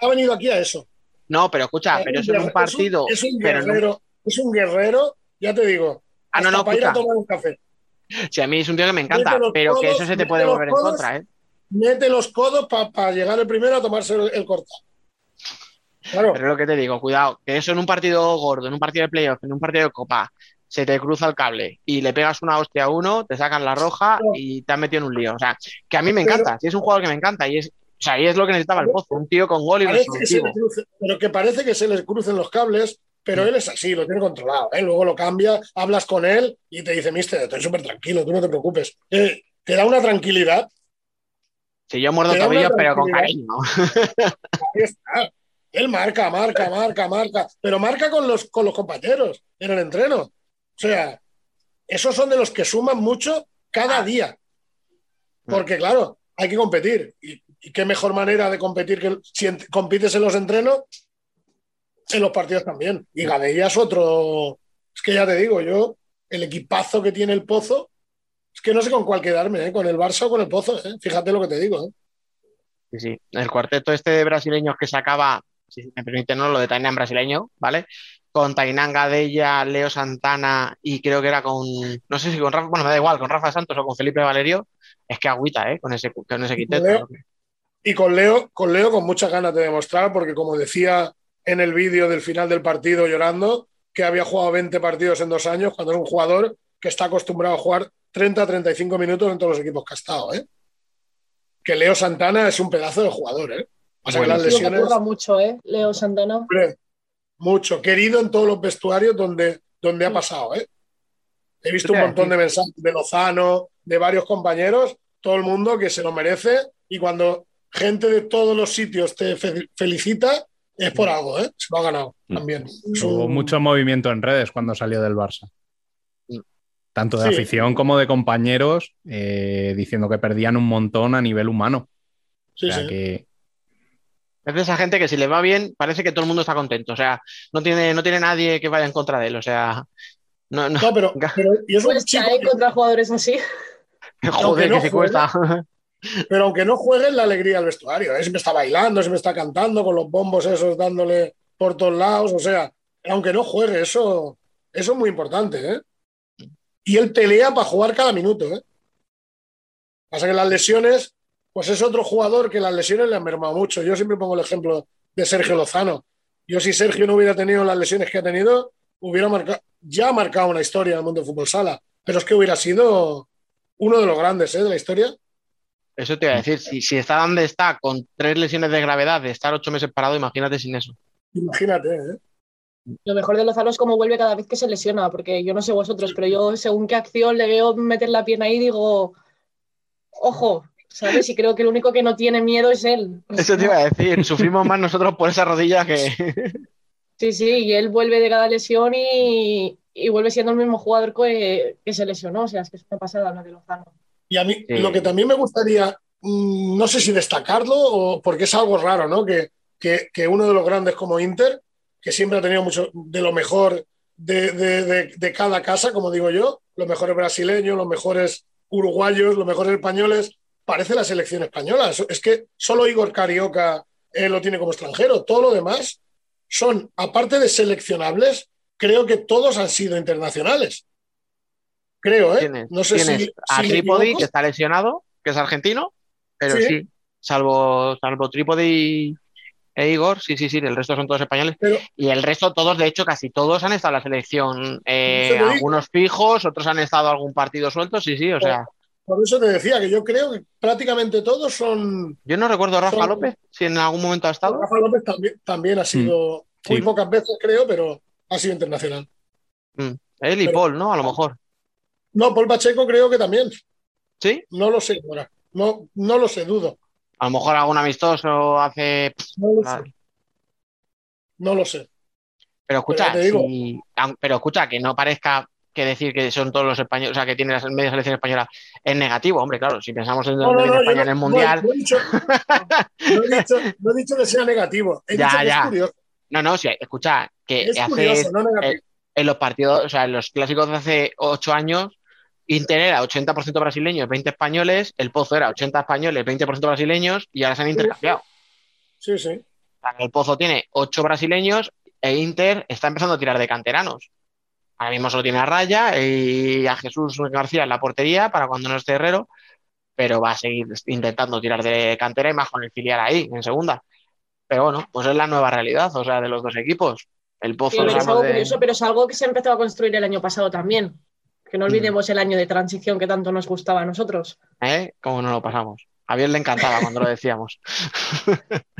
ha venido, aquí a eso. No, pero escucha, pero eso es un partido. Es un, guerrero, es un guerrero, ya te digo. Ah, no, no, para ir a tomar un café. Sí, a mí es un tío que me encanta, pero que eso se te puede volver en contra, ¿eh? Mete los codos para llegar el primero a tomarse el, el corta. Claro. Pero es lo que te digo, cuidado, que eso en un partido gordo, en un partido de playoff, en un partido de copa, se te cruza el cable y le pegas una hostia a uno, te sacan la roja y te han metido en un lío. O sea, que a mí me encanta, si es un jugador que me encanta y es, o sea, y es lo que necesitaba el pozo, un tío con gol y resolutivo. pero que parece que se les crucen los cables, pero él es así, lo tiene controlado. ¿eh? Luego lo cambia, hablas con él y te dice, mister, estoy súper tranquilo, tú no te preocupes. Eh, te da una tranquilidad. Si yo muerdo tobillos, pero con cariño. Ahí está. Él marca, marca, marca, marca, pero marca con los, con los compañeros en el entreno. O sea, esos son de los que suman mucho cada ah. día. Porque, claro, hay que competir. Y, qué mejor manera de competir que si compites en los entrenos, en los partidos también. Y Gadella es otro. Es que ya te digo, yo, el equipazo que tiene el Pozo, es que no sé con cuál quedarme, ¿eh? con el Barça o con el Pozo. ¿eh? Fíjate lo que te digo. ¿eh? Sí, sí. El cuarteto este de brasileños que sacaba si me permiten, ¿no? lo de Tainan brasileño, ¿vale? Con Tainan Gadella, Leo Santana y creo que era con, no sé si con Rafa, bueno, me da igual, con Rafa Santos o con Felipe Valerio, es que agüita, ¿eh? Con ese, con ese quinteto. Y con Leo, con Leo con muchas ganas de demostrar, porque como decía en el vídeo del final del partido llorando, que había jugado 20 partidos en dos años, cuando es un jugador que está acostumbrado a jugar 30 35 minutos en todos los equipos que ha estado, ¿eh? Que Leo Santana es un pedazo de jugador, ¿eh? O mucho, ¿eh? Leo Santana. Mucho. Querido en todos los vestuarios donde, donde ha pasado, ¿eh? He visto un montón de mensajes de Lozano, de varios compañeros, todo el mundo que se lo merece y cuando gente de todos los sitios te felicita es por algo, ¿eh? Se lo ha ganado mm. también. Hubo mucho movimiento en redes cuando salió del Barça. Tanto de afición como de compañeros eh, diciendo que perdían un montón a nivel humano. Sí, o sea que es de esa gente que si le va bien, parece que todo el mundo está contento. O sea, no tiene, no tiene nadie que vaya en contra de él. O sea, no, no. no pero, pero yo soy contra jugadores así. Joder, que se cuesta. Pero aunque no juegue, la alegría al vestuario. ¿eh? Se me está bailando, se me está cantando con los bombos esos dándole por todos lados. O sea, aunque no juegue, eso, eso es muy importante. ¿eh? Y él pelea para jugar cada minuto. ¿eh? Pasa que las lesiones pues es otro jugador que las lesiones le han mermado mucho. Yo siempre pongo el ejemplo de Sergio Lozano. Yo si Sergio no hubiera tenido las lesiones que ha tenido, hubiera marcado, ya ha marcado una historia en el mundo del fútbol sala. Pero es que hubiera sido uno de los grandes ¿eh? de la historia. Eso te iba a decir, si, si, está donde está, con tres lesiones de gravedad, de estar ocho meses parado, imagínate sin eso. Imagínate, ¿eh? Lo mejor de Lozano es cómo vuelve cada vez que se lesiona, porque yo no sé vosotros, pero yo según qué acción le veo meter la pierna ahí, digo, ojo, ¿sabes? Y creo que el único que no tiene miedo es él. Eso te iba a decir, sufrimos más nosotros por esa rodilla que... Sí, sí, y él vuelve de cada lesión y, vuelve siendo el mismo jugador que, se lesionó, o sea, es que es una pasada lo de Lozano. Y a mí, lo que también me gustaría, mm, no sé si destacarlo, o porque es algo raro, ¿no? Que, que, uno de los grandes como Inter, que siempre ha tenido mucho de lo mejor de, de, de cada casa, como digo yo, los mejores brasileños, los mejores uruguayos, los mejores españoles, parece la selección española. Es que solo Igor Carioca eh, lo tiene como extranjero. Todo lo demás son, aparte de seleccionables, creo que todos han sido internacionales. Creo, ¿eh? No sé si, a Trípodi, que está lesionado, que es argentino, pero sí, salvo, salvo e Igor, sí, sí, sí, el resto son todos españoles. y el resto, todos, de hecho, casi todos han estado en la selección. Eh, algunos fijos, otros han estado algún partido suelto, sí, sí, o sea. Por eso te decía que yo creo que prácticamente todos son. Yo no recuerdo a Rafa López, si en algún momento ha estado. Rafa López también, ha sido, mm, muy pocas veces creo, pero ha sido internacional. Mm. Él y Paul, ¿no? A lo mejor. No, Paul Pacheco creo que también. ¿Sí? No lo sé ahora. No, no lo sé, dudo. A lo mejor algún amistoso hace. No lo sé. No lo sé. Pero escucha, pero escucha, que no parezca que decir que son todos los españoles, o sea, que tiene la media selección española es negativo, hombre, claro, si pensamos en España en el Mundial. No, he dicho, que sea negativo, he ya, dicho que ya. es curioso. No, no, sí, escucha, que hace en, los partidos, o sea, en los clásicos de hace ocho años, Inter era 80% brasileños, 20 españoles, el Pozo era 80 españoles, 20% brasileños y ahora se han intercambiado. Sí, sí. El Pozo tiene 8 brasileños e Inter está empezando a tirar de canteranos. Ahora mismo solo tiene a Raya y a Jesús García en la portería para cuando no esté Herrero, pero va a seguir intentando tirar de cantera y más con el filial ahí, en segunda. Pero bueno, pues es la nueva realidad, o sea, de los dos equipos. El Pozo pero, es algo curioso, pero es algo que se empezó a construir el año pasado también. Que no olvidemos el año de transición que tanto nos gustaba a nosotros. ¿Eh? ¿Cómo no lo pasamos? A bien le encantaba cuando lo decíamos.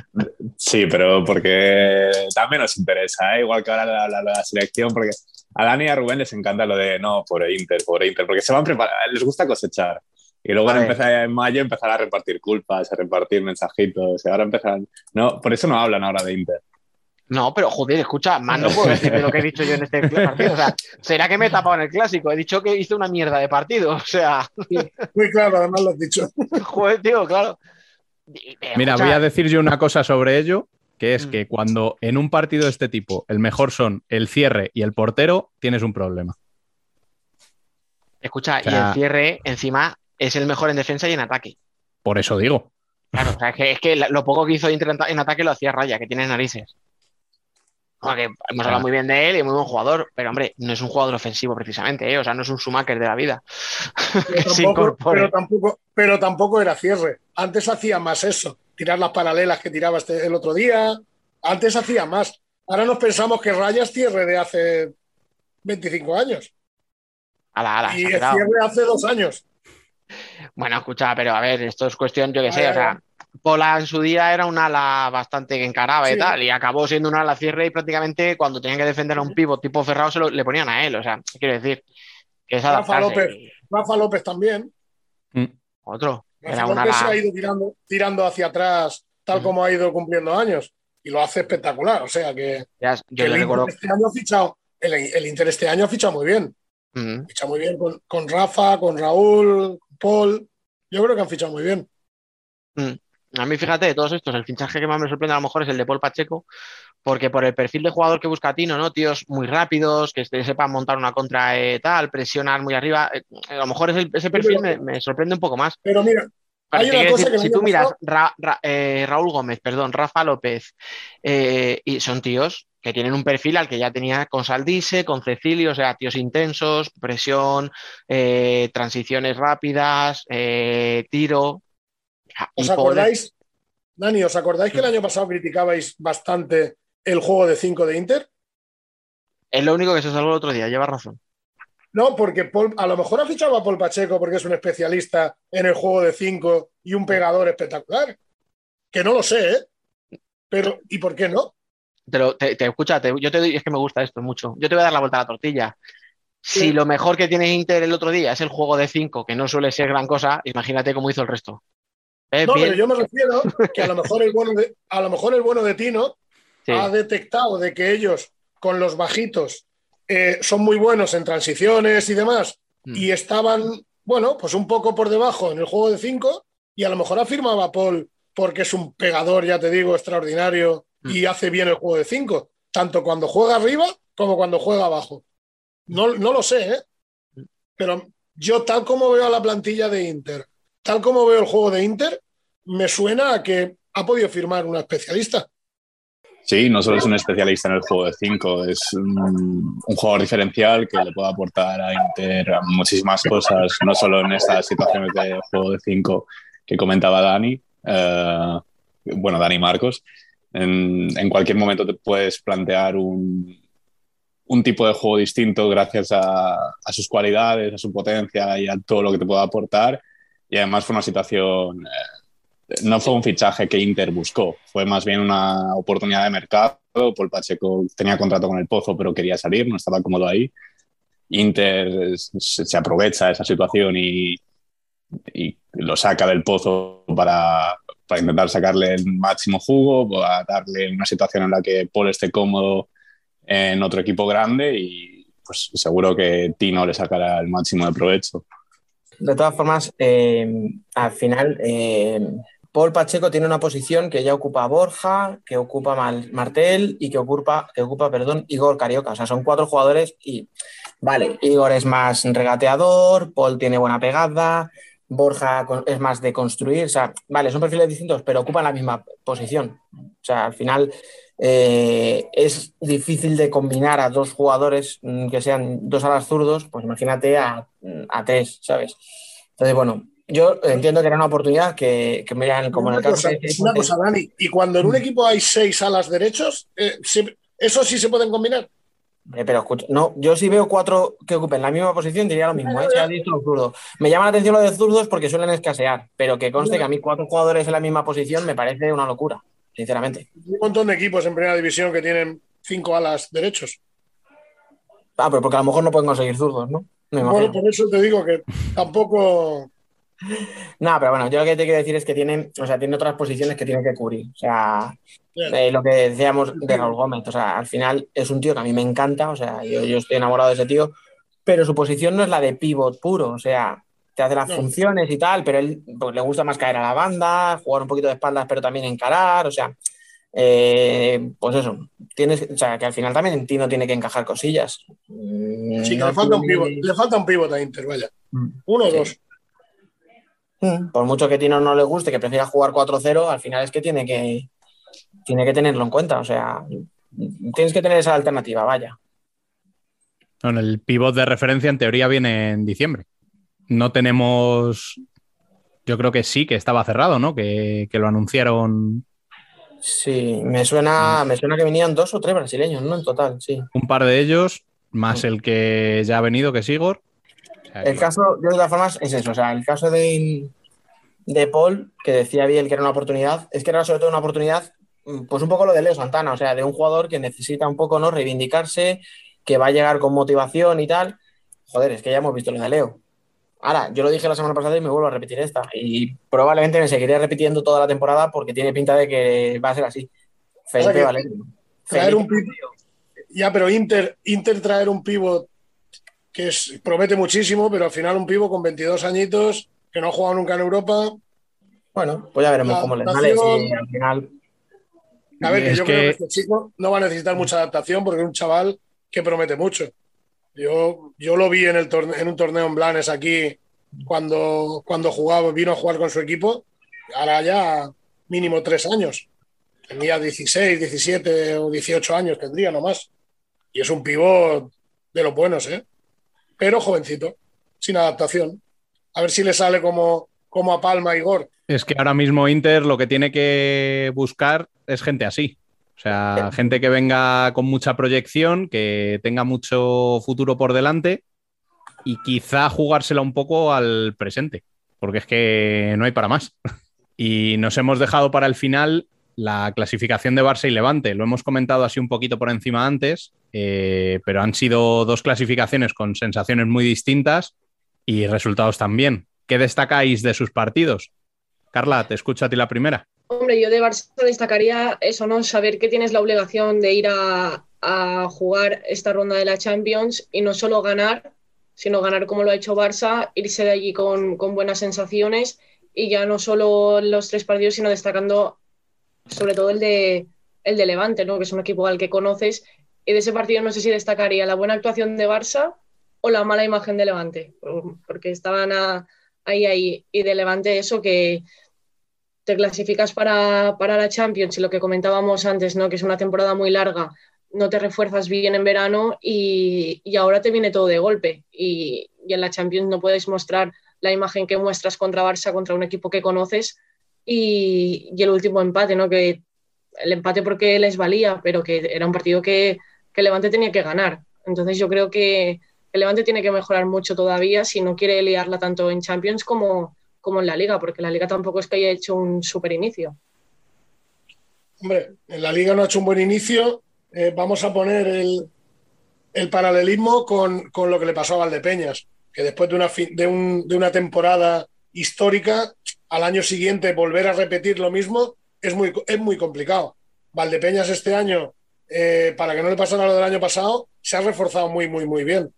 Sí, pero porque también nos interesa, ¿eh? igual que ahora la, selección, porque a Dani y a Rubén les encanta lo de no, por Inter, por Inter, porque se van preparar, les gusta cosechar. Y luego van a empezar en mayo empezar a repartir culpas, a repartir mensajitos. Y ahora empezarán. No, por eso no hablan ahora de Inter. No, pero joder, escucha, más no puedo decir de lo que he dicho yo en este partido. O sea, ¿será que me he tapado en el clásico? He dicho que hice una mierda de partido. O sea. Muy claro, además lo has dicho. Joder, tío, claro. Mira, voy a decir yo una cosa sobre ello, que es mm. que cuando en un partido de este tipo el mejor son el cierre y el portero, tienes un problema. Escucha, y el cierre, encima, es el mejor en defensa y en ataque. Por eso digo. Claro, o sea, es que, es que lo poco que hizo en ataque lo hacía Raya, que tiene narices. Porque hemos hablado muy bien de él y muy buen jugador, pero hombre, no es un jugador ofensivo precisamente, ¿eh? o sea, no es un Schumacher de la vida. Pero tampoco, pero, tampoco, era cierre. Antes hacía más eso, tirar las paralelas que tiraba este, el otro día. Antes hacía más. Ahora nos pensamos que Raya es cierre de hace 25 años. y es cierre hace dos años. Bueno, escucha, pero a ver, esto es cuestión, yo que sé, o sea, Pola en su día era un ala bastante que encaraba y tal, y acabó siendo un ala cierre y prácticamente cuando tenían que defender a un pivo tipo Ferrado se lo, le ponían a él, o sea, quiero decir que es Rafa López, Rafa López también. Mm. Otro. Rafa López se ha ido tirando, tirando hacia atrás tal como ha ido cumpliendo años y lo hace espectacular, o sea que, yo le recuerdo... este año ha fichado, el, Inter este año ha fichado muy bien. Ficha muy bien con, con Rafa, con Raúl, Paul. Yo creo que han fichado muy bien. A mí, fíjate, de todos estos, el fichaje que más me sorprende a lo mejor es el de Paul Pacheco, porque por el perfil de jugador que busca Tino, ¿no? Tíos muy rápidos, que sepan montar una contra eh, tal, presionar muy arriba. Eh, a lo mejor ese perfil me, sorprende un poco más. Pero mira, hay una cosa que si tú miras eh, Raúl Gómez, perdón, Rafa López, y son tíos que tienen un perfil al que ya tenía con Saldise, con Cecilio, o sea, tíos intensos, presión, transiciones rápidas, tiro, ¿Os acordáis, Dani, ¿os acordáis que el año pasado criticabais bastante el juego de 5 de Inter? Es lo único que se salvó el otro día, lleva razón. No, porque a lo mejor ha fichado a Paul Pacheco porque es un especialista en el juego de 5 y un pegador espectacular. Que no lo sé, ¿eh? Pero, ¿y por qué no? Pero te, te escucha, yo te es que me gusta esto mucho. Yo te voy a dar la vuelta a la tortilla. Si lo mejor que tiene Inter el otro día es el juego de 5, que no suele ser gran cosa, imagínate cómo hizo el resto. Eh, no, pero yo me refiero que a lo mejor el bueno de, a lo mejor el bueno de Tino ha detectado de que ellos con los bajitos eh, son muy buenos en transiciones y demás mm. y estaban, bueno, pues un poco por debajo en el juego de 5 y a lo mejor afirmaba Paul porque es un pegador, ya te digo, extraordinario y mm. hace bien el juego de 5, tanto cuando juega arriba como cuando juega abajo. No, no lo sé, ¿eh? Mm. Pero yo tal como veo a la plantilla de Inter, tal como veo el juego de Inter, me suena a que ha podido firmar una especialista. Sí, no solo es un especialista en el juego de 5, es un, jugador diferencial que le puede aportar a Inter muchísimas cosas, no solo en estas situaciones de juego de 5 que comentaba Dani, eh, bueno, Dani Marcos. En, cualquier momento te puedes plantear un, un tipo de juego distinto gracias a, a, sus cualidades, a su potencia y a todo lo que te pueda aportar. Y además fue una situación eh, no fue un fichaje que Inter buscó, fue más bien una oportunidad de mercado. Paul Pacheco tenía contrato con el Pozo, pero quería salir, no estaba cómodo ahí. Inter se, aprovecha de esa situación y, lo saca del Pozo para, intentar sacarle el máximo jugo, para darle una situación en la que Paul esté cómodo en otro equipo grande y pues seguro que Tino le sacará el máximo de provecho. De todas formas, eh, al final, eh, Paul Pacheco tiene una posición que ya ocupa Borja, que ocupa Martel y que ocupa, que ocupa perdón, Igor Carioca. O sea, son cuatro jugadores y, vale, Igor es más regateador, Paul tiene buena pegada, Borja es más de construir. O sea, vale, son perfiles distintos, pero ocupan la misma posición. O sea, al final eh, es difícil de combinar a dos jugadores mm, que sean dos alas zurdos, pues imagínate a, a tres, ¿sabes? Entonces, bueno, yo entiendo que era una oportunidad que, que miran como en el caso de... Una cosa, Dani, y cuando en un equipo hay seis alas derechos, eh, ¿eso sí se pueden combinar? Eh, pero escucha, no, yo sí veo cuatro que ocupen la misma posición, diría lo mismo. ¿eh? Me llama la atención lo de zurdos porque suelen escasear, pero que conste que a mí cuatro jugadores en la misma posición me parece una locura, sinceramente. Un montón de equipos en primera división que tienen cinco alas derechos. Ah, pero porque a lo mejor no pueden conseguir zurdos, ¿no? Bueno, por eso te digo que tampoco no, pero bueno, yo lo que te quiero decir es que tienen, o sea, tiene otras posiciones que tienen que cubrir. O sea, eh, lo que decíamos de Raúl Gómez, o sea, al final es un tío que a mí me encanta, o sea, yo, estoy enamorado de ese tío, pero su posición no es la de pivot puro, o sea, te hace las funciones y tal, pero él pues, le gusta más caer a la banda, jugar un poquito de espaldas, pero también encarar, o sea, eh, pues eso, tienes, o sea, que al final también en ti no tiene que encajar cosillas. Sí, que le, falta un pivot, le falta un pivot a Inter, vaya. Mm. Uno o dos. Mm. Por mucho que Tino no le guste, que prefiera jugar 4-0, al final es que tiene que, tiene que tenerlo en cuenta. O sea, tienes que tener esa alternativa, vaya. el pivot de referencia en teoría viene en diciembre. No tenemos. Yo creo que sí, que estaba cerrado, ¿no? Que, lo anunciaron. Sí, me suena, me suena que venían dos o tres brasileños, ¿no? En total, sí. Un par de ellos, más el que ya ha venido, que es Igor, el caso, de todas formas, es eso. O sea, el caso de, de Paul, que decía bien que era una oportunidad, es que era sobre todo una oportunidad, mm, pues un poco lo de Leo Santana, o sea, de un jugador que necesita un poco, ¿no? Reivindicarse, que va a llegar con motivación y tal. Joder, es que ya hemos visto lo de Leo. Ahora, yo lo dije la semana pasada y me vuelvo a repetir esta. Y probablemente me seguiré repitiendo toda la temporada porque tiene pinta de que va a ser así. Felipe Valerio. Traer un Ya, pero Inter, Inter traer un pivot que promete muchísimo, pero al final un pivo con 22 añitos, que no ha jugado nunca en Europa. Bueno, pues ya veremos cómo le sale. al final. A ver, que yo creo que este chico no va a necesitar mucha adaptación porque es un chaval que promete mucho. Yo, yo lo vi en, el en un torneo en Blanes aquí cuando, cuando jugaba, vino a jugar con su equipo. Ahora ya mínimo tres años. Tenía 16, 17 o 18 años, tendría nomás. Y es un pivot de los buenos, ¿eh? Pero jovencito, sin adaptación. A ver si le sale como, como a Palma y Gor. Es que ahora mismo Inter lo que tiene que buscar es gente así. O sea, gente que venga con mucha proyección, que tenga mucho futuro por delante y quizá jugársela un poco al presente, porque es que no hay para más. Y nos hemos dejado para el final la clasificación de Barça y Levante. Lo hemos comentado así un poquito por encima antes, eh, pero han sido dos clasificaciones con sensaciones muy distintas y resultados también. ¿Qué destacáis de sus partidos? Carla, te escucho a ti la primera. Hombre, yo de Barça destacaría eso, ¿no? Saber que tienes la obligación de ir a, jugar esta ronda de la Champions y no solo ganar, sino ganar como lo ha hecho Barça, irse de allí con, con buenas sensaciones y ya no solo los tres partidos, sino destacando sobre todo el de, el de Levante, ¿no? que es un equipo al que conoces. Y de ese partido no sé si destacaría la buena actuación de Barça o la mala imagen de Levante, porque estaban ahí, ahí. Y de Levante eso que te clasificas para, la Champions y lo que comentábamos antes, ¿no? que es una temporada muy larga, no te refuerzas bien en verano y, ahora te viene todo de golpe. Y, y en la Champions no puedes mostrar la imagen que muestras contra Barça, contra un equipo que conoces, y, el último empate, ¿no? Que el empate porque les valía, pero que era un partido que, que Levante tenía que ganar. Entonces yo creo que el Levante tiene que mejorar mucho todavía si no quiere liarla tanto en Champions como, como en la Liga, porque la Liga tampoco es que haya hecho un super inicio. Hombre, en la Liga no ha hecho un buen inicio. Eh, vamos a poner el, el paralelismo con, con, lo que le pasó a Valdepeñas, que después de una, de, un, de una temporada histórica al año siguiente volver a repetir lo mismo es muy, es muy complicado. Valdepeñas este año, eh, para que no le pasara lo del año pasado, se ha reforzado muy, muy, muy bien.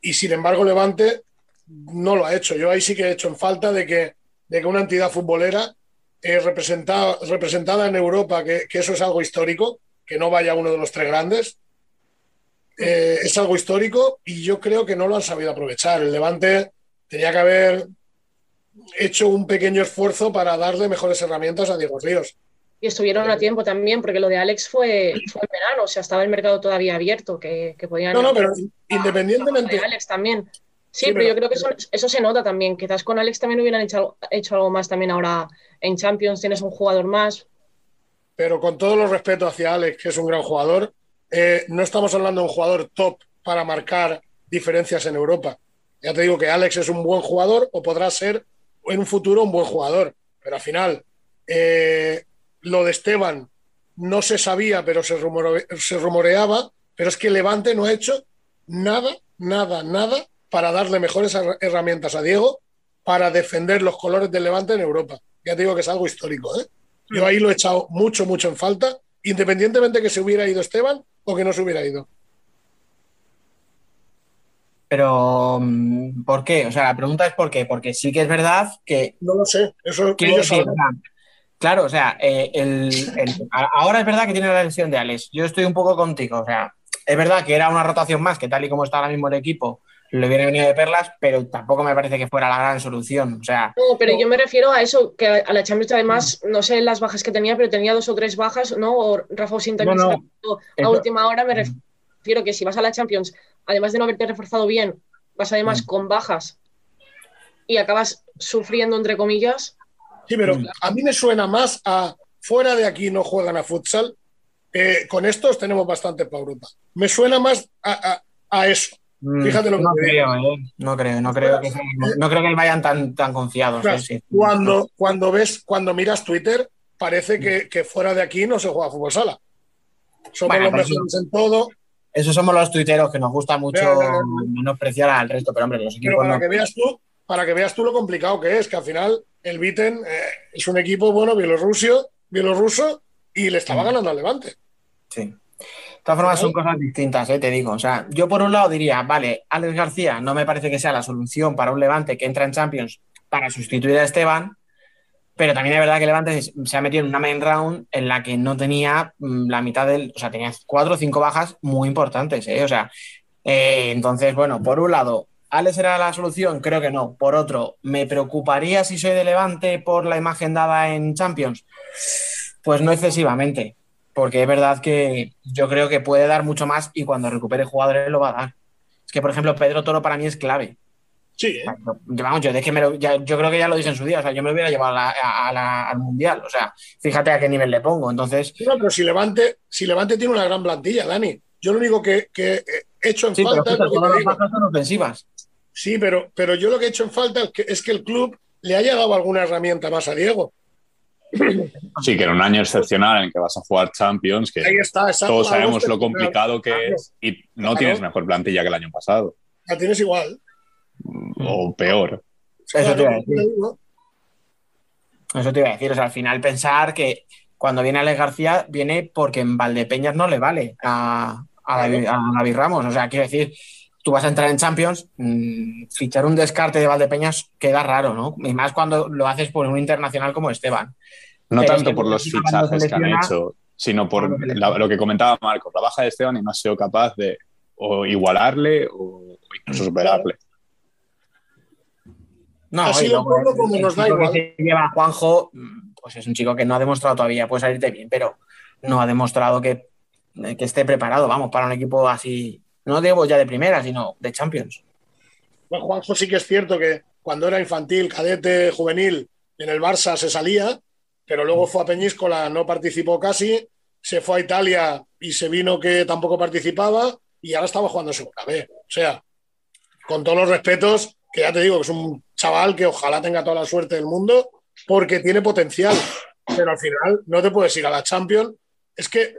Y sin embargo, Levante no lo ha hecho. Yo ahí sí que he hecho en falta de que, de que una entidad futbolera eh, representada, representada en Europa, que, que, eso es algo histórico, que no vaya uno de los tres grandes. Eh, es algo histórico y yo creo que no lo han sabido aprovechar. El Levante tenía que haber hecho un pequeño esfuerzo para darle mejores herramientas a Diego Ríos. Y estuvieron a tiempo también, porque lo de Alex fue, fue en verano, o sea, estaba el mercado todavía abierto, que, que podían... No, no, pero independientemente... Alex también. Sí, pero, yo creo que eso, eso, se nota también. Quizás con Alex también hubieran hecho, hecho algo más también ahora en Champions, tienes un jugador más. Pero con todo los respeto hacia Alex, que es un gran jugador, eh, no estamos hablando de un jugador top para marcar diferencias en Europa. Ya te digo que Alex es un buen jugador o podrá ser en un futuro un buen jugador, pero al final eh, lo de Esteban no se sabía, pero se, se rumoreaba, pero es que Levante no ha hecho nada, nada, nada para darle mejores herramientas a Diego para defender los colores del Levante en Europa. Ya te digo que es algo histórico. ¿eh? Yo ahí lo he echado mucho, mucho en falta, independientemente que se hubiera ido Esteban o que no se hubiera ido. Pero, mm, ¿por qué? O sea, la pregunta es ¿por qué? Porque sí que es verdad que... No lo sé, eso que ellos Claro, o sea, eh, el, ahora es verdad que tiene la lesión de Alex. Yo estoy un poco contigo, o sea, es verdad que era una rotación más, que tal y como está ahora mismo el equipo, le hubiera venido de perlas, pero tampoco me parece que fuera la gran solución. O sea, no, pero yo me refiero a eso, que a la Champions además, no sé las bajas que tenía, pero tenía dos o tres bajas, ¿no? O Rafa Osinta a última hora, me refiero que si vas a la Champions, además de no haberte reforzado bien, vas además mm. con bajas y acabas sufriendo, entre comillas. Sí, pero mm. a mí me suena más a fuera de aquí no juegan a futsal. con estos tenemos bastante para Europa. Me suena más a eso. Mm, Fíjate lo que no creo, ¿eh? no creo, no creo que no creo que vayan tan, tan confiados. ¿eh? Cuando, cuando ves, cuando miras Twitter, parece que, que, fuera de aquí no se juega fútbol sala. Somos los mejores en todo. Eso somos los tuiteros que nos gusta mucho menospreciar al resto, pero hombre, los equipos. para que veas tú, para que veas tú lo complicado que es, que al final el Viten eh, es un equipo bueno bielorruso, bielorruso y le estaba ganando al Levante. Sí. De todas formas, son cosas distintas, ¿eh? te digo. O sea, yo por un lado diría, vale, Alex García no me parece que sea la solución para un Levante que entra en Champions para sustituir a Esteban, pero también es verdad que Levante se ha metido en una main round en la que no tenía mm, la mitad del. O sea, tenía cuatro o cinco bajas muy importantes, ¿eh? O sea, eh, entonces, bueno, por un lado, ¿Alex era la solución? Creo que no. Por otro, ¿me preocuparía si soy de Levante por la imagen dada en Champions? Pues no excesivamente porque es verdad que yo creo que puede dar mucho más y cuando recupere jugadores lo va a dar. Es que, por ejemplo, Pedro Toro para mí es clave. Sí. ¿eh? Vamos, yo, yo creo que ya lo dije en su día, o sea, yo me lo hubiera llevado al Mundial, o sea, fíjate a qué nivel le pongo, entonces... No, pero si Levante, si Levante tiene una gran plantilla, Dani, yo lo único que, he hecho en falta... Pero son ofensivas. Sí, pero, pero yo lo que he hecho en falta es que, es que el club le haya dado alguna herramienta más a Diego. Sí, que era un año excepcional en el que vas a jugar Champions, que todos sabemos lo complicado que es y no tienes mejor plantilla que el año pasado. La tienes igual. O peor. Eso te iba a decir. Eso te iba a decir. O sea, al final pensar que cuando viene Alex García viene porque en Valdepeñas no le vale a, a, David, Ramos. O sea, quiero decir, tú vas a entrar en Champions, mm, fichar un descarte de Valdepeñas queda raro, ¿no? Y más cuando lo haces por un internacional como Esteban. No tanto por los fichajes que han hecho, sino por lo que comentaba Marco, la baja de Esteban y no ha sido capaz de o igualarle o incluso superarle. No, ha sido poco como nos da igual. Que lleva Juanjo, pues es un chico que no ha demostrado todavía, puede salirte bien, pero no ha demostrado que, que esté preparado, vamos, para un equipo así, no digo ya de primera, sino de Champions. Bueno, Juanjo sí que es cierto que cuando era infantil, cadete, juvenil, en el Barça se salía, pero luego fue a Peñíscola, no participó casi, se fue a Italia y se vino que tampoco participaba y ahora estaba jugando segunda B. O sea, con todos los respetos, que ya te digo que es un chaval que ojalá tenga toda la suerte del mundo porque tiene potencial, pero al final no te puedes ir a la Champions. Es que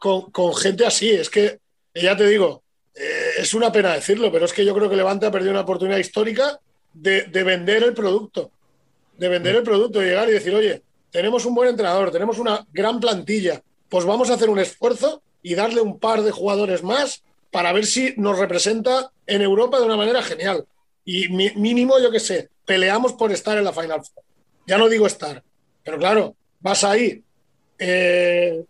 con, gente así, es que, ya te digo, eh, es una pena decirlo, pero es que yo creo que Levante ha perdido una oportunidad histórica de, de vender el producto, de vender el producto, de llegar y decir, oye, tenemos un buen entrenador, tenemos una gran plantilla, pues vamos a hacer un esfuerzo y darle un par de jugadores más para ver si nos representa en Europa de una manera genial. Y mínimo, yo qué sé, peleamos por estar en la Final. Ya no digo estar, Pero claro, vas ahí, eh,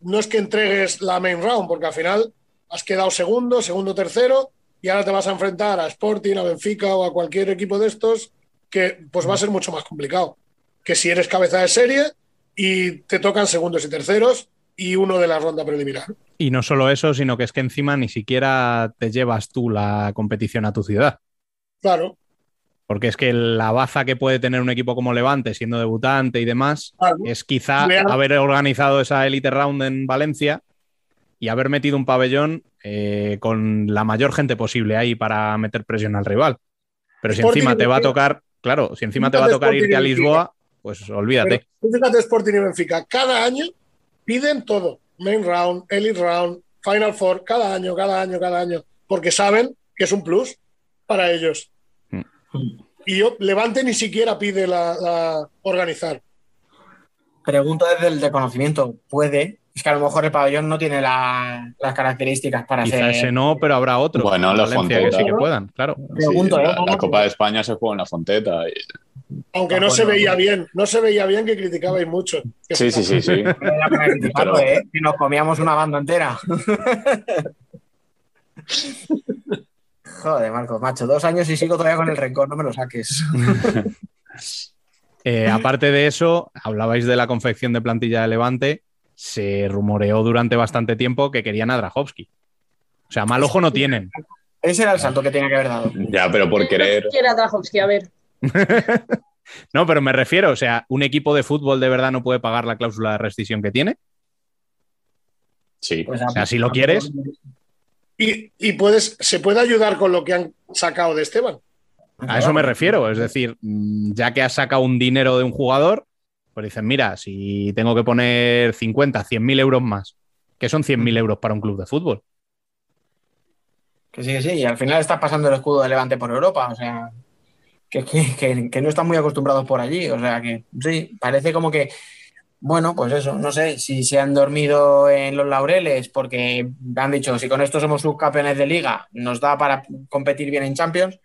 no es que entregues la main round, porque al final has quedado segundo, segundo, tercero, y ahora te vas a enfrentar a Sporting, a Benfica o a cualquier equipo de estos, que pues va a ser mucho más complicado que si eres cabeza de serie y te tocan segundos y terceros y uno de la ronda preliminar. Y no solo eso, sino que es que encima ni siquiera te llevas tú la competición a tu ciudad. Claro. Porque es que la baza que puede tener un equipo como Levante, siendo debutante y demás, es quizá haber organizado esa Elite Round en Valencia y haber metido un pabellón eh, con la mayor gente posible ahí para meter presión al rival. Pero si encima te va a tocar, claro, si encima te va a tocar irte a Lisboa, pues olvídate. fíjate Sporting y Benfica, cada año piden todo, main round, elite round, final four, cada año, cada año, cada año, porque saben que es un plus para ellos. Y yo, Levante ni siquiera pide la, organizar. Pregunto desde el desconocimiento, ¿puede? Es que a lo mejor el pabellón no tiene las características para Quizá ese no, pero habrá otro. Bueno, la Fonteta. Que sí que puedan, claro. Pregunto, la, la, Copa de España se juega en la Fonteta. Y aunque no se veía bien, no se veía bien que criticabais mucho. Sí, sí, sí, sí. ¿eh? Y nos comíamos una banda entera. Joder, Marco, macho, dos años y sigo todavía con el rencor, no me lo saques. Eh, aparte de eso, hablabais de la confección de plantilla de Levante, se rumoreó durante bastante tiempo que querían a Drahovski. O sea, mal ojo no tienen. Ese era el salto que tenía que haber dado. Ya, pero por querer. ¿Quién a Drahovski? A ver. no, pero me refiero, o sea, ¿un equipo de fútbol de verdad no puede pagar la cláusula de rescisión que tiene? Sí. Pues o sea, si lo quieres. Y, puedes, se puede ayudar con lo que han sacado de Esteban. A eso me refiero, es decir, mm, ya que has sacado un dinero de un jugador, pues dicen, mira, si tengo que poner 50, 100 mil euros más, que son 100 mil euros para un club de fútbol. Que sí, que sí, y al final estás pasando el escudo de Levante por Europa, o sea que, no están muy acostumbrados por allí. O sea que sí, parece como que, bueno, pues eso, no sé si se han dormido en los laureles porque han dicho, si con esto somos subcampeones de liga, nos da para competir bien en Champions.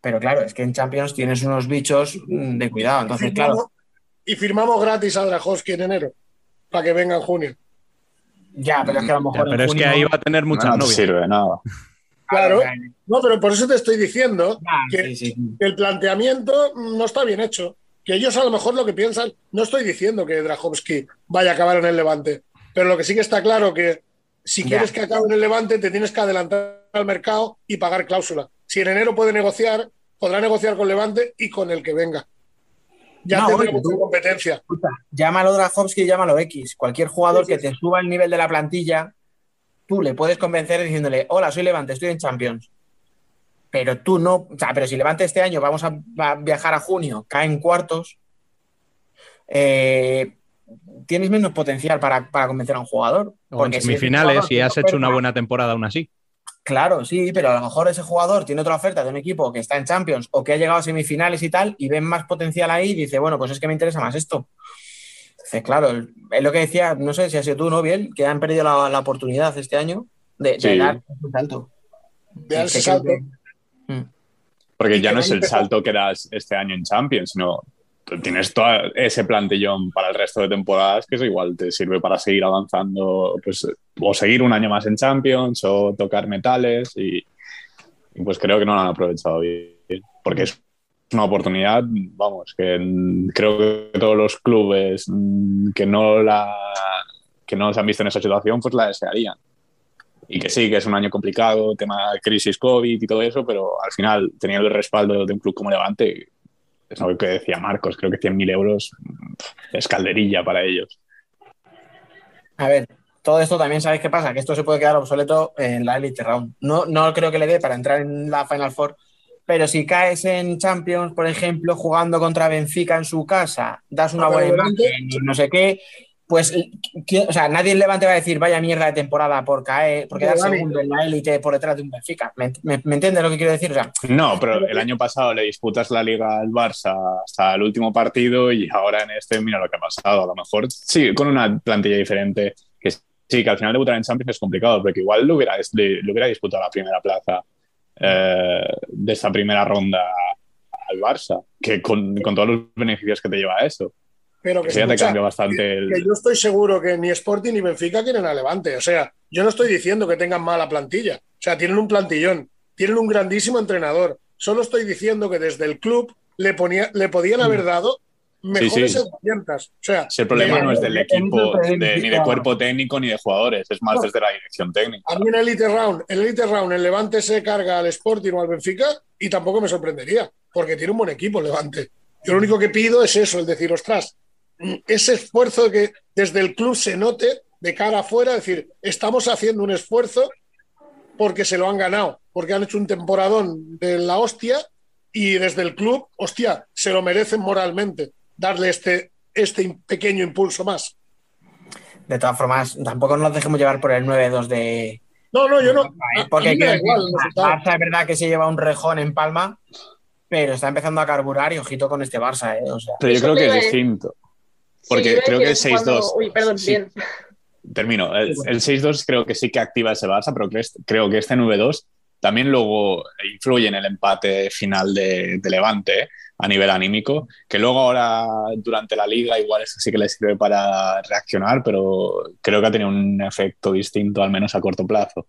Pero claro, es que en Champions tienes unos bichos de cuidado. Entonces, claro. Y firmamos gratis a Drahovski en enero para que venga en junio. Ya, pero es que a lo mejor. pero es que ahí va a tener muchas no, no sirve nada. Claro, no, pero por eso te estoy diciendo que, el planteamiento no está bien hecho. Que ellos a lo mejor lo que piensan, no estoy diciendo que Drahovski vaya a acabar en el Levante, pero lo que sí que está claro que si quieres que acabe en el Levante, te tienes que adelantar al mercado y pagar cláusula. Si en enero puede negociar, podrá negociar con Levante y con el que venga. Ya no, tendremos competencia. llámalo Drahovski, llámalo X. Cualquier jugador que te suba el nivel de la plantilla tú le puedes convencer diciéndole, hola, soy Levante, estoy en Champions. Pero tú no, o sea, pero si Levante este año vamos a, viajar a junio, cae en cuartos, eh, tienes menos potencial para, convencer a un jugador. porque en semifinales, si, has hecho una buena temporada aún así. Claro, sí, pero a lo mejor ese jugador tiene otra oferta de un equipo que está en Champions o que ha llegado a semifinales y tal, y ven más potencial ahí y dice, bueno, pues es que me interesa más esto claro, es lo que decía, no sé si ha sido tú, ¿no, Biel? Que han perdido la, oportunidad este año de, dar un salto. De dar ese salto. Porque ya no es el salto que das este año en Champions, sino tienes todo ese plantillón para el resto de temporadas que eso igual te sirve para seguir avanzando, pues, o seguir un año más en Champions o tocar metales y, y pues creo que no lo han aprovechado bien. Porque es una oportunidad, vamos, que creo que todos los clubes mm, que no la que no se han visto en esa situación, pues la desearían. Y que sí, que es un año complicado, tema de crisis COVID y todo eso, pero al final, teniendo el respaldo de un club como Levante, es algo que decía Marcos, creo que 100.000 euros es calderilla para ellos. A ver, todo esto también sabéis qué pasa, que esto se puede quedar obsoleto en la Elite Round. No, no creo que le dé para entrar en la Final Four, pero si caes en Champions, por ejemplo, jugando contra Benfica en su casa, das una buena imagen y no sé qué, pues, o sea, nadie en Levante va a decir vaya mierda de temporada por caer, por quedar segundo en la élite por detrás de un Benfica. ¿Me, entiendes lo que quiero decir? no, pero el año pasado le disputas la liga al Barça hasta el último partido y ahora en este, mira lo que ha pasado. A lo mejor sí, con una plantilla diferente, que sí, que al final debutar en Champions es complicado, porque igual lo hubiera, le hubiera disputado la primera plaza eh, de esa primera ronda al Barça, que con, todos los beneficios que te lleva eso. Pero que, Eso ya te cambia bastante que- el- que yo estoy seguro que ni Sporting ni Benfica quieren a Levante. O sea, yo no estoy diciendo que tengan mala plantilla. O sea, tienen un plantillón, tienen un grandísimo entrenador. Solo estoy diciendo que desde el club le, ponía, le podían haber dado mejores sí. herramientas. O sea, Si el problema le- no es del el equipo, de- ni de cuerpo técnico ni de jugadores, es más desde la dirección técnica. A mí en el Elite Round, en el Elite Round, el Levante se carga al Sporting o al Benfica y tampoco me sorprendería, porque tiene un buen equipo el Levante. Yo lo único que pido es eso, el decir, ostras, mm, ese esfuerzo que desde el club se note de cara afuera, decir, estamos haciendo un esfuerzo porque se lo han ganado, porque han hecho un temporadón de la hostia y desde el club, hostia, se lo merecen moralmente darle este, este pequeño impulso más. De todas formas, tampoco nos dejemos llevar por el 9-2 de. No, no, yo no. a Porque igual. Barça es verdad que se lleva un rejón en Palma, pero está empezando a carburar y ojito con este Barça, ¿eh? O sea, Pero yo creo que es distinto. Porque creo que el decir cuando- 6-2. Uy, perdón, sí, bien. Termino. El, el 6-2 creo que sí que activa ese Barça, pero creo, que este 9-2 también luego influye en el empate final de, de Levante ¿eh? a nivel anímico, que luego ahora durante la liga igual eso sí que le sirve para reaccionar, pero creo que ha tenido un efecto distinto, al menos a corto plazo.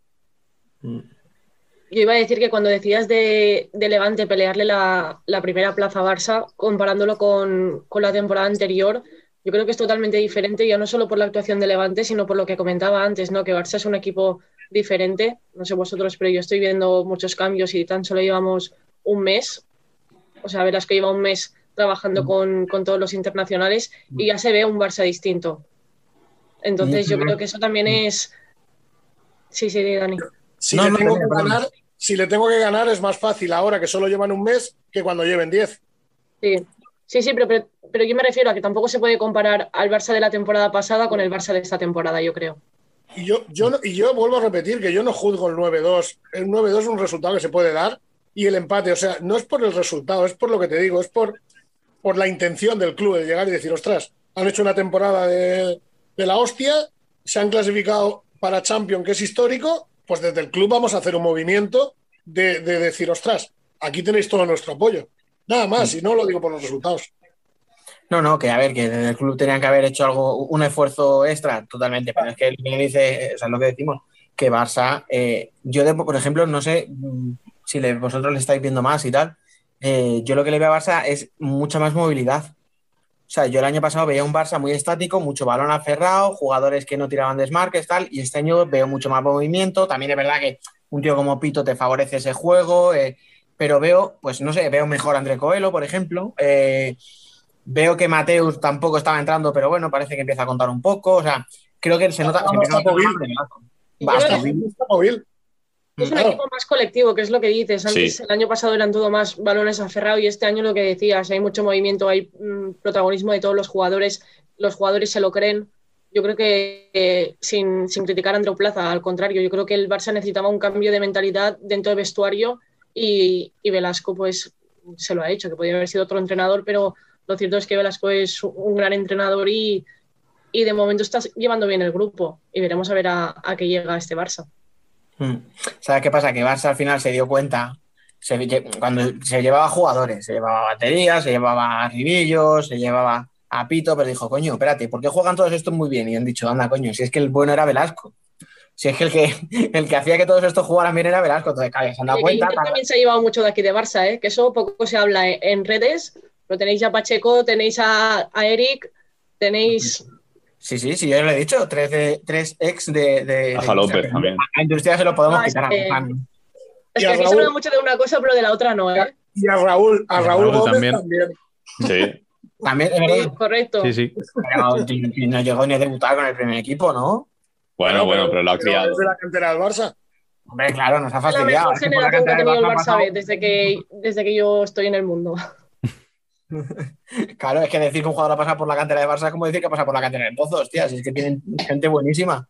Yo iba a decir que cuando decías de, de Levante pelearle la, la primera plaza a Barça, comparándolo con, con la temporada anterior, yo creo que es totalmente diferente, ya no solo por la actuación de Levante, sino por lo que comentaba antes, ¿no? Que Barça es un equipo diferente. No sé vosotros, pero yo estoy viendo muchos cambios y tan solo llevamos un mes. O sea, verás que lleva un mes trabajando con, con todos los internacionales y ya se ve un Barça distinto. Entonces, yo creo que eso también es. Sí, sí, Dani. Si, No, le no, tengo no, que ganar, si le tengo que ganar es más fácil ahora que solo llevan un mes que cuando lleven 10. Sí, sí, sí, pero, pero, pero yo me refiero a que tampoco se puede comparar al Barça de la temporada pasada con el Barça de esta temporada, yo creo. Y yo, yo, no- y yo vuelvo a repetir que yo no juzgo el 9-2. El 9-2 es un resultado que se puede dar y el empate, o sea, no es por el resultado, es por lo que te digo, es por, por la intención del club de llegar y decir, ostras, han hecho una temporada de, de la hostia, se han clasificado para Champions, que es histórico, pues desde el club vamos a hacer un movimiento de, de decir, ostras, aquí tenéis todo nuestro apoyo. Nada más, y no lo digo por los resultados. No, no, que a ver, que desde el club tenían que haber hecho algo, un esfuerzo extra, totalmente, pero es que lo que dice, o sea, es lo que decimos, que Barça, eh, yo, de- por ejemplo, no sé mm, si le- vosotros le estáis viendo más y tal, eh, yo lo que le veo a Barça es mucha más movilidad. O sea, yo el año pasado veía un Barça muy estático, mucho balón aferrado, jugadores que no tiraban desmarques, tal, y este año veo mucho más movimiento. También es verdad que un tío como Pito te favorece ese juego, eh, pero veo, pues no sé, veo mejor a André Coelho, por ejemplo. eh, veo que Mateus tampoco estaba entrando, pero bueno, parece que empieza a contar un poco. O sea, creo que se nota. Se empieza. Es un equipo más colectivo, que es lo que dices. Antes, Sí. el año pasado eran todo más balones aferrados y este año lo que decías, hay mucho movimiento, hay mm, protagonismo de todos los jugadores, los jugadores se lo creen. Yo creo que, eh, sin, sin criticar a Andreu Plaza, al contrario, yo creo que el Barça necesitaba un cambio de mentalidad dentro del vestuario y, Velasco pues se lo ha hecho, que podría haber sido otro entrenador, pero lo cierto es que Velasco es un gran entrenador y, y de momento está llevando bien el grupo y veremos a ver a, a qué llega este Barça. Mm. ¿Sabes qué pasa? Que Barça al final se dio cuenta, se cuando se llevaba jugadores, se llevaba baterías, se llevaba a Ribillo, se llevaba a Pito, pero dijo, coño, espérate, ¿por qué juegan todos estos muy bien? Y han dicho, anda, coño, si es que el bueno era Velasco. Si es que el que, el que hacía que todos estos jugaran bien era Velasco, entonces, claro, se han dado cuenta. Inter también se ha llevado mucho de aquí de Barça, ¿eh? que eso poco se habla en, en redes. Lo tenéis a Pacheco, tenéis a, a Eric, tenéis. Sí, sí, sí, yo lo he dicho, tres, de, tres ex de, de, A de López también. A Industria se lo podemos Ah, quitar a Guzmán. Es que aquí se habla mucho de una cosa, pero de la otra no, ¿eh? Y a Raúl, a Raúl, Raúl Gómez también. también. Sí. También, Sí, correcto. Sí, sí. pero no llegó ni a debutar con el primer equipo, ¿no? Bueno, bueno, pero lo ha pero criado. es de la cantera del Barça. Hombre, claro, nos ha Es la fastidiado. mejor generación que ha cantera del tenido el Barça ha pasado- B desde que, desde que yo estoy en el mundo. Claro, es que decir que un jugador ha pasado por la cantera de Barça es como decir que pasa por la cantera del Pozo, hostia, si es que tienen gente buenísima.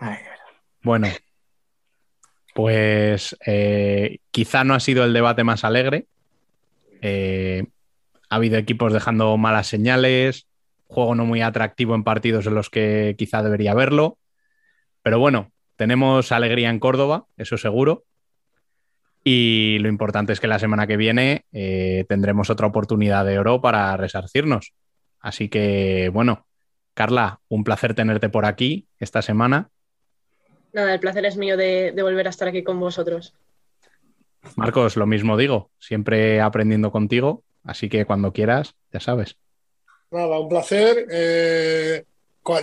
Ay. Bueno, pues eh, quizá no ha sido el debate más alegre. Eh, ha habido equipos dejando malas señales, juego no muy atractivo en partidos en los que quizá debería haberlo. Pero bueno, tenemos alegría en Córdoba, eso seguro. Y lo importante es que la semana que viene eh, tendremos otra oportunidad de oro para resarcirnos. Así que, bueno, Carla, un placer tenerte por aquí esta semana. Nada, el placer es mío de, volver a estar aquí con vosotros. Marcos, lo mismo digo, siempre aprendiendo contigo, así que cuando quieras, ya sabes. Nada, un placer. Eh,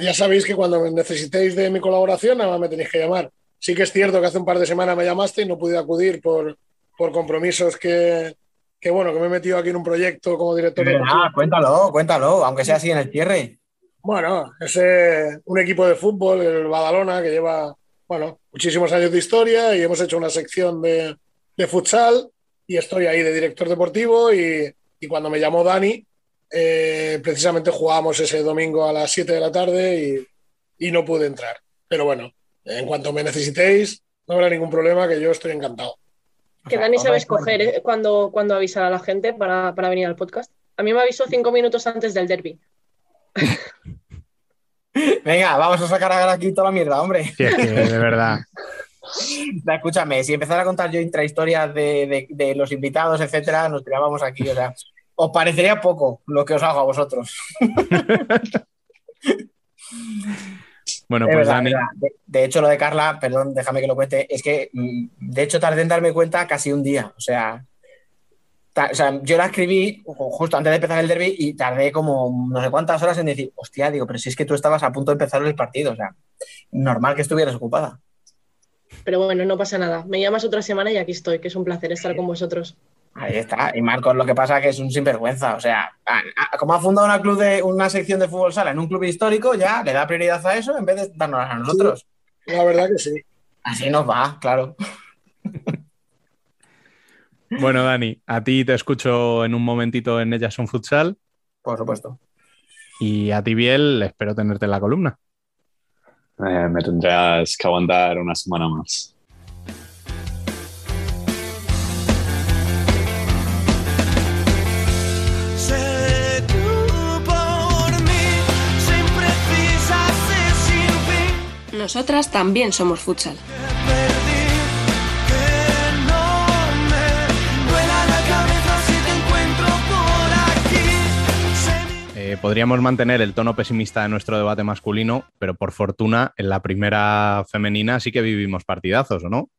ya sabéis que cuando necesitéis de mi colaboración, nada más me tenéis que llamar. Sí que es cierto que hace un par de semanas me llamaste y no pude acudir por, por compromisos que, que, bueno, que me he metido aquí en un proyecto como director. de ah, cuéntalo, cuéntalo, aunque sea así en el cierre. Bueno, es un equipo de fútbol, el Badalona, que lleva, bueno, muchísimos años de historia y hemos hecho una sección de, de futsal y estoy ahí de director deportivo y, y cuando me llamó Dani, eh, precisamente jugábamos ese domingo a las 7 de la tarde y, y, no pude entrar. Pero bueno, en cuanto me necesitéis, no habrá ningún problema, que yo estoy encantado. Que Dani sabe escoger ¿eh? cuando, cuando avisar a la gente para, para, venir al podcast. A mí me avisó cinco minutos antes del derby. Venga, vamos a sacar aquí toda la mierda, hombre. de verdad. Escúchame, si empezara a contar yo intrahistorias de, de, de los invitados, etcétera, nos tirábamos aquí. O sea, os parecería poco lo que os hago a vosotros. bueno, pues Dani. De, hecho, lo de Carla, perdón, déjame que lo cuente, es que mm, de hecho tardé en darme cuenta casi un día. O sea, yo la escribí justo antes de empezar el derby y tardé como no sé cuántas horas en decir, hostia, digo, pero si es que tú estabas a punto de empezar el partido, o sea, normal que estuvieras ocupada. Pero bueno, no pasa nada. Me llamas otra semana y aquí estoy, que es un placer estar con vosotros. Ahí está. Y Marcos lo que pasa es que es un sinvergüenza. O sea, como ha fundado una, club de, una sección de fútbol sala en un club histórico, ya le da prioridad a eso en vez de darnos a nosotros. la verdad que sí. Así nos va, claro. bueno, Dani, a ti te escucho en un momentito en Ellas son Futsal. Por supuesto. Y a ti, Biel, espero tenerte en la columna. Eh, me tendrás que aguantar una semana más. Nosotras también somos futsal. Eh, podríamos mantener el tono pesimista de nuestro debate masculino, pero por fortuna en la primera femenina sí que vivimos partidazos, ¿o no?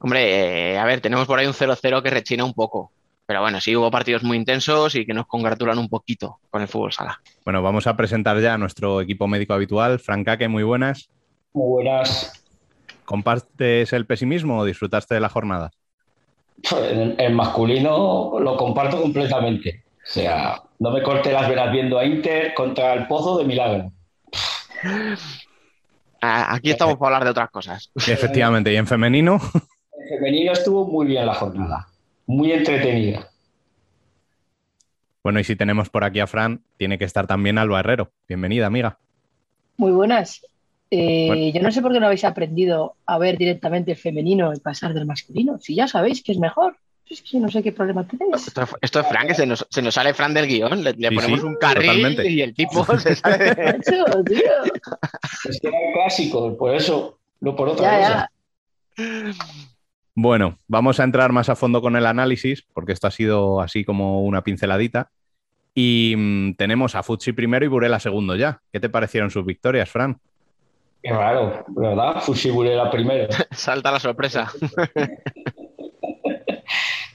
Hombre, eh, a ver, tenemos por ahí un 0-0 que rechina un poco. Pero bueno, sí hubo partidos muy intensos y que nos congratulan un poquito con el fútbol sala. Bueno, vamos a presentar ya a nuestro equipo médico habitual. Francaque, muy buenas. Muy buenas. ¿Compartes el pesimismo o disfrutaste de la jornada? El, masculino lo comparto completamente. O sea, no me corte las venas viendo a Inter contra el Pozo de Milagro. Aquí estamos para hablar de otras cosas. Efectivamente, ¿y en femenino? En femenino estuvo muy bien la jornada, muy entretenida. Bueno, y si tenemos por aquí a Fran, tiene que estar también Alba Herrero. Bienvenida, amiga. Muy buenas. Eh, yo no sé por qué no habéis aprendido a ver directamente el femenino y pasar del masculino. Si ya sabéis que es mejor. Es que no sé qué problema tenéis. Esto, es Fran, que se nos, sale Fran del guion. Le, ponemos un carril y el tipo se sale. es que era clásico, por eso, no por otra cosa. Bueno, vamos a entrar más a fondo con el análisis, porque esto ha sido así como una pinceladita. Y mm, tenemos a Futsi primero y Burela segundo ya. ¿Qué te parecieron sus victorias, Fran? Qué raro, ¿verdad? Fusiburela primero. Salta la sorpresa.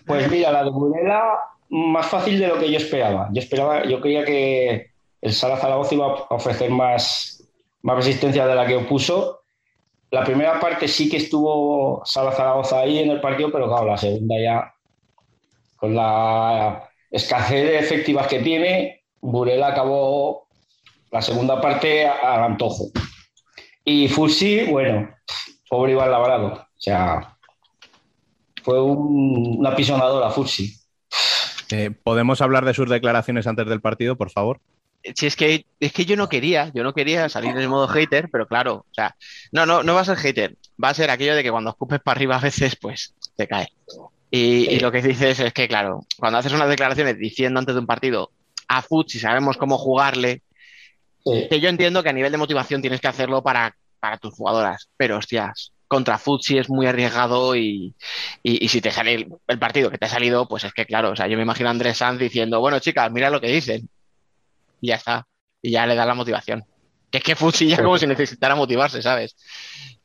pues mira, la de Burela más fácil de lo que yo esperaba. Yo esperaba, yo creía que el Sala Zaragoza iba a ofrecer más, más resistencia de la que opuso. La primera parte sí que estuvo Sala Zaragoza ahí en el partido, pero claro, la segunda ya, con la escasez de efectivas que tiene, Burela acabó la segunda parte al antojo. Y Fusi, bueno, pobre Iván Labrado. O sea, fue una pisonadora Fusi. Eh, ¿Podemos hablar de sus declaraciones antes del partido, por favor? Si es que, es que yo no quería, yo no quería salir en el modo hater, pero claro, o sea, no, no, no va a ser hater, va a ser aquello de que cuando escupes para arriba a veces, pues te cae. Y, lo que dices es que, claro, cuando haces unas declaraciones diciendo antes de un partido a Fusi sabemos cómo jugarle, que yo entiendo que a nivel de motivación tienes que hacerlo para, para tus jugadoras, pero hostias, contra Futsi es muy arriesgado y, si te sale el, partido que te ha salido, pues es que claro, o sea, yo me imagino a Andrés Sanz diciendo, bueno chicas, mira lo que dicen. Y ya está. Y ya le da la motivación. Que es que Futsi ya como si necesitara motivarse, ¿sabes?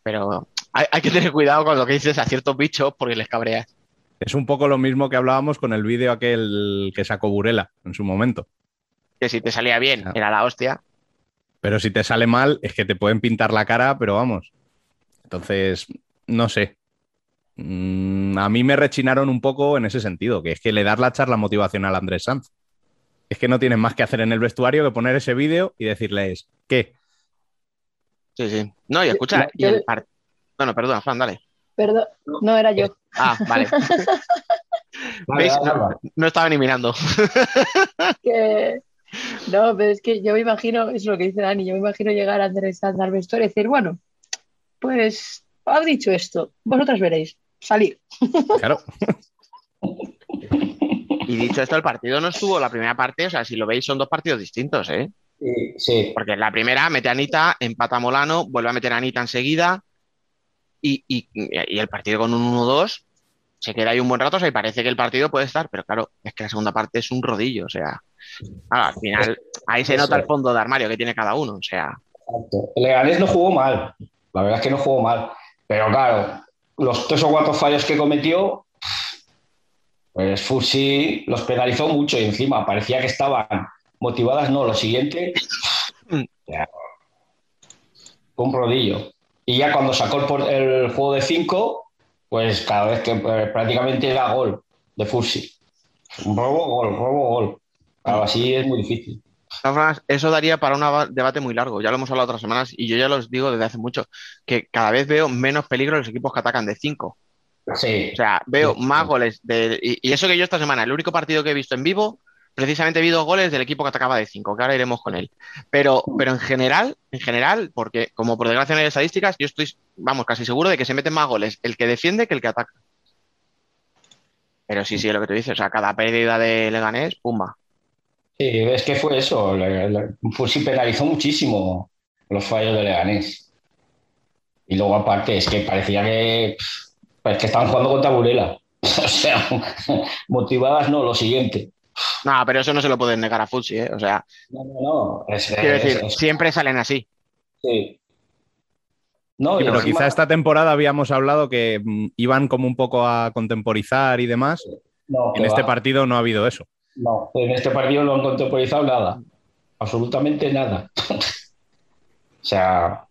Pero hay, hay que tener cuidado con lo que dices a ciertos bichos porque les cabreas. Es un poco lo mismo que hablábamos con el vídeo aquel que sacó Burela en su momento. Que si te salía bien, era la hostia. Pero si te sale mal, es que te pueden pintar la cara, pero vamos. Entonces, no sé. Mm, a mí me rechinaron un poco en ese sentido, que es que le das la charla motivacional a Andrés Sanz. Es que no tienes más que hacer en el vestuario que poner ese vídeo y decirles, ¿qué? Sí, sí. No, y escucha, y el Bueno, perdón, Juan, dale. Perdón, no era yo. Ah, vale. ¿Veis? No, estaba ni mirando. No, pero es que yo me imagino, es lo que dice Dani, yo me imagino llegar a Andrés Sanz al vestuario y decir, bueno, pues ha dicho esto, vosotras veréis, salir. Claro. Y dicho esto, el partido no estuvo la primera parte, o sea, si lo veis, son dos partidos distintos, ¿eh? Sí, sí. Porque la primera mete a Anita, empata a Molano, vuelve a meter a Anita enseguida, y, el partido con un 1-2 se queda ahí un buen rato, o sea, y parece que el partido puede estar, pero claro, es que la segunda parte es un rodillo, o sea, al final ahí se nota el fondo de armario que tiene cada uno, o sea. Exacto. El Leganés no jugó mal, la verdad es que no jugó mal, pero claro, los tres o cuatro fallos que cometió, pues Fusi los penalizó mucho y encima parecía que estaban motivadas, no, lo siguiente, un rodillo. Y ya cuando sacó el, juego de 5, pues cada vez que eh, prácticamente era gol de Fursi. Robo, gol, robo, gol. Claro, así es muy difícil. Eso daría para un debate muy largo. Ya lo hemos hablado otras semanas y yo ya los digo desde hace mucho, que cada vez veo menos peligro en los equipos que atacan de 5. Sí. O sea, veo más goles. De, y, eso que yo esta semana, el único partido que he visto en vivo precisamente vi dos goles del equipo que atacaba de cinco, que ahora iremos con él. Pero, pero en general, en general, porque como por desgracia no hay estadísticas, yo estoy, vamos, casi seguro de que se meten más goles el que defiende que el que ataca. Pero sí, sí, es lo que tú dices, o sea, cada pérdida de Leganés, pumba. Sí, es que fue eso, pues sí penalizó muchísimo los fallos de Leganés. Y luego aparte es que parecía que, pues que estaban jugando contra Burela. o sea, motivadas no, lo siguiente. No, pero eso no se lo pueden negar a Futsi, ¿eh? O sea. No, no, no. quiero decir, siempre salen así. Sí. No, pero quizá esta temporada habíamos hablado que mm, iban como un poco a contemporizar y demás. en este partido no ha habido eso. No, en este partido no han contemporizado nada. Absolutamente nada. o sea,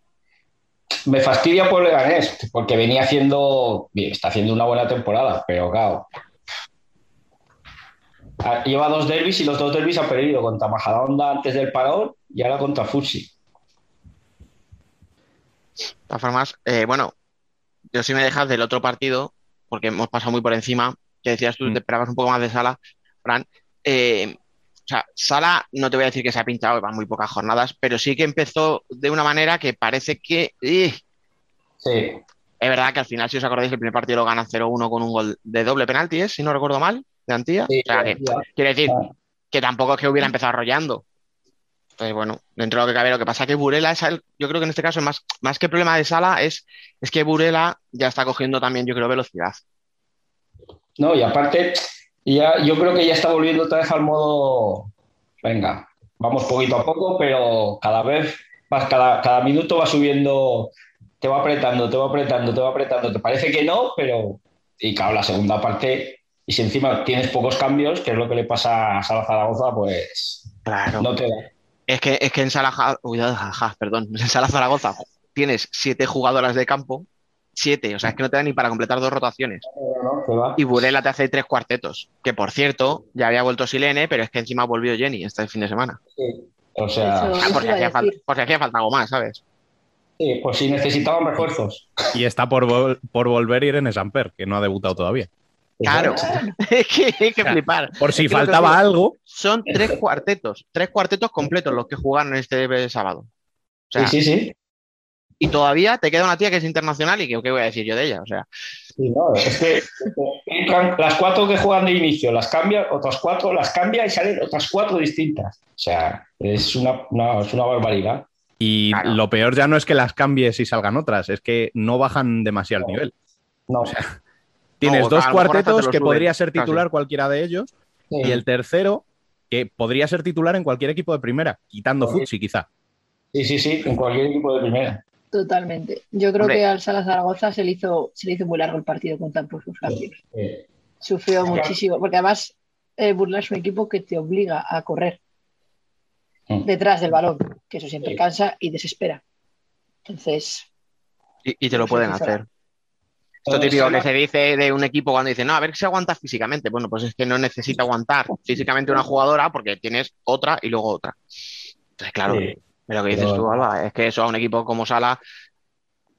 me fastidia por Leganés, porque venía haciendo, bien, está haciendo una buena temporada, pero claro, lleva dos derbis y los dos derbis ha perdido contra Majadahonda antes del parón y ahora contra Fusi. De todas formas, eh, bueno, yo sí me dejas del otro partido, porque hemos pasado muy por encima, que decías tú, mm. te esperabas un poco más de Sala, Fran. Eh, o sea, Sala, no te voy a decir que se ha pintado, van muy pocas jornadas, pero sí que empezó de una manera que parece que... sí. Es verdad que al final, si os acordáis, el primer partido lo gana 0-1 con un gol de doble penalti, ¿eh? si no recuerdo mal de Antía. quiere decir que tampoco es que hubiera empezado arrollando. Entonces, bueno, dentro de lo que cabe, lo que pasa es que Burela es yo creo que en este caso, más, más que problema de sala, es, es que Burela ya está cogiendo también, yo creo, velocidad. No, y aparte, ya, yo creo que ya está volviendo otra vez al modo, venga, vamos poquito a poco, pero cada vez, cada, cada minuto va subiendo, te va apretando, te va apretando, te va apretando. Te parece que no, pero, y claro, la segunda parte y si encima tienes pocos cambios, que es lo que le pasa a Sala Zaragoza, pues claro. no te da. Es que, es que en Sala, perdón, en Sala Zaragoza tienes siete jugadoras de campo, siete, o sea, es que no te da ni para completar dos rotaciones. y Burela te hace tres cuartetos, que por cierto, ya había vuelto Silene, pero es que encima volvió Jenny este fin de semana. Sí. O sea, ah, por, si hacía falta, algo más, ¿sabes? Sí, pues si necesitaban refuerzos. Y está por, por volver Irene Samper, que no ha debutado todavía. Claro, es que hay que flipar. Por si faltaba algo. Son tres cuartetos, tres cuartetos completos los que jugaron este sábado. sí, sí, sí. Y todavía te queda una tía que es internacional y que qué voy a decir yo de ella, o sea. Sí, no, es que las cuatro que juegan de inicio las cambia, otras cuatro las cambia y salen otras cuatro distintas. O sea, es una, es una barbaridad. Y lo peor ya no es que las cambies y salgan otras, es que no bajan demasiado el nivel. No. O sea, tienes No, dos cuartetos que suben, podría ser casi. titular cualquiera de ellos, y el tercero que podría ser titular en cualquier equipo de primera, quitando. Futsi quizá. Sí, sí, sí, en cualquier equipo de primera. Totalmente. Yo creo Hombre. que al Sala Zaragoza se le hizo, se le hizo muy largo el partido con tan pocos cambios. Sufrió muchísimo, porque además eh, Burla es un equipo que te obliga a correr detrás del balón, que eso siempre cansa y desespera. Entonces, Y, y te lo Pues pueden sí, hacer. Esto típico que se dice de un equipo cuando dice, no, a ver si aguanta físicamente. Bueno, pues es que no necesita aguantar físicamente una jugadora porque tienes otra y luego otra. Entonces, claro, Sí. lo que dices Pero- tú, Alba, es que eso a un equipo como Sala,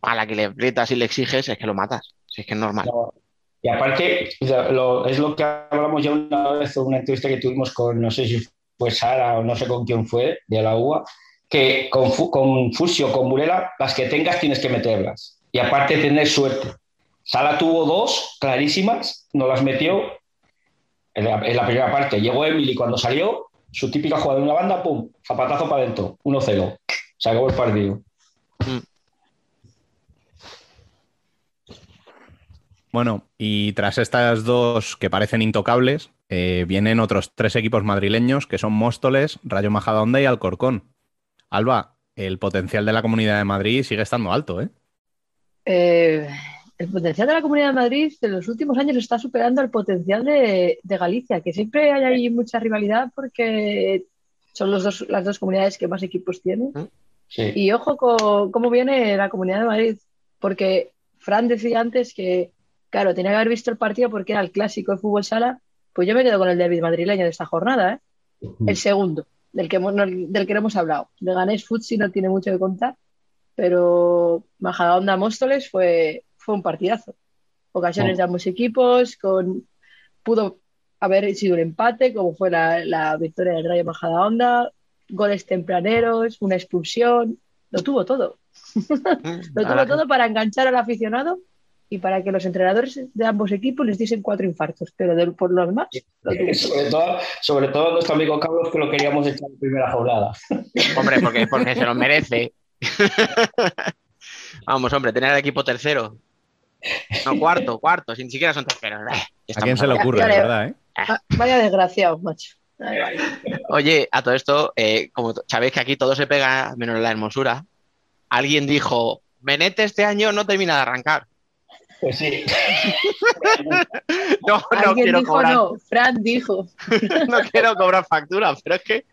a la que le aprietas y le exiges, es que lo matas. Si es que es normal. No. Y aparte, lo- es lo que hablamos ya una vez en una entrevista que tuvimos con, no sé si fue Sara o no sé con quién fue, de la UA, que con, con Fusio, con Burela, las que tengas tienes que meterlas. Y aparte tener suerte. Sala tuvo dos clarísimas, no las metió en la, en la primera parte. Llegó Emily cuando salió, su típica jugada de una banda, pum, zapatazo para adentro, 1-0. Se acabó el partido. Bueno, y tras estas dos que parecen intocables, eh, vienen otros tres equipos madrileños que son Móstoles, Rayo Majadahonda y Alcorcón. Alba, el potencial de la Comunidad de Madrid sigue estando alto, ¿eh? eh, el potencial de la Comunidad de Madrid en los últimos años está superando el potencial de, de Galicia, que siempre hay ahí mucha rivalidad porque son los dos, las dos comunidades que más equipos tienen. Sí. Y ojo con cómo viene la Comunidad de Madrid, porque Fran decía antes que, claro, tenía que haber visto el partido porque era el clásico de fútbol sala, pues yo me quedo con el derbi madrileño de esta jornada, ¿eh? el segundo, del que, hemos, no- del que no hemos hablado. De Ganés Futsi no tiene mucho que contar, pero Majadahonda Móstoles fue, fue un partidazo. Ocasiones de ambos equipos, con pudo haber sido un empate, como fue la, la victoria del Rayo Majadahonda, goles tempraneros, una expulsión, lo tuvo todo. Lo tuvo todo para enganchar al aficionado y para que los entrenadores de ambos equipos les diesen cuatro infartos, pero de- por lo demás, lo tuvo. Sobre todo, sobre todo nuestro amigo Carlos, que lo queríamos echar en primera jornada. Hombre, porque, porque se lo merece. Vamos, hombre, tener al equipo tercero. No, cuarto, cuarto, si ni siquiera son terceros. ¿A quién se le ocurre, de verdad, eh? Va- Vaya desgraciado, macho. Vale. Oye, a todo esto, eh, como sabéis que aquí todo se pega, menos la hermosura, alguien dijo, Menete este año no termina de arrancar. Pues sí. No, no Alguien quiero dijo cobrar, no, Fran dijo. no quiero cobrar factura, pero es que...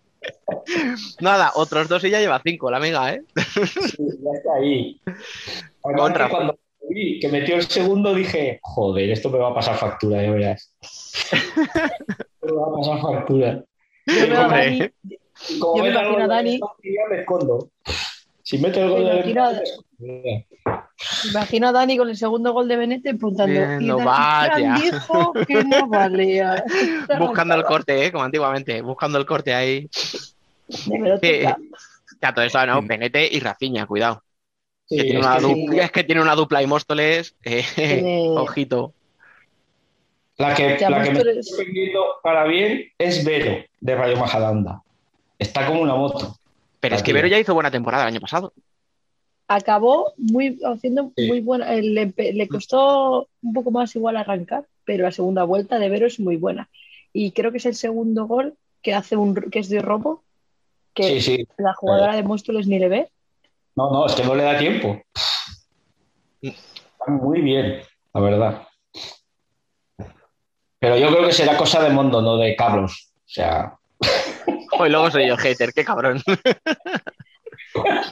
Nada, otros dos y ya lleva cinco, la amiga, ¿eh? Sí, ya está ahí. Contra. que cuando vi que metió el segundo dije, joder, esto me va a pasar factura, ya verás. me va a pasar factura. Yo. Dani, Como Yo me imagino el a gol de Dani- me escondo. Si mete el gol Me de imagino a- me escondo. imagino a Dani con el segundo gol de Benete apuntando. Bien, y no vaya. Fran dijo que no valía. Buscando el corte, ¿eh? Como antiguamente, buscando el corte ahí. De. Ya todo eso, no, Benete y Rafiña, cuidado. Sí, Que tiene es una que dupla, sí. es que tiene una dupla y Móstoles, eh, Tiene- ojito. La que, Ya, la que me está para bien es Vero, de Rayo Majadahonda. Está como una moto. Pero es que. Vero ya hizo buena temporada el año pasado. Acabó muy, haciendo Sí. muy buena. eh, Le, costó un poco más igual arrancar, pero la segunda vuelta de Vero es muy buena. Y creo que es el segundo gol que hace un que es de robo, que Sí, sí. la jugadora de Móstoles ni le ve. No, no, es que no le da tiempo. Está muy bien, la verdad. Pero yo creo que será cosa de Mondo, no de Carlos. O sea, Hoy luego soy yo hater, qué cabrón.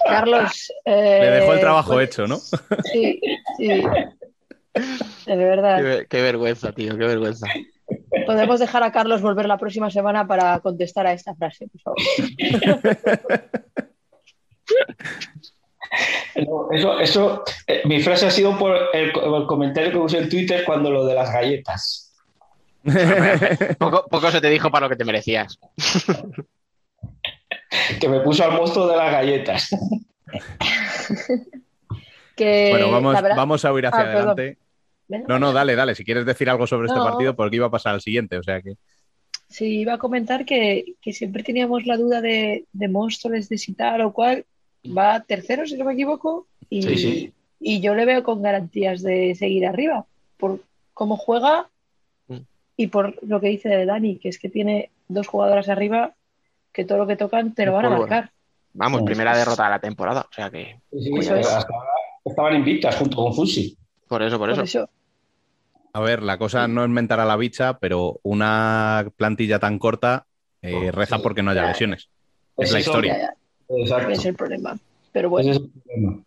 Carlos. Le eh, dejó el trabajo pues, hecho, ¿no? Sí, sí. De verdad. Qué, qué vergüenza, tío, qué vergüenza. Podemos dejar a Carlos volver la próxima semana para contestar a esta frase, por favor. no, eso, eso eh, mi frase ha sido por el, el comentario que puse en Twitter cuando lo de las galletas. Poco, poco se te dijo para lo que te merecías. Que me puso al monstruo de las galletas. Que, Bueno, vamos, verdad- vamos a huir hacia Ah, adelante. No, no, dale, dale. Si quieres decir algo sobre este partido, porque iba a pasar al siguiente. O sea que. Sí, iba a comentar que, que siempre teníamos la duda de, de Móstoles, de si tal o cual, va tercero, si no me equivoco, y, Sí, sí. y yo le veo con garantías de seguir arriba, por cómo juega Mm. y por lo que dice Dani, que es que tiene dos jugadoras arriba que todo lo que tocan te lo van a marcar. Vamos, Sí. primera derrota de la temporada. O sea que. Sí, sí, Eso es. hasta ahora estaban invictas junto con Fusi. Por eso, por Por eso. eso, A ver, la cosa no es mentar a la bicha, pero una plantilla tan corta eh, reza porque no haya lesiones. Es la historia. Exacto. es el problema. Pero bueno, Ese es el problema.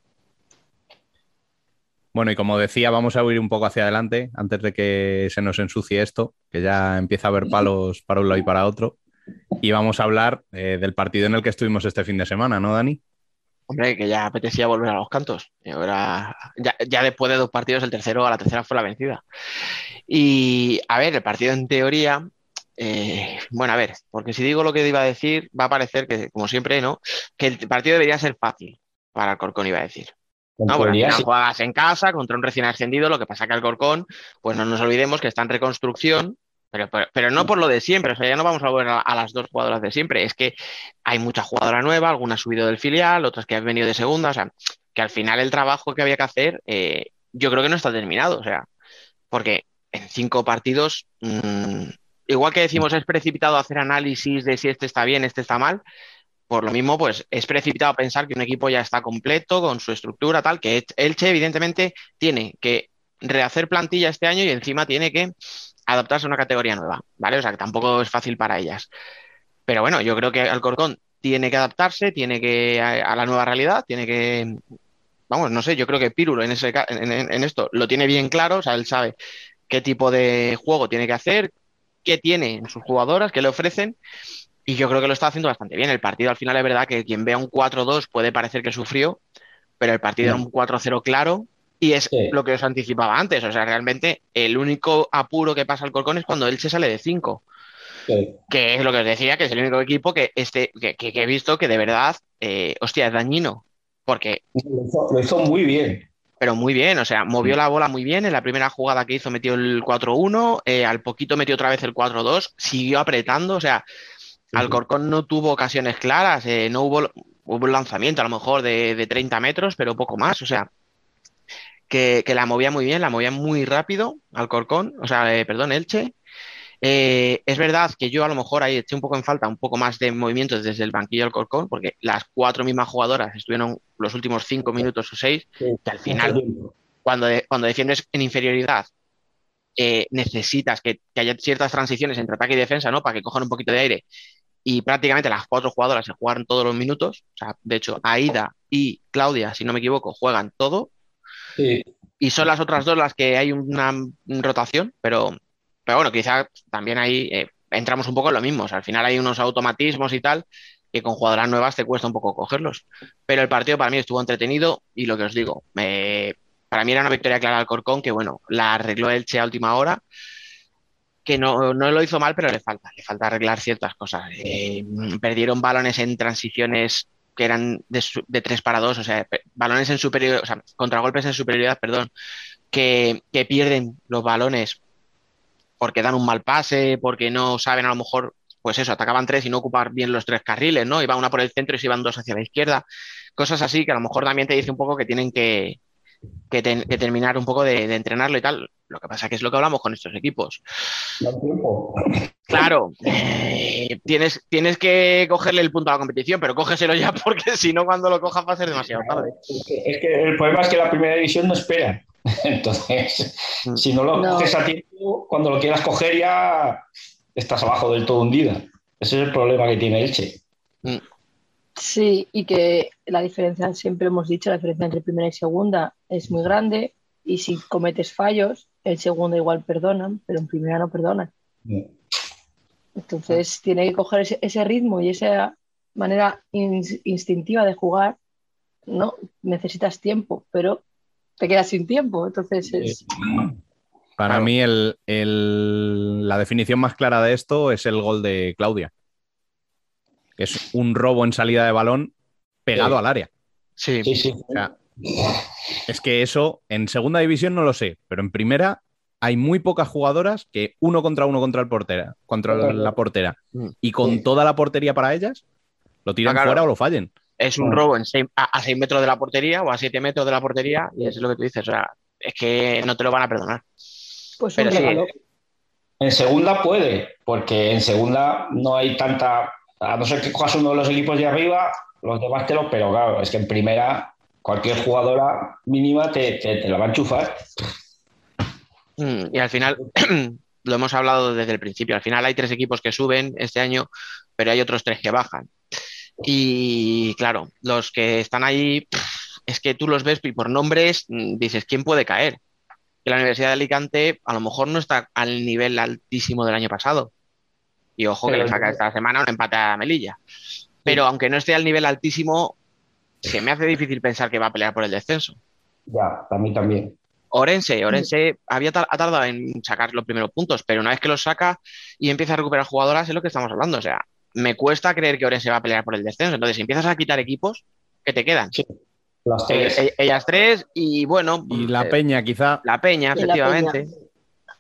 Bueno, y como decía, vamos a huir un poco hacia adelante antes de que se nos ensucie esto, que ya empieza a haber palos para un lado y para otro. Y vamos a hablar eh, del partido en el que estuvimos este fin de semana, ¿no, Dani? Hombre, que ya apetecía volver a los cantos. Y ahora, ya, ya después de dos partidos, el tercero a la tercera fue la vencida. Y a ver, el partido en teoría, eh, bueno, a ver, porque si digo lo que iba a decir, va a parecer que, como siempre, ¿no? Que el partido debería ser fácil para el Corcón, iba a decir. No, porque al final sí. juegas en casa contra un recién ascendido, lo que pasa que el Corcón, pues no nos olvidemos que está en reconstrucción, pero, pero, pero no por lo de siempre, o sea, ya no vamos a volver a, a las dos jugadoras de siempre, es que hay mucha jugadora nueva, alguna ha subido del filial, otras que han venido de segunda, o sea, que al final el trabajo que había que hacer, eh, yo creo que no está terminado, o sea, porque en cinco partidos, mmm, igual que decimos es precipitado hacer análisis de si este está bien, este está mal, por lo mismo, pues es precipitado pensar que un equipo ya está completo con su estructura, tal, que Elche, evidentemente, tiene que rehacer plantilla este año y encima tiene que adaptarse a una categoría nueva, ¿vale? O sea, que tampoco es fácil para ellas. Pero bueno, yo creo que Alcorcón tiene que adaptarse, tiene que a, la nueva realidad, tiene que. Vamos, no sé, yo creo que Pirulo en, ese, en, en esto lo tiene bien claro, o sea, él sabe qué tipo de juego tiene que hacer, qué tiene en sus jugadoras, qué le ofrecen. Y yo creo que lo está haciendo bastante bien. El partido al final es verdad que quien vea un 4-2 puede parecer que sufrió, pero el partido era un 4-0 claro y es Sí. lo que os anticipaba antes. O sea, realmente el único apuro que pasa al Corcón es cuando él se sale de 5, Sí. que es lo que os decía, que es el único equipo que, este, que, que- que he visto que de verdad, eh, hostia, es dañino. Porque Lo hizo, lo hizo muy bien. Pero muy bien, o sea, movió la bola muy bien. En la primera jugada que hizo metió el 4-1, eh, al poquito metió otra vez el 4-2, siguió apretando, o sea, Alcorcón no tuvo ocasiones claras, eh, no hubo, hubo un lanzamiento a lo mejor de, de 30 metros, pero poco más, o sea, que, que la movía muy bien, la movía muy rápido Alcorcón, o sea, eh, perdón, Elche. Eh, es verdad que yo a lo mejor ahí eché un poco en falta un poco más de movimientos desde el banquillo del Alcorcón, porque las cuatro mismas jugadoras estuvieron los últimos cinco minutos o seis, que al final cuando, de- cuando defiendes en inferioridad, eh, necesitas que, que haya ciertas transiciones entre ataque y defensa, ¿no? Para que cojan un poquito de aire. Y prácticamente las cuatro jugadoras se jugaron todos los minutos. O sea, de hecho, Aida y Claudia, si no me equivoco, juegan todo. Sí. Y son las otras dos las que hay una rotación, pero, pero bueno, quizá también ahí eh, entramos un poco en lo mismo. Al final hay unos automatismos y tal que con jugadoras nuevas te cuesta un poco cogerlos. Pero el partido para mí estuvo entretenido y lo que os digo, para mí era una victoria clara al Corcón que, bueno, la arregló Elche a última hora, que no, no lo hizo mal, pero le falta, le falta arreglar ciertas cosas. Eh, perdieron balones en transiciones que eran de, de 3 para 2, o sea, balones en superioridad, o sea, contragolpes en superioridad, perdón, que pierden los balones porque dan un mal pase, porque no saben a lo mejor, pues eso, atacaban tres y no ocupar bien los tres carriles, ¿no? Iba una por el centro y se iban dos hacia la izquierda. Cosas así que a lo mejor también te dice un poco que tienen que, que, ten- que terminar un poco de, de entrenarlo y tal. Lo que pasa que es lo que hablamos con estos equipos. Tiempo. Claro, eh, tienes, tienes que cogerle el punto a la competición, pero cógeselo ya porque si no, cuando lo cojas va a ser demasiado tarde. Es que, es que el problema es que la primera división no espera. Entonces, Mm. si no lo No. coges a tiempo, cuando lo quieras coger ya estás abajo del todo hundida. Ese es el problema que tiene Elche. Sí, y que la diferencia, siempre hemos dicho, la diferencia entre primera y segunda es muy grande y si cometes fallos, el segundo igual perdonan, pero en primera no perdonan. Entonces tiene que coger ese, ese ritmo y esa manera ins- instintiva de jugar, ¿no? Necesitas tiempo, pero te quedas sin tiempo, entonces es... Para Claro. mí el- el- la definición más clara de esto es el gol de Claudia. Que es un robo en salida de balón pegado Sí. al área. Sí, Sí, sí. O sea, es que eso en segunda división no lo sé, pero en primera hay muy pocas jugadoras que uno contra uno contra el portera, contra la portera, Mm. y con Sí. toda la portería para ellas, lo tiran Ah, claro. fuera o lo fallen. es un robo en a, 6 metros de la portería o a 7 metros de la portería y eso es lo que tú dices. O sea, es que no te lo van a perdonar. Pues Pero En segunda puede, porque en segunda no hay tanta. A no ser que cojas uno de los equipos de arriba, los demás te lo. Pero claro, es que en primera, cualquier jugadora mínima te, te, la va a enchufar. Mm, y al final, lo hemos hablado desde el principio, al final hay tres equipos que suben este año, pero hay otros tres que bajan. Y claro, los que están ahí, es que tú los ves y por nombres mm, dices, ¿quién puede caer? Que la Universidad de Alicante a lo mejor no está al nivel altísimo del año pasado. Y ojo que le saca esta semana un empate a Melilla. Pero aunque no esté al nivel altísimo, se me hace difícil pensar que va a pelear por el descenso. Ya, a mí también. Orense, Orense había ha tardado en sacar los primeros puntos, pero una vez que los saca y empieza a recuperar jugadoras es lo que estamos hablando. O sea, me cuesta creer que Orense va a pelear por el descenso. Entonces, si empiezas a quitar equipos, ¿qué te quedan? Sí. Las eh, tres. Eh, ellas tres y bueno. Y la eh, Peña, quizá. La Peña, efectivamente.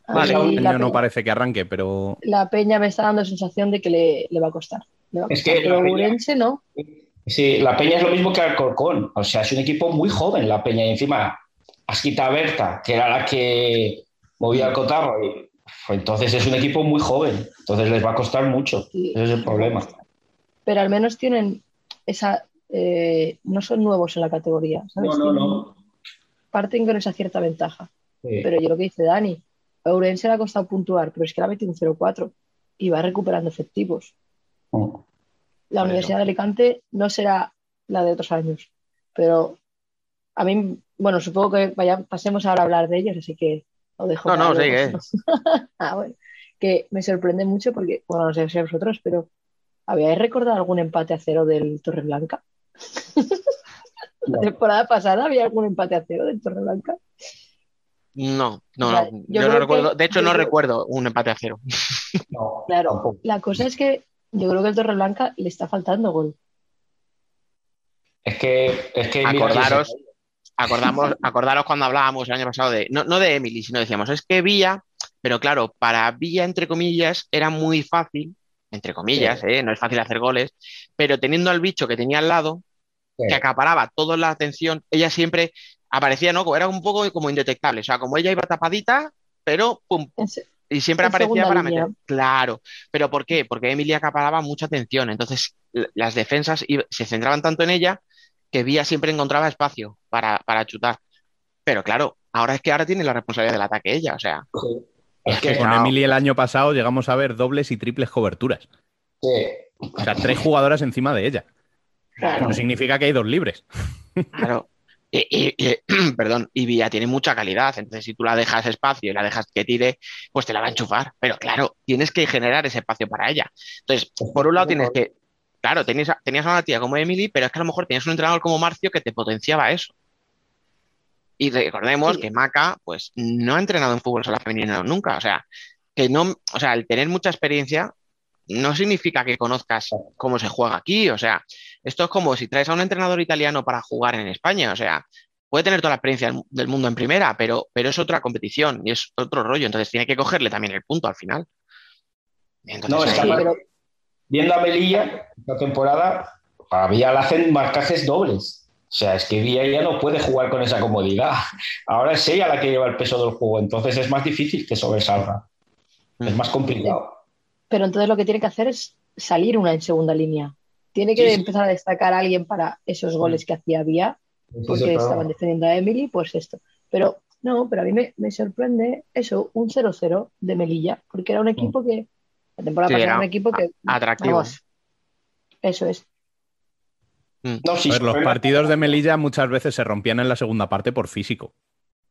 Vale, el no parece que arranque, pero. La Peña me está dando la sensación de que le, va a costar. Es que pero Orense no. Sí, la Peña es lo mismo que Alcorcón. O sea, es un equipo muy joven, la Peña. Y encima Asquita Berta, que era la que movía el cotarro. Y, pues entonces es un equipo muy joven, entonces les va a costar mucho. Ese es el problema. Pero al menos tienen esa. Eh, no son nuevos en la categoría. No, no, no. Parten con esa cierta ventaja. Pero yo lo que dice Dani, Ourense le ha costado puntuar, pero es que la ha metido un 0-4 y va recuperando efectivos. Oh. La Universidad de Alicante no será la de otros años, pero a mí bueno, supongo que vaya, pasemos ahora a hablar de ellos, así que lo dejo. No, no, sigue. ah, bueno. Que me sorprende mucho porque, bueno, no sé si a vosotros, pero ¿habíais recordado algún empate a cero del Torreblanca? La temporada pasada había algún empate a cero del Torreblanca. No, no, no. Yo, no recuerdo. De hecho, no recuerdo un empate a cero. claro, la cosa es que yo creo que el Torreblanca le está faltando gol. Es que, es que acordaros, Acordamos, acordaros cuando hablábamos el año pasado de, no, no de Emily, sino decíamos, es que Villa, pero claro, para Villa, entre comillas, era muy fácil, entre comillas, ¿eh? no es fácil hacer goles, pero teniendo al bicho que tenía al lado, que acaparaba toda la atención, ella siempre aparecía, ¿no? Era un poco como indetectable, o sea, como ella iba tapadita, pero pum, y siempre aparecía para meter. Claro, pero ¿por qué? Porque Emily acaparaba mucha atención, entonces las defensas se centraban tanto en ella que Vía siempre encontraba espacio para, chutar. Pero claro, ahora es que ahora tiene la responsabilidad del ataque ella, o sea. Es que con Emily el año pasado llegamos a ver dobles y triples coberturas. Sí. O sea, tres jugadoras encima de ella. No significa que hay dos libres. Claro. Y, perdón, y Villa tiene mucha calidad, entonces si tú la dejas espacio y la dejas que tire, pues te la va a enchufar. Pero claro, tienes que generar ese espacio para ella. Entonces, por un lado tienes que Claro, tenías, tenías a una tía como Emily, pero es que a lo mejor tenías un entrenador como Marcio que te potenciaba eso. Y recordemos que Maca, pues, no ha entrenado en fútbol sala femenino nunca. O sea, que no, o sea, el tener mucha experiencia no significa que conozcas cómo se juega aquí. O sea, esto es como si traes a un entrenador italiano para jugar en España. O sea, puede tener toda la experiencia del mundo en primera, pero, pero es otra competición y es otro rollo. Entonces tiene que cogerle también el punto al final. no, está viendo a Melilla esta temporada, había la hacen marcajes dobles. O sea, es que Villa ya no puede jugar con esa comodidad. Ahora es ella la que lleva el peso del juego, entonces es más difícil que sobresalga. Es más complicado. Pero entonces lo que tiene que hacer es salir una en segunda línea. Tiene que empezar a destacar a alguien para esos goles que hacía Vía, porque estaban defendiendo a Emily, pues esto. Pero no, pero a mí me, sorprende eso, un 0-0 de Melilla, porque era un equipo que la temporada pasada era un equipo que. Atractivo. eso es. Mm. los partidos de Melilla muchas veces se rompían en la segunda parte por físico.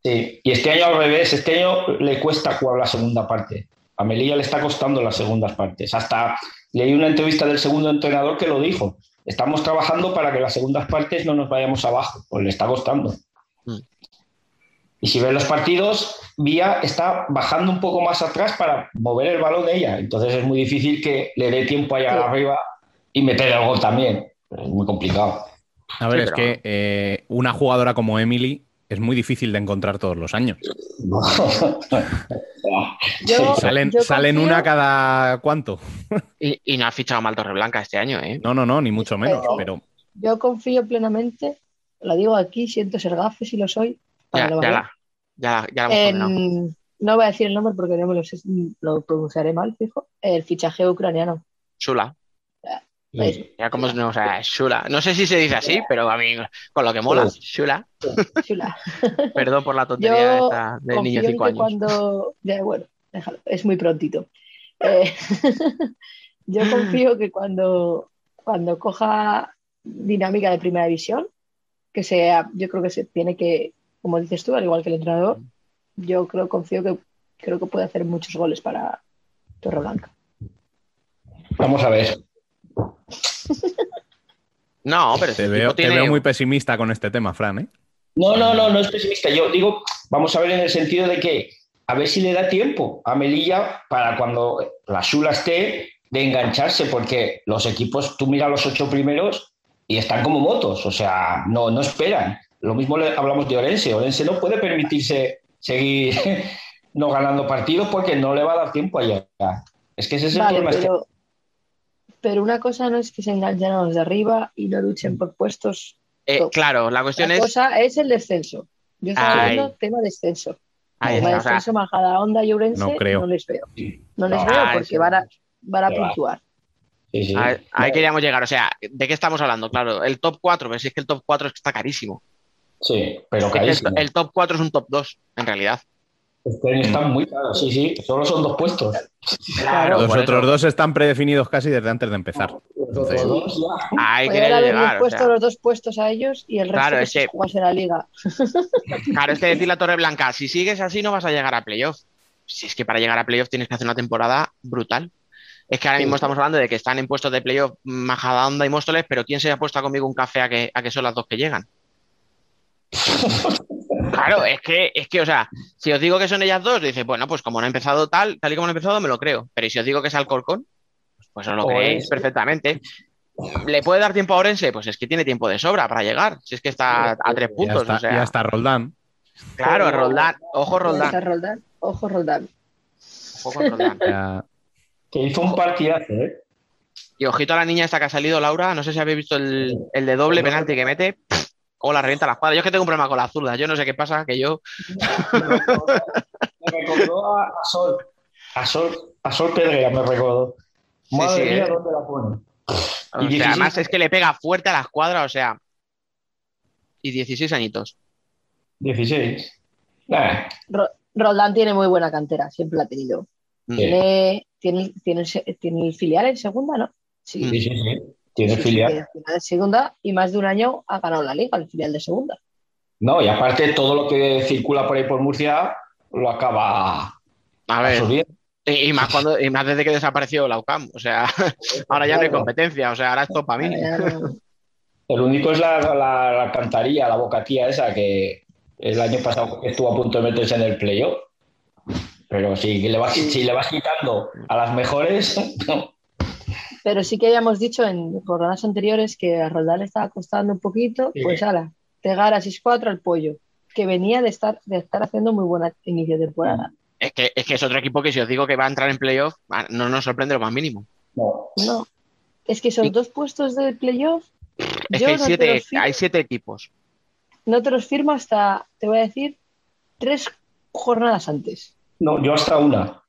Sí, y este año al revés, este año le cuesta jugar la segunda parte. A Melilla le está costando las segundas partes. Hasta leí una entrevista del segundo entrenador que lo dijo. Estamos trabajando para que las segundas partes no nos vayamos abajo, pues le está costando. Mm. Y si ves los partidos, Vía está bajando un poco más atrás para mover el balón de ella. Entonces es muy difícil que le dé tiempo allá arriba y meter el gol también. Es muy complicado. A ver, es que eh, una jugadora como Emily es muy difícil de encontrar todos los años. salen, salen una cada cuánto. y, no ha fichado mal Torreblanca este año, ¿eh? No, no, no, ni mucho menos. Pero yo confío plenamente, lo digo aquí, siento ser gafe si lo soy. Ya, para ya, lo la, ya, ya la hemos En- condenado. no voy a decir el nombre porque no me lo, sé, lo pronunciaré mal, fijo. El fichaje ucraniano. Chula. Ya como no, o sea, chula. No sé si se dice así, pero a mí, con lo que mola, chula. Chula. Perdón por la tontería Yo esta de niño de en 5 que años. cuando. ya, bueno, déjalo, es muy prontito. Eh, yo confío que cuando, cuando coja dinámica de primera división, que sea, yo creo que se tiene que, como dices tú, al igual que el entrenador, yo creo, confío que creo que puede hacer muchos goles para Torreblanca. Vamos a ver. No, pero Te este veo, te muy pesimista con este tema, Fran, ¿eh? No, no, no, no es pesimista. Yo digo, vamos a ver en el sentido de que a ver si le da tiempo a Melilla para cuando la Sula esté de engancharse, porque los equipos, tú miras los ocho primeros y están como motos, o sea, no, no esperan. Lo mismo le hablamos de Orense. Orense no puede permitirse seguir no ganando partidos porque no le va a dar tiempo a llegar. Es que ese es el Vale, problema. pero, pero una cosa no es que se enganchen a los de arriba y no luchen por puestos. Eh, claro, la cuestión La es. cosa es el descenso. Yo estaba Ay. hablando tema descenso. Ahí tema está, o sea, descenso, Majada Onda y Ourense, No creo. les veo. No les No, veo ah, porque van a, van a puntuar. Sí, sí. ahí, queríamos llegar. O sea, ¿de qué estamos hablando? Claro, el top 4, pero si es que el top 4 es que está carísimo. Sí, pero Es que el, carísimo. el top 4 es un top 2, en realidad. Este año están muy caros, sí, sí. Solo son dos puestos. Claro, Los otros eso. dos están predefinidos casi desde antes de empezar. Entonces, llegar. o puesto sea. los dos puestos a ellos y el resto Claro, que es que- jugase la liga. Claro, es que decir la Torre Blanca, si sigues así no vas a llegar a playoff. Si es que para llegar a playoff tienes que hacer una temporada brutal. Es que ahora mismo estamos hablando de que están en puestos de playoff Majadahonda y Móstoles, pero ¿quién se ha puesto conmigo un café a que, a que son las dos que llegan? Claro, es que, es que, o sea, si os digo que son ellas dos, dices, bueno, pues como no ha empezado tal, tal y como no ha empezado, me lo creo. Pero si os digo que es Alcorcón, pues os lo Orense. creéis perfectamente. ¿Le puede dar tiempo a Orense? Pues es que tiene tiempo de sobra para llegar. Si es que está a tres ya puntos. está, o sea, ya está Roldán. Claro, Roldán. Ojo, Está Roldán. Roldán. Ojo, Roldán. Ojo con Roldán. Ya- Que hizo un partidazo, ¿eh? Y ojito a la niña esta que ha salido, Laura. No sé si habéis visto el, el de doble penalti que mete. O la revienta la escuadra. Yo es que tengo un problema con la zurda. Yo no sé qué pasa, que yo. Me recordó a, a Sol. A Sol, a Sol Pedrea me recordó. Sí, Madre sí, mía, ¿eh? ¿dónde la pone? O Y sea, 16. además es que le pega fuerte a la escuadra, o sea. Y 16 añitos. 16. Nah, Ro- Roldán tiene muy buena cantera, siempre la ha tenido. Mm. Tiene, tiene, tiene, tiene el filial en segunda, ¿no? Sí. sí, sí, sí. Tiene Sí, sí, filial. tiene filial en segunda y más de un año ha ganado la liga, el filial de segunda. No, y aparte todo lo que circula por ahí por Murcia lo acaba A ver. absorbiendo. Y, y más cuando, y más desde que desapareció la UCAM. O sea, ahora ya no hay competencia. O sea, ahora esto para mí. El único es la, la, la cantaría, la bocatía esa que el año pasado estuvo a punto de meterse en el playoff. Pero si le vas, si le vas quitando a las mejores, Pero sí que habíamos dicho en programas anteriores que a Roldán le estaba costando un poquito, Sí. pues ala, pegar a 6-4 al pollo, que venía de estar, de estar haciendo muy buena inicio de temporada. Es que, es que es otro equipo que si os digo que va a entrar en playoff, ah, no nos sorprende lo más mínimo. no. No, es que esos dos puestos de playoff, Es yo que hay no, siete, hay siete equipos. no te los firmo hasta, te voy a decir, tres jornadas antes. no, yo hasta una.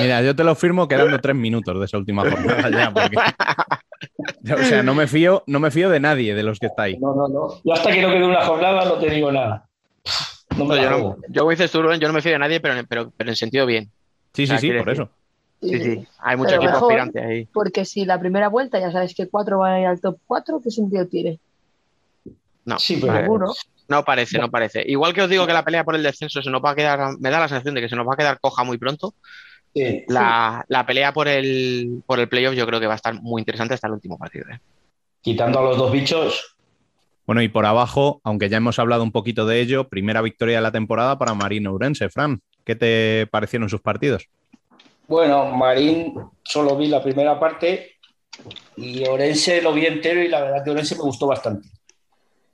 Mira, yo te lo firmo quedando tres minutos de esa última jornada ya, porque. O sea, no me fío, no me fío de nadie de los que está ahí. No, no, no. Yo hasta que no quede una jornada no te digo nada. No me No, la yo, no, yo como dices tú, Rubén, yo no me fío de nadie, pero, en- pero, pero en sentido bien. Sí, O sea, sí, sí, por decir- eso. Sí, sí. Hay mucho Pero equipo mejor, aspirante ahí. Porque si la primera vuelta ya sabes que cuatro van a ir al top 4, ¿qué sentido tiene? No, Sí, pero- vale. Ninguno. no parece, no parece. Igual que os digo que la pelea por el descenso se nos va a quedar, me da la sensación de que se nos va a quedar coja muy pronto. Sí. La, la pelea por el, por el playoff yo creo que va a estar muy interesante hasta el último partido. ¿eh? Quitando a los dos bichos, Bueno, y por abajo, aunque ya hemos hablado un poquito de ello, primera victoria de la temporada para Marino Urense. Fran, ¿qué te parecieron sus partidos? Bueno, Marín solo vi la primera parte y Orense lo vi entero y la verdad que Orense me gustó bastante.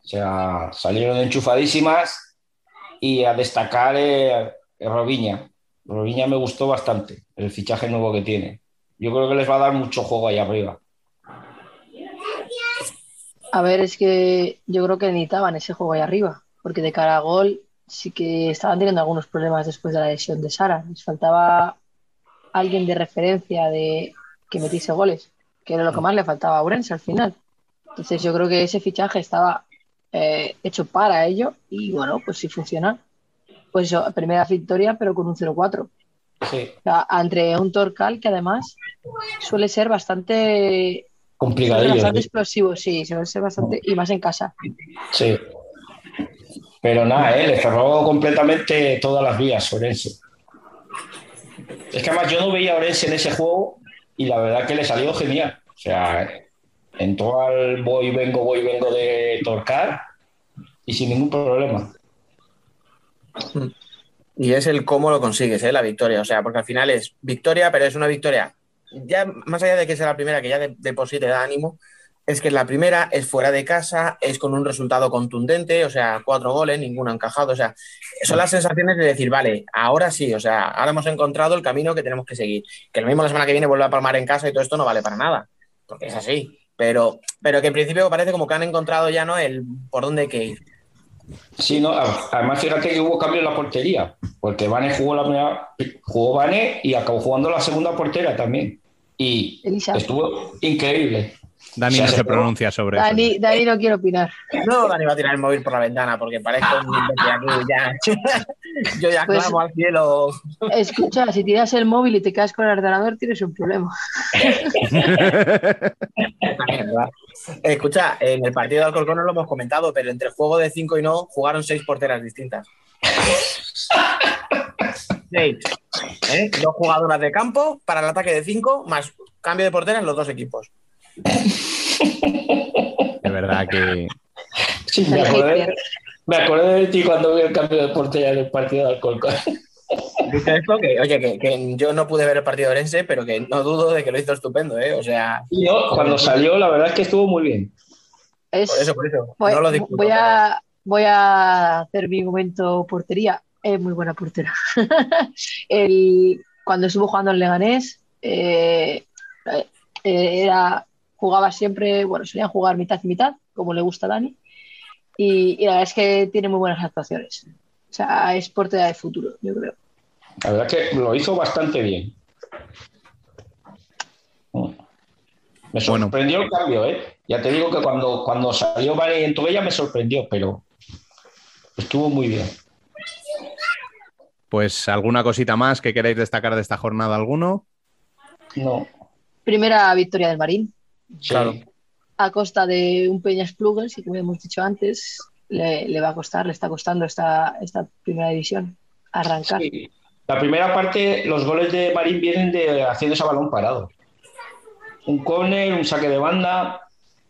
O sea, salieron enchufadísimas y a destacar eh, Robiña. Robiña me gustó bastante, el fichaje nuevo que tiene. Yo creo que les va a dar mucho juego ahí arriba. A ver, es que yo creo que necesitaban ese juego ahí arriba, porque de cara a gol sí que estaban teniendo algunos problemas después de la lesión de Sara. Les faltaba alguien de referencia de que metiese goles, que era lo que más le faltaba a Urense al final. Entonces yo creo que ese fichaje estaba eh, hecho para ello y bueno, pues si funciona, pues eso, primera victoria pero con un 0-4. Sí. O sea, entre un Torcal que además suele ser bastante Complicadillo. bastante ¿sí? explosivo, sí, suele ser bastante y más en casa. Sí. Pero nada, ¿eh? le cerró completamente todas las vías Orense. Es que además yo no veía a Orense en ese juego y la verdad que le salió genial. O sea, entró al voy, vengo, voy, vengo de Torcar y sin ningún problema. Y es el cómo lo consigues, ¿eh? la victoria. O sea, porque al final es victoria, pero es una victoria. Ya más allá de que sea la primera, que ya de, de por sí te da ánimo, es que la primera, es fuera de casa, es con un resultado contundente, o sea, cuatro goles, ninguno encajado. O sea, son las sensaciones de decir, vale, ahora sí, o sea, ahora hemos encontrado el camino que tenemos que seguir. Que lo mismo la semana que viene vuelve a palmar en casa y todo esto no vale para nada, porque es así. Pero, pero que en principio parece como que han encontrado ya no el por dónde hay que ir. Sí, no, además fíjate que hubo cambio en la portería, porque Vane jugó la primera, jugó Vane y acabó jugando la segunda portera también. Y Elisa. estuvo increíble. Dani no se pronuncia sobre eso. Dani, Dani no quiere opinar. No, Dani va a tirar el móvil por la ventana porque parezco un ya. Yo ya Pues- clamo al cielo. Escucha, si tiras el móvil y te quedas con el ordenador, tienes un problema. Escucha, en el partido de Alcorcón no lo hemos comentado, pero entre juego de 5 y no jugaron seis porteras distintas. Seis. ¿Eh? Dos jugadoras de campo para el ataque de 5, más cambio de portera en los dos equipos. De verdad que. Sí, me acordé, me acordé de ti cuando vi el cambio de portería en el partido de Alcorcón. Que, oye, que, que yo no pude ver el partido de Orense, pero que no dudo de que lo hizo estupendo, ¿eh? O sea, Y no, cuando salió, la verdad es que estuvo muy bien. Es, por eso, por eso. voy, no lo discuto. voy a, voy a hacer mi momento portería. Es muy buena portera. El, cuando estuvo jugando en Leganés, eh, eh, era, jugaba siempre, bueno, solían jugar mitad y mitad, como le gusta a Dani. Y, y la verdad es que tiene muy buenas actuaciones. O sea, es portera de futuro, yo creo. La verdad es que lo hizo bastante bien. Me sorprendió el cambio, ¿eh? Ya te digo que cuando, cuando salió Vane y entró ella me sorprendió, pero estuvo muy bien. Pues alguna cosita más que queráis destacar de esta jornada alguno. No. Primera victoria del Marín. Claro. a costa de un Peñas Plugels y como hemos dicho antes, le, le va a costar, le está costando esta, esta primera división arrancar. Sí. La primera parte, los goles de Marín vienen de haciendo ese balón parado. Un córner, un saque de banda,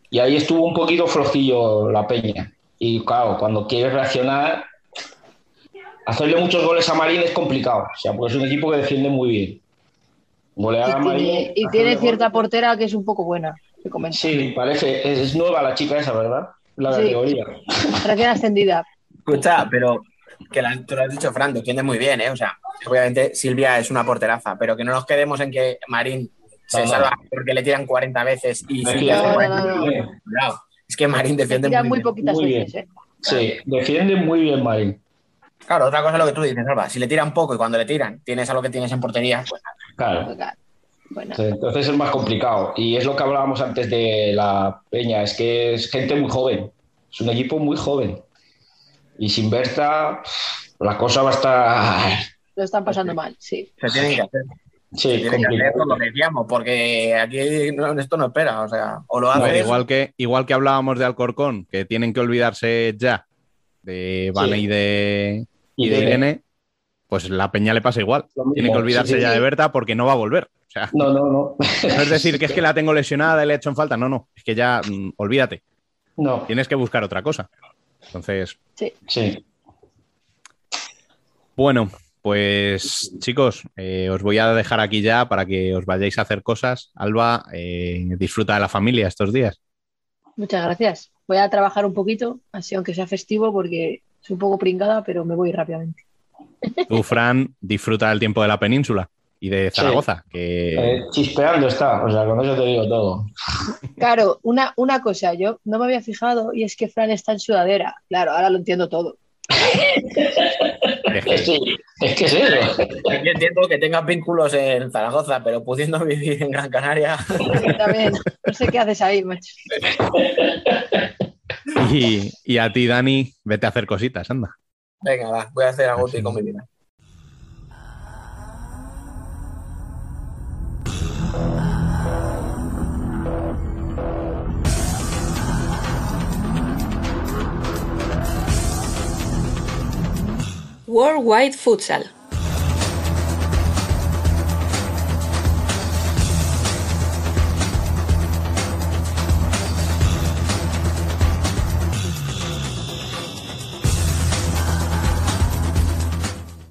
y ahí estuvo un poquito flojillo la peña. Y claro, cuando quieres reaccionar, hacerle muchos goles a Marín es complicado. O sea, porque es un equipo que defiende muy bien. Golear a Y Marín. tiene, y cierta portera que es un poco buena, Sí, parece. Es, es nueva la chica esa, ¿verdad? La Sí. categoría. Recién ascendida. Escucha, pero que la, tú lo has dicho, Fran, defiende muy bien, ¿eh? O sea, obviamente Silvia es una porteraza, pero que no nos quedemos en que Marín se No, no. salva porque le tiran 40 veces y Silvia no, hace no, 40 no, no. veces. Cuidado. Es que Marín defiende muy, muy bien. poquitas Muy veces, ¿eh? Sí, defiende muy bien Marín. Claro, otra cosa es lo que tú dices, Alba. Si le tiran poco y cuando le tiran tienes a lo que tienes en portería, pues Claro. Bueno, Entonces es más complicado. Y es lo que hablábamos antes de la Peña, es que es gente muy joven. Es un equipo muy joven. Y sin Berta, la cosa va a estar. lo están pasando mal, sí. se tienen que hacer. Sí, Se tienen que hacer complicado. lo que decíamos, porque aquí no- esto no espera. O sea, o lo haces. igual, que, igual que hablábamos de Alcorcón, que tienen que olvidarse ya de Vane Sí. y de, Y y de de- Irene, pues la Peña le pasa igual. Tiene que olvidarse sí, sí, ya sí. de Berta porque no va a volver. Sea, No, no, no. no es decir que es que la tengo lesionada y le he hecho en falta. No, no. Es que ya mm, olvídate. No, Tienes que buscar otra cosa. Entonces, sí. bueno, pues chicos, eh, os voy a dejar aquí ya para que os vayáis a hacer cosas. Alba, eh, disfruta de la familia estos días. Muchas gracias. Voy a trabajar un poquito, así aunque sea festivo, porque soy un poco pringada, pero me voy rápidamente. Tú, Fran, disfruta del tiempo de la península. Y de Zaragoza. Que... Eh, chispeando está, o sea, con eso te digo todo. Claro, una, una cosa, yo no me había fijado y es que Fran está en sudadera. Claro, ahora lo entiendo todo. es que sí, es que sí. Yo entiendo que tengas vínculos en Zaragoza, pero pudiendo vivir en Gran Canaria. También, no sé qué haces ahí, macho. Y, y a ti, Dani, vete a hacer cositas, anda. Venga, va, voy a hacer algo con mi vida. Worldwide Futsal.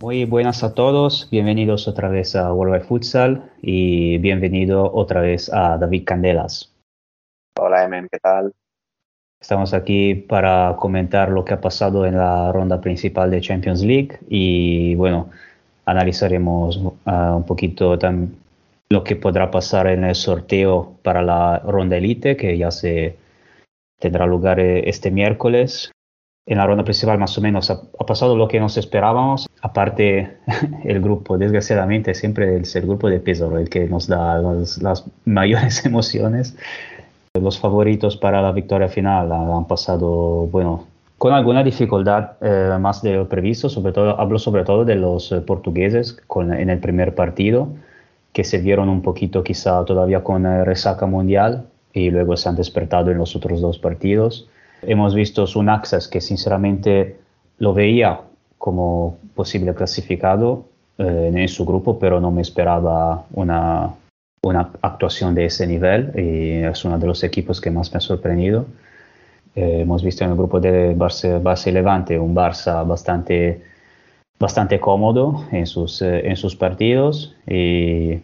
Muy buenas a todos, bienvenidos otra vez a Worldwide Futsal y bienvenido otra vez a David Candelas. Hola Emen, ¿qué tal? Estamos aquí para comentar lo que ha pasado en la ronda principal de Champions League y bueno, analizaremos uh, un poquito también lo que podrá pasar en el sorteo para la ronda elite que ya se tendrá lugar eh, este miércoles en la ronda principal más o menos ha, pasado lo que nos esperábamos. Aparte, el grupo, desgraciadamente, siempre es el grupo de Pesaro el que nos da las mayores emociones. Los favoritos para la victoria final han pasado, bueno, con alguna dificultad eh, más de lo previsto, sobre todo, hablo sobre todo de los eh, portugueses con, en el primer partido, que se vieron un poquito quizá todavía con eh, resaca mundial y luego se han despertado en los otros dos partidos. Hemos visto un Axas que sinceramente lo veía como posible clasificado eh, en su grupo, pero no me esperaba una, una actuación de ese nivel y es uno de los equipos que más me ha sorprendido. Eh, hemos visto en el grupo de Barça, Barça y Levante un Barça bastante, bastante cómodo en sus, eh, en sus partidos y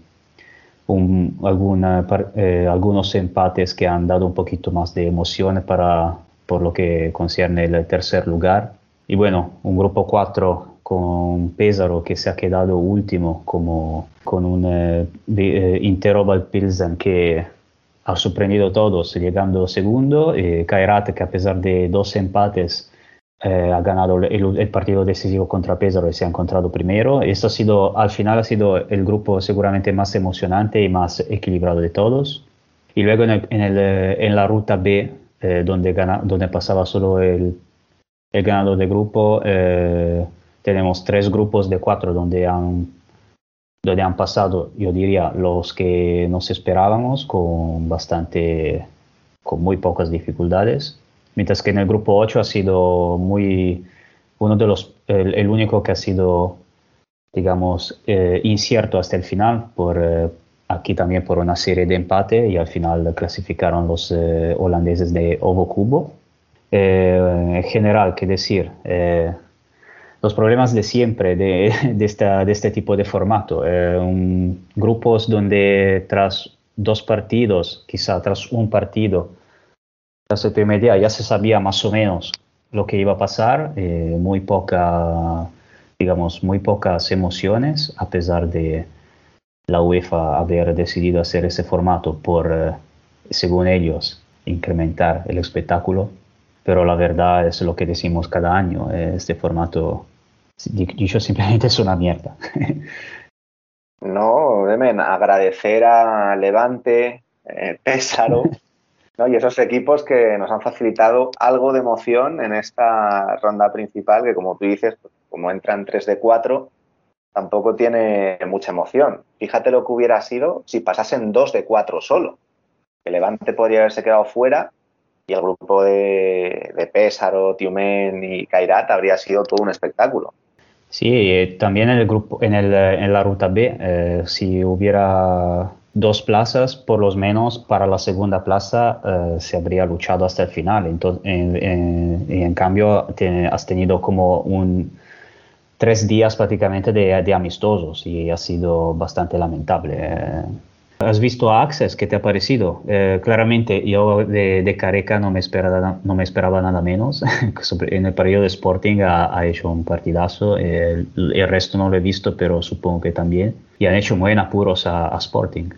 un, alguna, algunos empates que han dado un poquito más de emoción para, por lo que concierne el tercer lugar. Y bueno, un grupo 4 con Pesaro que se ha quedado último como con un eh, eh Interobal Pilsen que ha sorprendido a todos llegando segundo, y Kairat que a pesar de dos empates eh, ha ganado el, el, partido decisivo contra Pesaro y se ha encontrado primero. Esto ha sido, al final ha sido el grupo seguramente más emocionante y más equilibrado de todos. Y luego en, el, en, el, en la ruta B eh, donde, gana, donde pasaba solo el, el ganador de grupo. Eh, tenemos tres grupos de cuatro donde han, donde han pasado, yo diría, los que nos esperábamos con bastante, con muy pocas dificultades. Mientras que en el grupo 8 ha sido muy, uno de los, el, único que ha sido, digamos, eh, incierto hasta el final por, aquí también por una serie de empate y al final clasificaron los eh, holandeses de Ovo Cubo. Eh, en general, qué decir, eh, los problemas de siempre de, de, esta, de este tipo de formato, un, grupos donde tras dos partidos, quizá tras un partido, tras el primer día ya se sabía más o menos lo que iba a pasar, muy poca, digamos, muy pocas emociones a pesar de la UEFA haber decidido hacer ese formato por, eh, según ellos, incrementar el espectáculo, pero la verdad es lo que decimos cada año, eh, este formato, dicho simplemente, es una mierda. no, Demen, agradecer a Levante, eh, Pésaro, ¿no? y esos equipos que nos han facilitado algo de emoción en esta ronda principal, que como tú dices, como entran 3 de 4, tampoco tiene mucha emoción. Fíjate lo que hubiera sido si pasasen dos de cuatro solo. El Levante podría haberse quedado fuera y el grupo de, de Pésaro, Tiumen y Kairat habría sido todo un espectáculo. Sí, eh, también en el grupo, en, el, en la ruta B, eh, si hubiera dos plazas, por lo menos para la segunda plaza eh, se habría luchado hasta el final. Entonces, en, en, en cambio, has tenido como un, tres días prácticamente de, de, amistosos y ha sido bastante lamentable. Eh, ¿Has visto a Access? ¿Qué te ha parecido? Eh, claramente yo de, Careca no me, esperaba, no me esperaba nada menos. en el periodo de Sporting ha, hecho un partidazo. El, resto no lo he visto, pero supongo que también. Y han hecho muy en apuros a, Sporting.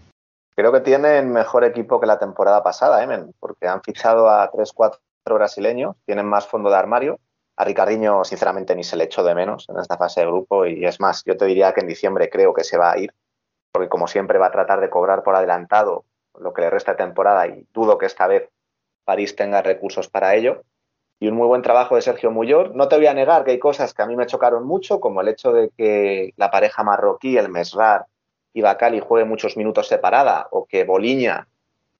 Creo que tienen mejor equipo que la temporada pasada, Emen, porque han fichado a 3-4 brasileños, tienen más fondo de armario. A Ricardiño, sinceramente, ni se le echó de menos en esta fase de grupo. Y es más, yo te diría que en diciembre creo que se va a ir porque como siempre va a tratar de cobrar por adelantado lo que le resta de temporada y dudo que esta vez París tenga recursos para ello. Y un muy buen trabajo de Sergio Muyor. No te voy a negar que hay cosas que a mí me chocaron mucho, como el hecho de que la pareja marroquí, el Mesrar y Bacali juegue muchos minutos separada, o que Boliña,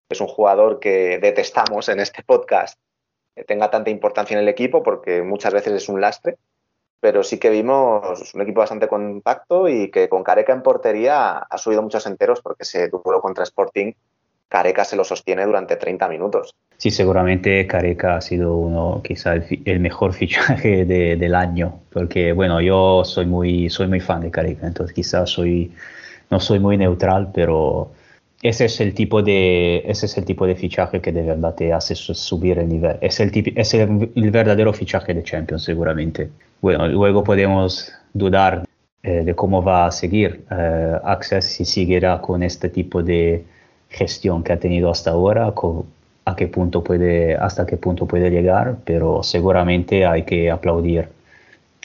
que es un jugador que detestamos en este podcast, tenga tanta importancia en el equipo, porque muchas veces es un lastre pero sí que vimos un equipo bastante compacto y que con Careca en portería ha subido muchos enteros porque ese duelo contra Sporting, Careca se lo sostiene durante 30 minutos. Sí, seguramente Careca ha sido uno, quizá el, mejor fichaje del año, porque bueno, yo soy muy, soy muy fan de Careca, entonces quizás soy, no soy muy neutral, pero ese es el tipo de, ese es el tipo de fichaje que de verdad te hace subir el nivel. Es el, es el verdadero fichaje de Champions, seguramente. Bueno, luego podemos dudar eh, de cómo va a seguir eh, Access si seguirá con este tipo de gestión que ha tenido hasta ahora, a qué punto puede, hasta qué punto puede llegar, pero seguramente hay que aplaudir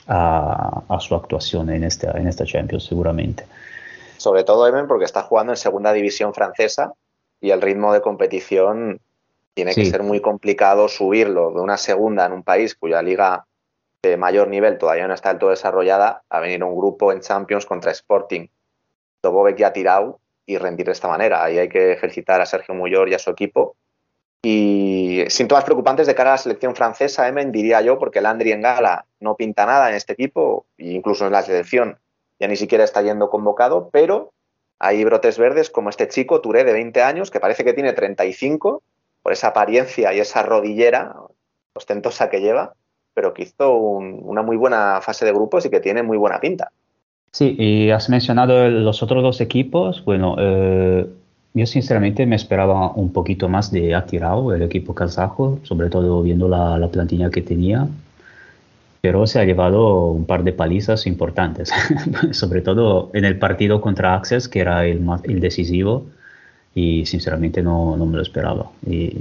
a, su actuación en esta, en esta Champions, seguramente. Sobre todo, Emen, porque está jugando en segunda división francesa y el ritmo de competición tiene que ser muy complicado subirlo de una segunda en un país cuya liga de mayor nivel todavía no está del todo desarrollada, a venir un grupo en Champions contra Sporting, Dobovec y Atirau y rendir de esta manera. Ahí hay que felicitar a Sergio Muyor y a su equipo. Y síntomas preocupantes de cara a la selección francesa, Emen, diría yo, porque Landry en Gala no pinta nada en este equipo, incluso en la selección ya ni siquiera está yendo convocado, pero hay brotes verdes como este chico, Touré, de 20 años, que parece que tiene 35, por esa apariencia y esa rodillera ostentosa que lleva, pero que hizo una muy buena fase de grupos y que tiene muy buena pinta. Sí, y has mencionado los otros dos equipos. Bueno, eh, yo sinceramente me esperaba un poquito más de Atirao, el equipo kazajo, sobre todo viendo la, plantilla que tenía. Pero se ha llevado un par de palizas importantes, sobre todo en el partido contra Access, que era el, el decisivo, y sinceramente no, no me lo esperaba. Y,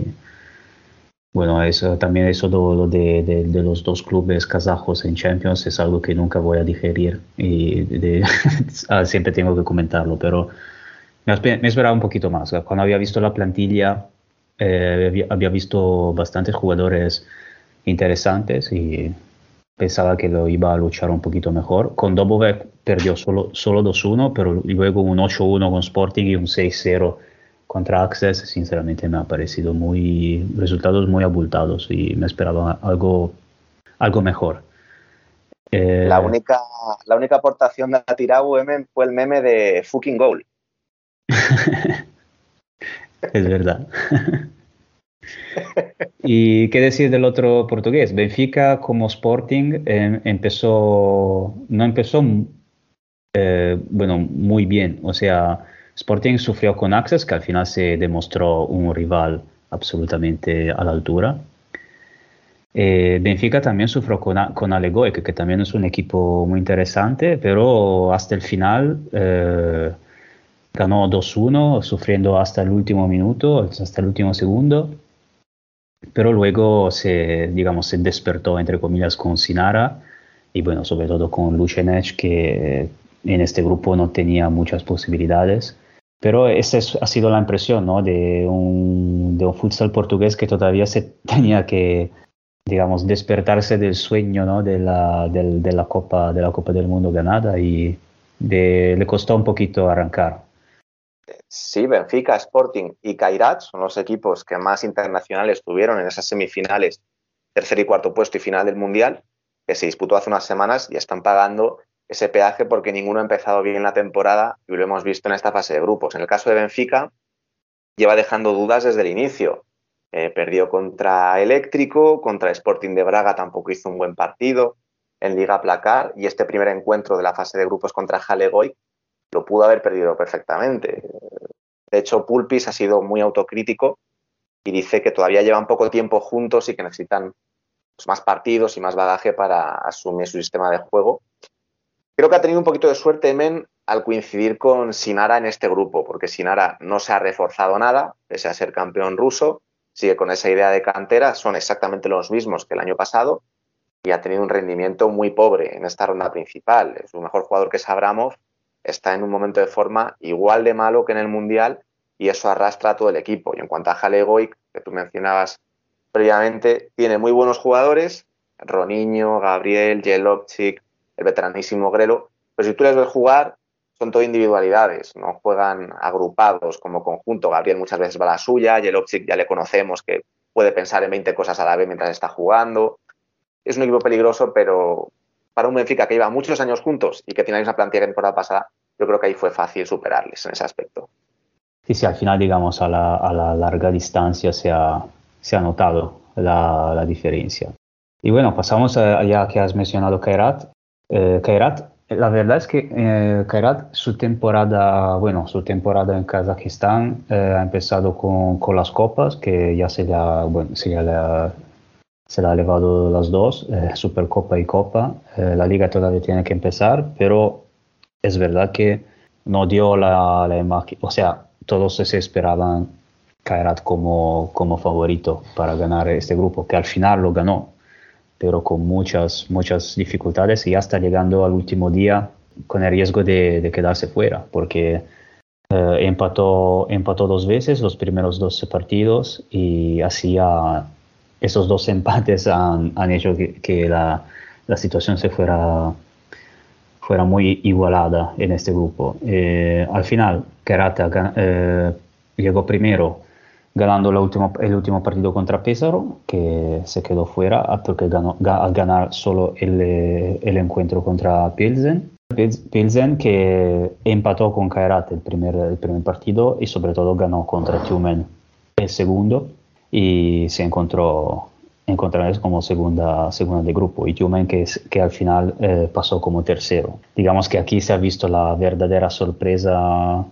bueno, eso, también eso de, de, los dos clubes kazajos en Champions es algo que nunca voy a digerir y ah, siempre tengo que comentarlo, pero me, esperaba un poquito más. Cuando había visto la plantilla, eh, había, visto bastantes jugadores interesantes y pensaba que lo iba a luchar un poquito mejor. Con Dobovec perdió solo, solo 2-1, pero luego un 8-1 con Sporting y un 6-0 contra Access, sinceramente me ha parecido muy resultados muy abultados y me esperaba algo, algo mejor. Eh, la, única, la única aportación de Atirau fue el meme de fucking goal. es verdad. ¿Y qué decir del otro portugués? Benfica como Sporting em, empezó, no empezó, eh, bueno, muy bien. O sea, Sporting sufrió con Access, que al final se demostró un rival absolutamente a la altura. Eh, Benfica también sufrió con, con Alegoic, que también es un equipo muy interesante, pero hasta el final eh, ganó 2-1, sufriendo hasta el último minuto, hasta el último segundo. Pero luego se, digamos, se despertó, entre comillas, con Sinara y, bueno, sobre todo con Lucenech, que en este grupo no tenía muchas posibilidades. Pero esa ha sido la impresión ¿no? de, un, de un futsal portugués que todavía se tenía que, digamos, despertarse del sueño ¿no? de, la, de, la Copa, de la Copa del Mundo ganada y le costó un poquito arrancar. Sí, Benfica, Sporting y Kairat son los equipos que más internacionales tuvieron en esas semifinales, tercer y cuarto puesto y final del Mundial, que se disputó hace unas semanas y están pagando ese peaje porque ninguno ha empezado bien la temporada y lo hemos visto en esta fase de grupos. En el caso de Benfica, lleva dejando dudas desde el inicio. Eh, perdió contra Eléctrico, contra Sporting de Braga tampoco hizo un buen partido en Liga Placar y este primer encuentro de la fase de grupos contra Halegoy lo pudo haber perdido perfectamente. De hecho, Pulpis ha sido muy autocrítico y dice que todavía llevan poco tiempo juntos y que necesitan pues, más partidos y más bagaje para asumir su sistema de juego. Creo que ha tenido un poquito de suerte Men al coincidir con Sinara en este grupo, porque Sinara no se ha reforzado nada, pese a ser campeón ruso, sigue con esa idea de cantera, son exactamente los mismos que el año pasado y ha tenido un rendimiento muy pobre en esta ronda principal. Su mejor jugador que es está en un momento de forma igual de malo que en el Mundial y eso arrastra a todo el equipo. Y en cuanto a Jalegoic, que tú mencionabas previamente, tiene muy buenos jugadores, Roniño, Gabriel, Jelovchik, el veteranísimo Grelo, pero si tú les ves jugar, son todo individualidades, no juegan agrupados como conjunto. Gabriel muchas veces va a la suya, Jelovchik ya le conocemos que puede pensar en 20 cosas a la vez mientras está jugando. Es un equipo peligroso, pero para un Benfica que lleva muchos años juntos y que tiene la misma plantilla que temporada pasada, yo creo que ahí fue fácil superarles en ese aspecto. Sí, sí, al final, digamos, a la, a la larga distancia se ha, se ha notado la, la, diferencia. Y bueno, pasamos a, ya que has mencionado Kairat. Eh, Kairat la verdad es que eh, Kairat, su temporada, bueno, su temporada en Kazajistán eh, ha empezado con, con, las copas, que ya se le ha, bueno, se le ha, se le ha elevado las dos, eh, Supercopa y Copa. Eh, la liga todavía tiene que empezar, pero es verdad que no dio la, la imagen, o sea, todos se esperaban Kairat como, como favorito para ganar este grupo, que al final lo ganó pero con muchas, muchas dificultades y hasta llegando al último día con el riesgo de, de quedarse fuera, porque eh, empató, empató dos veces los primeros 12 partidos y hacía esos dos empates han, han hecho que, que la, la, situación se fuera, fuera muy igualada en este grupo. Eh, al final, Kerata eh, llegó primero ganando último, el último partido contra Pesaro, que se quedó fuera porque ganó, al ganar solo el, el, encuentro contra Pilsen. Pilsen que empató con Kairat el primer, el primer partido y sobre todo ganó contra Tumen el segundo y se encontró encontrarles como segunda, segunda de grupo y Tumen que, que al final eh, pasó como tercero. Digamos que aquí se ha visto la verdadera sorpresa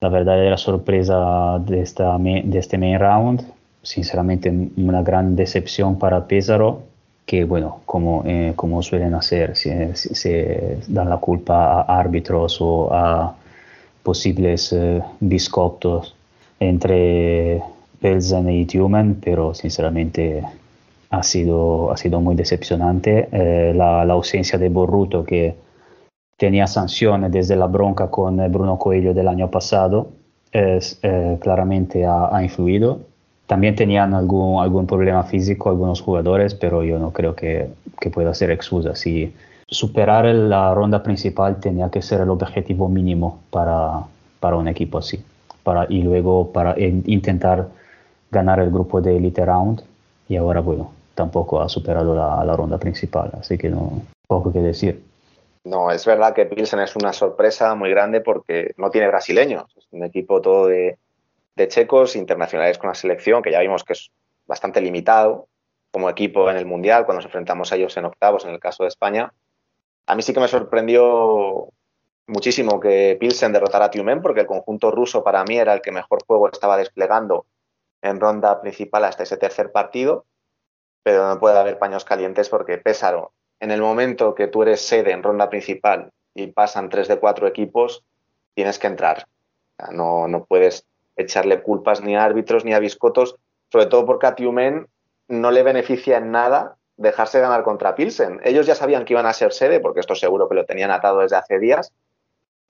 la verdadera sorpresa de, esta, de este main round. Sinceramente, una gran decepción para Pesaro, que, bueno, como, eh, como suelen hacer, se, se, dan la culpa a árbitros o a posibles eh, entre Pelzen y Tumen, pero sinceramente ha sido, ha sido muy decepcionante. Eh, la, la, ausencia de Borruto, que tenía sanciones desde la bronca con Bruno Coelho del año pasado, eh, claramente ha, ha, influido. También tenían algún, algún problema físico algunos jugadores, pero yo no creo que, que pueda ser excusa. Si superar la ronda principal tenía que ser el objetivo mínimo para, para un equipo así. Para, y luego para intentar ganar el grupo de Elite Round. Y ahora, bueno, tampoco ha superado la, ronda principal, así que no poco que decir. No, es verdad que Pilsen es una sorpresa muy grande porque no tiene brasileños. Es un equipo todo de, de, checos, internacionales con la selección, que ya vimos que es bastante limitado como equipo en el Mundial, cuando nos enfrentamos a ellos en octavos, en el caso de España. A mí sí que me sorprendió muchísimo que Pilsen derrotara a Tiumen, porque el conjunto ruso para mí era el que mejor juego estaba desplegando en ronda principal hasta ese tercer partido, pero no puede haber paños calientes porque Pésaro en el momento que tú eres sede en ronda principal y pasan tres de cuatro equipos, tienes que entrar. no, no puedes echarle culpas ni a árbitros ni a biscotos, sobre todo porque a Tiumen no le beneficia en nada dejarse ganar contra Pilsen. Ellos ya sabían que iban a ser sede, porque esto seguro que lo tenían atado desde hace días,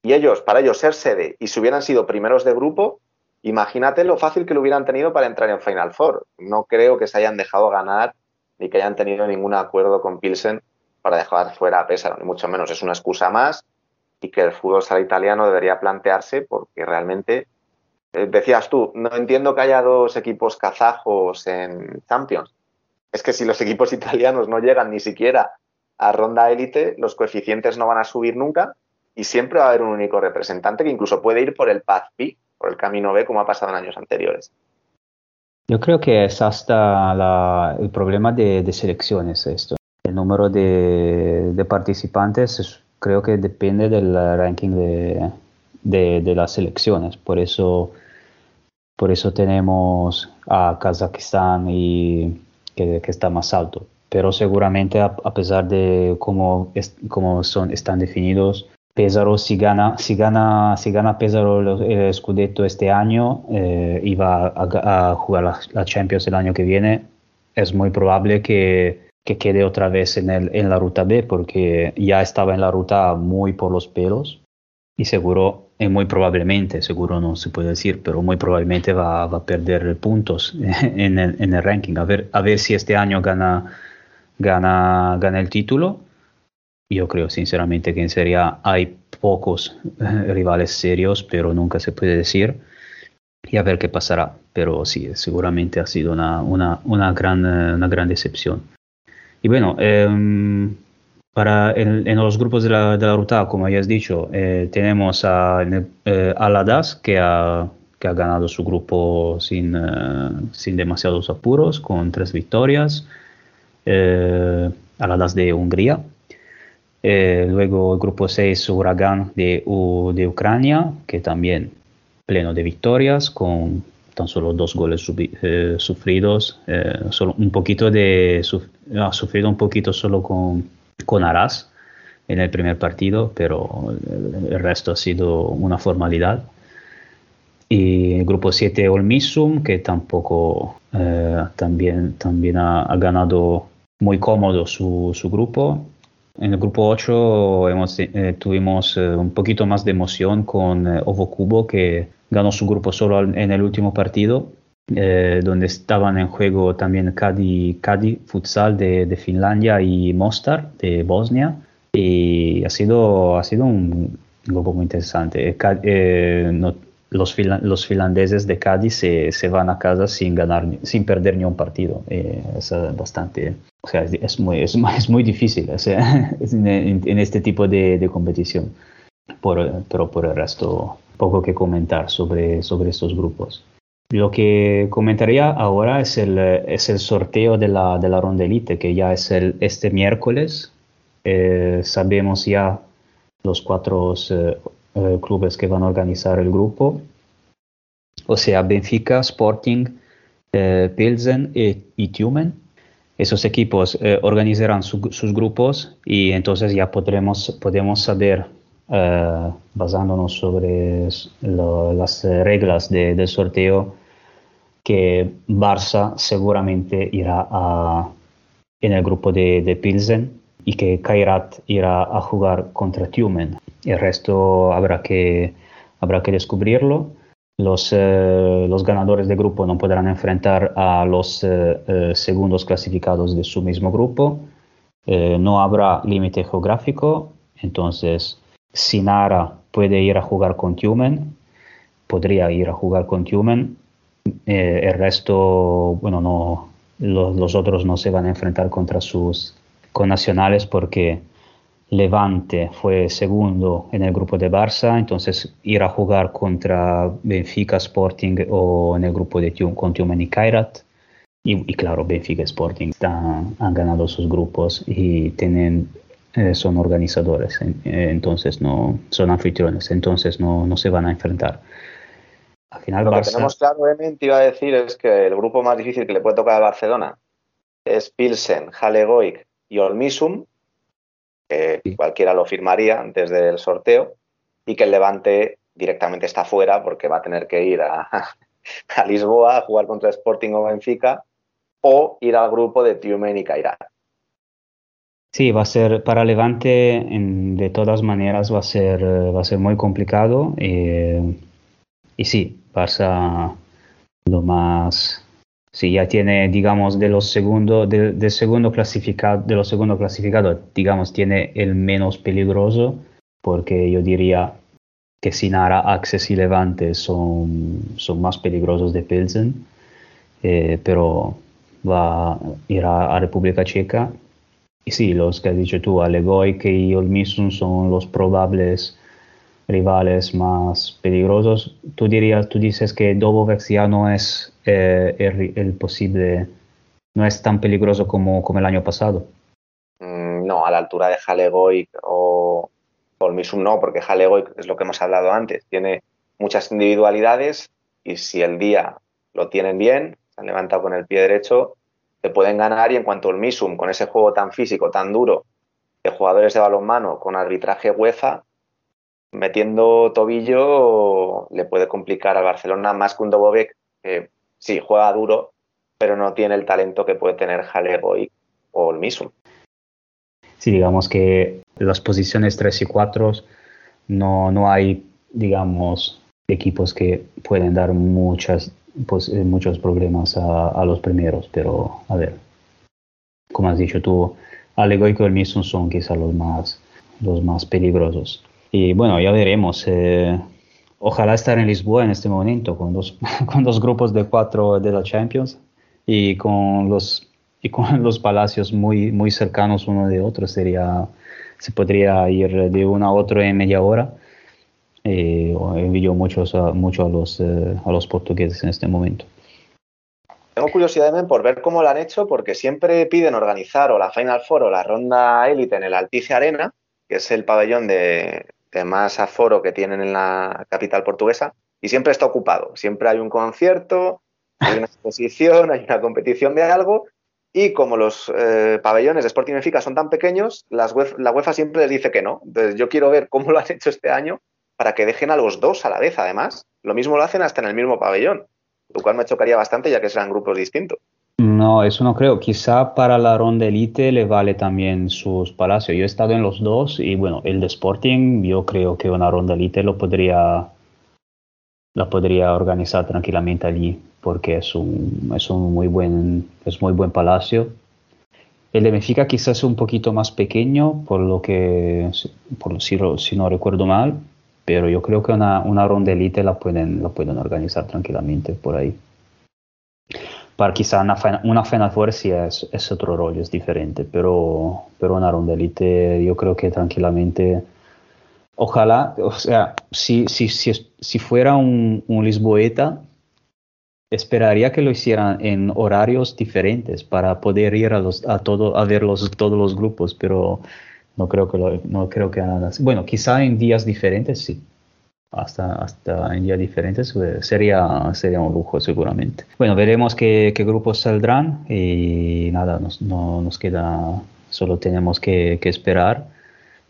y ellos, para ellos ser sede y si hubieran sido primeros de grupo, imagínate lo fácil que lo hubieran tenido para entrar en Final Four. No creo que se hayan dejado ganar ni que hayan tenido ningún acuerdo con Pilsen para dejar fuera a Pesaro, ni mucho menos. Es una excusa más y que el fútbol sala italiano debería plantearse porque realmente, eh, decías tú, no entiendo que haya dos equipos kazajos en Champions. Es que si los equipos italianos no llegan ni siquiera a ronda élite, los coeficientes no van a subir nunca y siempre va a haber un único representante que incluso puede ir por el path B, por el camino B, como ha pasado en años anteriores. Yo creo que es hasta la, el problema de, de selecciones esto. El número de, de participantes creo que depende del ranking de, de, las selecciones. Por eso, por eso tenemos a Kazajistán y que, que está más alto. Pero seguramente a, a pesar de cómo, es, cómo son, están definidos, Pesaro si gana, si gana, si gana Pesaro el Scudetto este año eh, a, jugar la, la, Champions el año que viene, es muy probable que, que quede otra vez en, la ruta B porque ya estaba en la ruta muy por los pelos y seguro, y muy probablemente, seguro no se puede decir, pero muy probablemente va, a perder puntos en el, en el, ranking. A ver, a ver si este año gana, gana, gana el título yo creo sinceramente que en Serie A hay pocos eh, rivales serios, pero nunca se puede decir. Y a ver qué pasará. Pero sí, seguramente ha sido una, una, una, gran, eh, una gran decepción. Y bueno, eh, para en, en, los grupos de la, de la ruta, como ya has dicho, eh, tenemos a, eh, a que ha, que ha ganado su grupo sin, sin demasiados apuros, con tres victorias. a Ladas de Hungría, eh, luego el grupo 6, Huracán de, U, de Ucrania, que también pleno de victorias, con tan solo dos goles subi, eh, sufridos. Eh, solo un poquito de, suf, ha sufrido un poquito solo con, con Aras en el primer partido, pero el, el resto ha sido una formalidad. Y el grupo 7, Olmisum, que tampoco eh, también, también ha, ha, ganado muy cómodo su, su grupo en el grupo 8 hemos, eh, tuvimos eh, un poquito más de emoción con eh, Ovo Cubo, que ganó su grupo solo en el último partido, eh, donde estaban en juego también Cadi, Cadi Futsal de, de, Finlandia y Mostar de Bosnia. Y ha sido, ha sido un grupo muy interesante. Eh, no, los, los, finlandeses de Cádiz se, se, van a casa sin ganar, sin perder ni un partido. Eh, es bastante, o sea, es muy, es, es muy difícil o sea, en, en, este tipo de, de competición. Por, pero por el resto, poco que comentar sobre, sobre estos grupos. Lo que comentaría ahora es el, es el sorteo de la, de la ronda elite, que ya es el, este miércoles. Eh, sabemos ya los cuatro eh, eh, clubes que van a organizar el grupo, o sea, Benfica, Sporting, eh, Pilsen y, y, Tumen. Esos equipos eh, organizarán su, sus grupos y entonces ya podremos, podemos saber, eh, basándonos sobre lo, las reglas de, del sorteo, que Barça seguramente irá a, en el grupo de, de Pilsen y que Kairat irá a jugar contra Tumen. El resto habrá que, habrá que descubrirlo. Los, eh, los ganadores de grupo no podrán enfrentar a los eh, eh, segundos clasificados de su mismo grupo. no habrá límite geográfico, entonces Sinara puede ir a jugar con Tumen, podría ir a jugar con Tumen. el resto, bueno, no, los, los otros no se van a enfrentar contra sus connacionales porque Levante fue segundo en el grupo de Barça, entonces ir a jugar contra Benfica Sporting o en el grupo de con Tumen y Kairat. Y, y, claro, Benfica Sporting están, han ganado sus grupos y tienen, eh, son organizadores, eh, entonces no son anfitriones, entonces no, no se van a enfrentar. Al final, Lo Barça... que tenemos claro, te iba a decir, es que el grupo más difícil que le puede tocar a Barcelona es Pilsen, Halegoic y Olmisum, que sí. cualquiera lo firmaría antes del sorteo, y que el Levante directamente está fuera porque va a tener que ir a, a Lisboa a jugar contra Sporting o Benfica o ir al grupo de Tiumen y Cairá. Sí, va a ser para Levante en, de todas maneras va a ser, va a ser muy complicado eh, y sí, Barça lo más Sí, ya tiene, digamos, de los segundo, de, de segundo clasificado, de los segundo clasificados, digamos, tiene el menos peligroso, porque yo diría que Sinara, Access y Levante son, son más peligrosos de Pilsen, eh, pero va a ir a, a, República Checa. Y sí, los que has dicho tú, Alegoic y Olmisum son los probables rivales más peligrosos. Tú dirías, tú dices que Dobovex ya no es eh, el, el, posible, no es tan peligroso como, como el año pasado. Mm, no, a la altura de Halegoic o, Misum no, porque Jalego es lo que hemos hablado antes, tiene muchas individualidades y si el día lo tienen bien, se han levantado con el pie derecho, te pueden ganar y en cuanto al Misum, con ese juego tan físico, tan duro, de jugadores de balonmano con arbitraje UEFA, metiendo tobillo le puede complicar al Barcelona más que un Dobovec que sí juega duro, pero no tiene el talento que puede tener Jalego o el Misum. Sí, digamos que las posiciones 3 y 4 no, no hay, digamos, equipos que pueden dar muchas, pues, eh, muchos problemas a, los primeros, pero a ver, como has dicho tú, Alego y el Misum son quizás los más, los más peligrosos. Y bueno, ya veremos. Eh, ojalá estar en Lisboa en este momento con dos, con dos grupos de cuatro de la Champions y con los, y con los palacios muy, muy cercanos uno de otro. Sería, se podría ir de uno a otro en media hora. Eh, envío muchos mucho a, los, eh, a los portugueses en este momento. Tengo curiosidad por ver cómo lo han hecho, porque siempre piden organizar o la Final Four o la ronda élite en el Altice Arena, que es el pabellón de, de más aforo que tienen en la capital portuguesa, y siempre está ocupado. Siempre hay un concierto, hay una exposición, hay una competición de algo, y como los eh, pabellones de Sporting Benfica son tan pequeños, la UEFA siempre les dice que no. Entonces yo quiero ver cómo lo han hecho este año para que dejen a los dos a la vez, además. Lo mismo lo hacen hasta en el mismo pabellón, lo cual me chocaría bastante ya que serán grupos distintos. No, eso no creo. Quizá para la ronda elite le vale también sus palacios. Yo he estado en los dos y bueno, el de Sporting, yo creo que una ronda elite lo podría, la podría organizar tranquilamente allí porque es un, es un muy buen, es muy buen palacio. El de Benfica quizás es un poquito más pequeño, por lo que, por, si, si no recuerdo mal, pero yo creo que una, una ronda elite la pueden, la pueden organizar tranquilamente por ahí para quizá una, una Final Four sí es, es, otro rollo, es diferente, pero, pero una ronda elite yo creo que tranquilamente, ojalá, o sea, si, si, si, si fuera un, un Lisboeta, esperaría que lo hicieran en horarios diferentes para poder ir a, los, a, todo, a ver los, todos los grupos, pero no creo que lo, no creo que así. Bueno, quizá en días diferentes sí hasta, hasta en días diferentes, pues, sería, sería un lujo seguramente. Bueno, veremos qué, qué grupos saldrán y nada, nos, no, nos queda, solo tenemos que, que, esperar.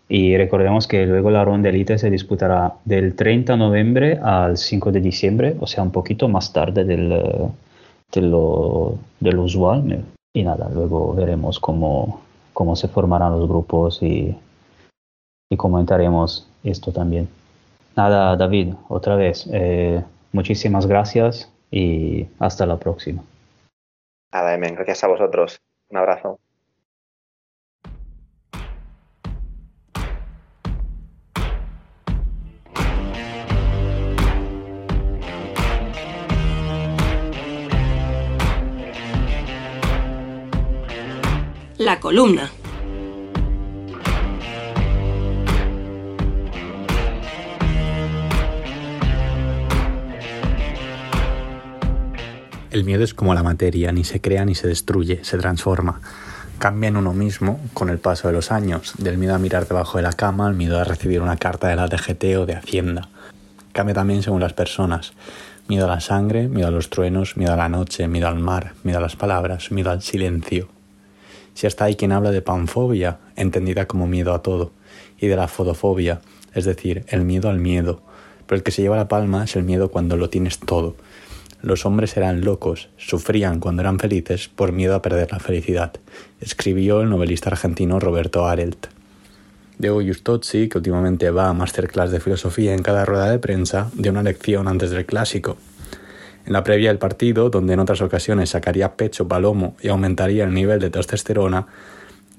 Y recordemos que luego la ronda elite se disputará del 30 de noviembre al 5 de diciembre, o sea, un poquito más tarde del, de, lo, de lo usual. Y nada, luego veremos cómo, cómo se formarán los grupos y, y comentaremos esto también. Nada, David, otra vez, eh, muchísimas gracias y hasta la próxima. Nada, Emen, gracias a vosotros. Un abrazo. La columna. El miedo es como la materia, ni se crea ni se destruye, se transforma. Cambia en uno mismo con el paso de los años, del miedo a mirar debajo de la cama al miedo a recibir una carta de la DGT o de Hacienda. Cambia también según las personas. Miedo a la sangre, miedo a los truenos, miedo a la noche, miedo al mar, miedo a las palabras, miedo al silencio. Si hasta hay quien habla de panfobia, entendida como miedo a todo, y de la fotofobia, es decir, el miedo al miedo. Pero el que se lleva la palma es el miedo cuando lo tienes todo, los hombres eran locos, sufrían cuando eran felices por miedo a perder la felicidad, escribió el novelista argentino Roberto Arelt. Diego Justozzi, que últimamente va a masterclass de filosofía en cada rueda de prensa, dio una lección antes del clásico. En la previa del partido, donde en otras ocasiones sacaría pecho palomo y aumentaría el nivel de testosterona,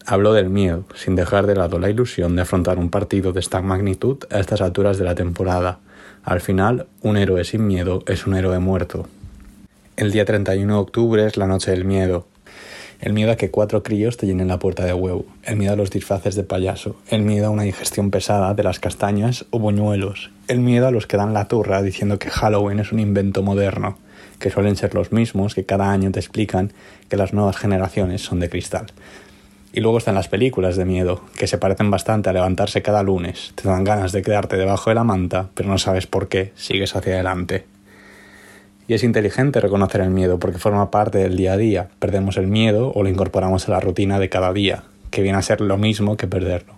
habló del miedo, sin dejar de lado la ilusión de afrontar un partido de esta magnitud a estas alturas de la temporada. Al final, un héroe sin miedo es un héroe muerto. El día 31 de octubre es la noche del miedo. El miedo a que cuatro críos te llenen la puerta de huevo. El miedo a los disfraces de payaso. El miedo a una digestión pesada de las castañas o buñuelos. El miedo a los que dan la turra diciendo que Halloween es un invento moderno, que suelen ser los mismos que cada año te explican que las nuevas generaciones son de cristal. Y luego están las películas de miedo, que se parecen bastante a levantarse cada lunes. Te dan ganas de quedarte debajo de la manta, pero no sabes por qué, sigues hacia adelante. Y es inteligente reconocer el miedo porque forma parte del día a día. Perdemos el miedo o lo incorporamos a la rutina de cada día, que viene a ser lo mismo que perderlo.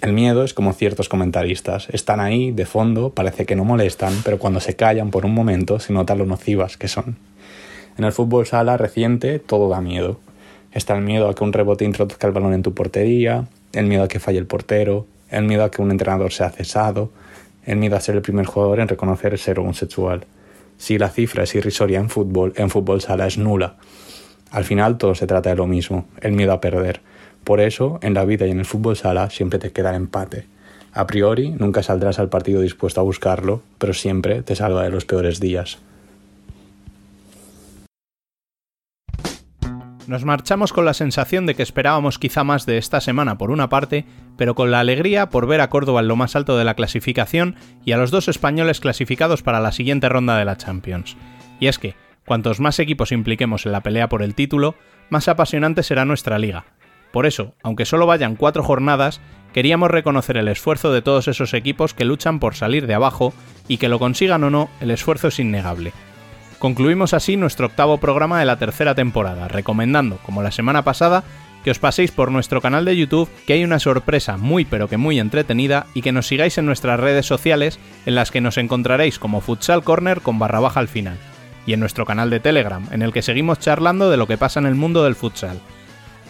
El miedo es como ciertos comentaristas. Están ahí, de fondo, parece que no molestan, pero cuando se callan por un momento se nota lo nocivas que son. En el fútbol sala reciente todo da miedo. Está el miedo a que un rebote introduzca el balón en tu portería, el miedo a que falle el portero, el miedo a que un entrenador sea cesado, el miedo a ser el primer jugador en reconocer ser homosexual. Si la cifra es irrisoria en fútbol, en fútbol sala es nula. Al final todo se trata de lo mismo, el miedo a perder. Por eso, en la vida y en el fútbol sala siempre te queda el empate. A priori, nunca saldrás al partido dispuesto a buscarlo, pero siempre te salva de los peores días. Nos marchamos con la sensación de que esperábamos quizá más de esta semana por una parte, pero con la alegría por ver a Córdoba en lo más alto de la clasificación y a los dos españoles clasificados para la siguiente ronda de la Champions. Y es que, cuantos más equipos impliquemos en la pelea por el título, más apasionante será nuestra liga. Por eso, aunque solo vayan cuatro jornadas, queríamos reconocer el esfuerzo de todos esos equipos que luchan por salir de abajo y que lo consigan o no, el esfuerzo es innegable. Concluimos así nuestro octavo programa de la tercera temporada, recomendando, como la semana pasada, que os paséis por nuestro canal de YouTube, que hay una sorpresa muy pero que muy entretenida, y que nos sigáis en nuestras redes sociales, en las que nos encontraréis como Futsal Corner con barra baja al final, y en nuestro canal de Telegram, en el que seguimos charlando de lo que pasa en el mundo del futsal.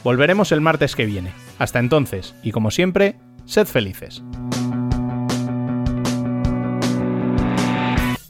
Volveremos el martes que viene. Hasta entonces, y como siempre, sed felices.